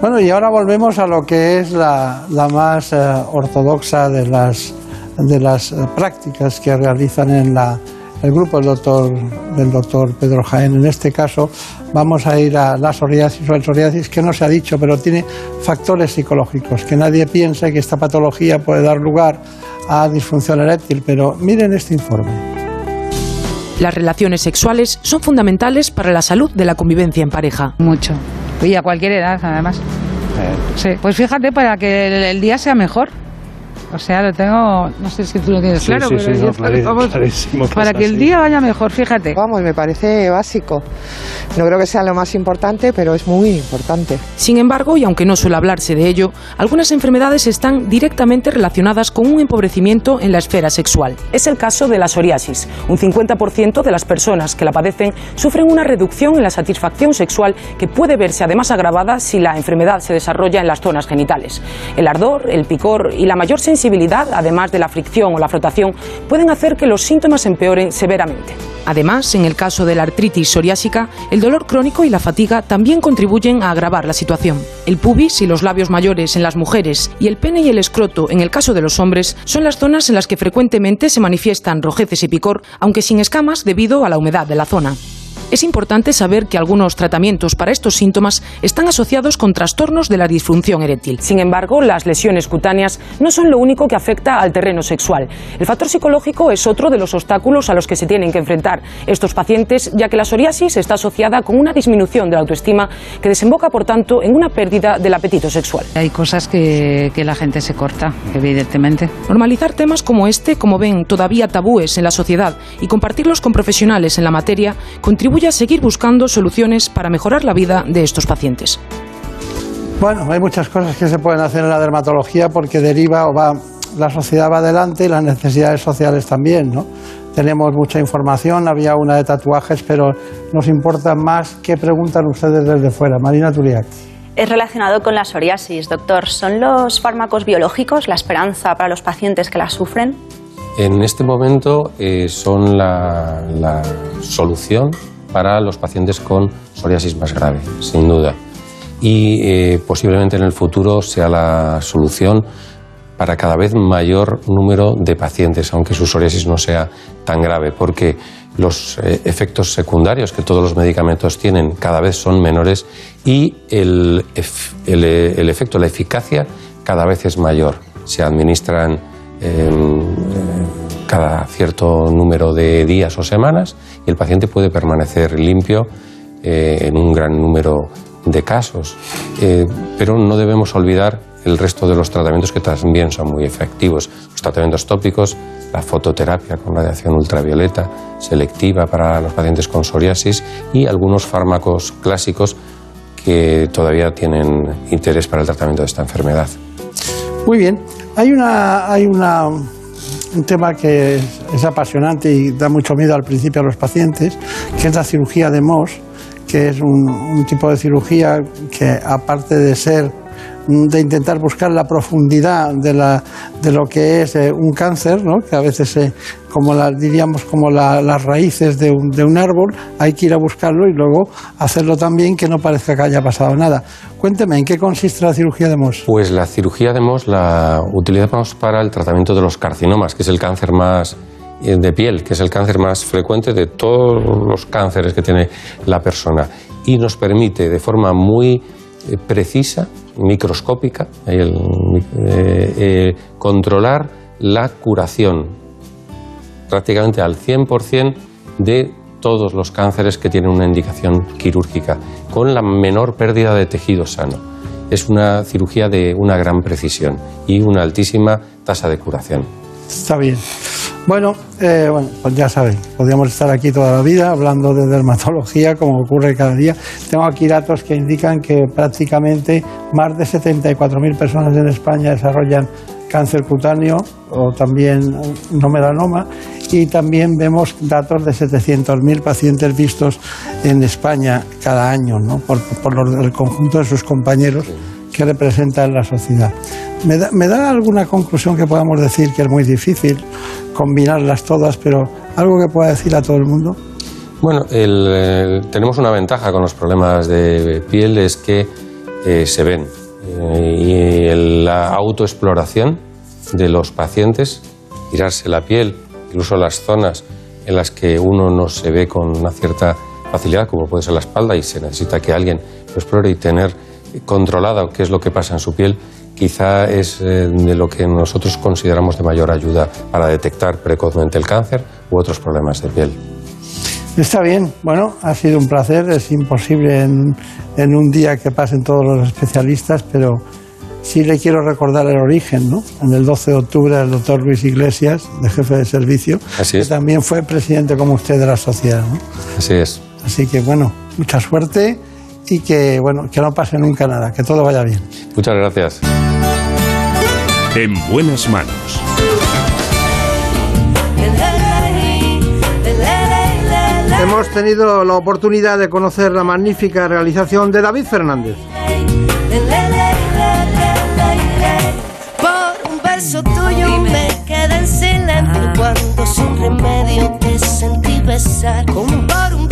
[SPEAKER 1] Bueno, y ahora volvemos a lo que es la, más eh, ortodoxa de las, de las eh, prácticas que realizan en la, el grupo del doctor, del doctor Pedro Jaén. En este caso vamos a ir a la psoriasis o el psoriasis que no se ha dicho, pero tiene factores psicológicos, que nadie piense que esta patología puede dar lugar a disfunción eréctil, pero miren este informe.
[SPEAKER 28] Las relaciones sexuales son fundamentales para la salud de la convivencia en pareja.
[SPEAKER 29] Mucho. Y a cualquier edad, además. Sí. Pues fíjate, para que el día sea mejor. O sea, lo tengo, no sé si tú lo tienes claro, pero para que el día vaya mejor, fíjate.
[SPEAKER 30] Vamos, me parece básico. No creo que sea lo más importante, pero es muy importante.
[SPEAKER 28] Sin embargo, y aunque no suele hablarse de ello, algunas enfermedades están directamente relacionadas con un empobrecimiento en la esfera sexual. Es el caso de la psoriasis. Un 50% de las personas que la padecen sufren una reducción en la satisfacción sexual que puede verse además agravada si la enfermedad se desarrolla en las zonas genitales. El ardor, el picor y la mayor sensibilidad además de la fricción o la frotación, pueden hacer que los síntomas empeoren severamente. Además, en el caso de la artritis psoriásica, el dolor crónico y la fatiga también contribuyen a agravar la situación. El pubis y los labios mayores en las mujeres y el pene y el escroto en el caso de los hombres son las zonas en las que frecuentemente se manifiestan rojeces y picor, aunque sin escamas debido a la humedad de la zona. Es importante saber que algunos tratamientos para estos síntomas están asociados con trastornos de la disfunción eréctil. Sin embargo, las lesiones cutáneas no son lo único que afecta al terreno sexual. El factor psicológico es otro de los obstáculos a los que se tienen que enfrentar estos pacientes, ya que la psoriasis está asociada con una disminución de la autoestima que desemboca, por tanto, en una pérdida del apetito sexual.
[SPEAKER 29] Hay cosas que, que la gente se corta, evidentemente.
[SPEAKER 28] Normalizar temas como este, como ven, todavía tabúes en la sociedad y compartirlos con profesionales en la materia contribuye a seguir buscando soluciones para mejorar la vida de estos pacientes.
[SPEAKER 1] Bueno, hay muchas cosas que se pueden hacer en la dermatología porque deriva o va, la sociedad va adelante y las necesidades sociales también, ¿no? Tenemos mucha información, había una de tatuajes, pero nos importa más qué preguntan ustedes desde fuera. Marina Turiak.
[SPEAKER 5] Es relacionado con la psoriasis, doctor. ¿Son los fármacos biológicos la esperanza para los pacientes que la sufren?
[SPEAKER 27] En este momento eh, son la, la solución para los pacientes con psoriasis más grave, sin duda. Y eh, posiblemente en el futuro sea la solución para cada vez mayor número de pacientes, aunque su psoriasis no sea tan grave, porque los eh, efectos secundarios que todos los medicamentos tienen cada vez son menores y el, eh, el efecto, la eficacia cada vez es mayor. Se administran eh, cada cierto número de días o semanas y el paciente puede permanecer limpio eh, en un gran número de casos. Eh, pero no debemos olvidar el resto de los tratamientos que también son muy efectivos. Los tratamientos tópicos, la fototerapia con radiación ultravioleta selectiva para los pacientes con psoriasis y algunos fármacos clásicos que todavía tienen interés para el tratamiento de esta enfermedad.
[SPEAKER 1] Muy bien. Hay una, hay una, un tema que es, apasionante y da mucho miedo al principio a los pacientes, que es la cirugía de Mohs, que es un, tipo de cirugía que aparte de ser de intentar buscar la profundidad de, la, de lo que es eh, un cáncer, ¿no? que a veces, eh, como la, diríamos, como la- las raíces de un, de un árbol, hay que ir a buscarlo y luego hacerlo también que no parezca que haya pasado nada. Cuénteme, ¿en qué consiste la cirugía de Mohs?
[SPEAKER 27] Pues la cirugía de Mohs la utilizamos para el tratamiento de los carcinomas, que es el cáncer más eh, de piel, que es el cáncer más frecuente de todos los cánceres que tiene la persona. Y nos permite de forma muy precisa, microscópica, el, eh, eh, controlar la curación prácticamente al 100% de todos los cánceres que tienen una indicación quirúrgica, con la menor pérdida de tejido sano. Es una cirugía de una gran precisión y una altísima tasa de curación.
[SPEAKER 1] Está bien. Bueno, eh, bueno, pues ya saben, podríamos estar aquí toda la vida hablando de dermatología, como ocurre cada día. Tengo aquí datos que indican que prácticamente más de 74.000 personas en España desarrollan cáncer cutáneo o también no melanoma y también vemos datos de 700.000 pacientes vistos en España cada año, ¿no? por, por del conjunto de sus compañeros que representan la sociedad. ¿Me da, alguna conclusión que podamos decir que es muy difícil combinarlas todas, pero algo que pueda decir a todo el mundo?
[SPEAKER 27] Bueno, eh, tenemos una ventaja con los problemas de piel, es que eh, se ven. Eh, y el- la autoexploración de los pacientes, tirarse la piel, incluso las zonas en las que uno no se ve con una cierta facilidad, como puede ser la espalda, y se necesita que alguien lo explore y tener controlada qué es lo que pasa en su piel, quizá es eh, de lo que nosotros consideramos de mayor ayuda para detectar precozmente el cáncer u otros problemas de piel.
[SPEAKER 1] Está bien, bueno, ha sido un placer, es imposible en, en un día que pasen todos los especialistas, pero sí le quiero recordar el origen, ¿no? En el 12 de octubre el doctor Luis Iglesias, de jefe de servicio,
[SPEAKER 27] Así
[SPEAKER 1] que también fue presidente como usted de la sociedad, ¿no?
[SPEAKER 27] Así es.
[SPEAKER 1] Así que bueno, mucha suerte y que bueno, que no pase nunca nada, que todo vaya bien.
[SPEAKER 27] Muchas gracias.
[SPEAKER 6] En buenas manos.
[SPEAKER 24] Hemos tenido la oportunidad de conocer la magnífica realización de David Fernández.
[SPEAKER 31] Por un beso tuyo me quedé en silencio cuando sin remedio te sentí besar. Por un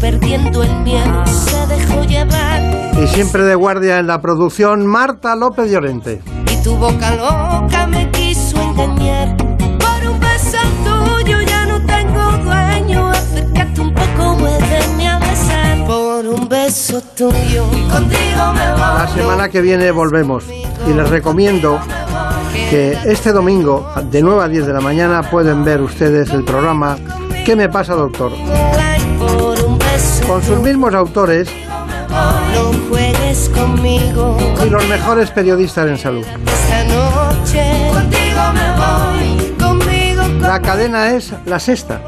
[SPEAKER 31] perdiendo el miedo, se dejó llevar.
[SPEAKER 24] Y siempre de guardia en la producción, Marta López Llorente.
[SPEAKER 31] Y tu boca loca me quiso engañar. Por un beso tuyo ya no tengo dueño. Acércate un poco, muéveme a besar. Por un beso tuyo, contigo me voy.
[SPEAKER 1] La semana que viene volvemos. Y les recomiendo que este domingo, de 9 a 10 de la mañana, pueden ver ustedes el programa ¿Qué me pasa, doctor? Con sus mismos autores
[SPEAKER 31] No juegues conmigo.
[SPEAKER 1] y los mejores periodistas en salud.
[SPEAKER 31] Esta noche contigo me voy. Conmigo,
[SPEAKER 1] La cadena es la sexta.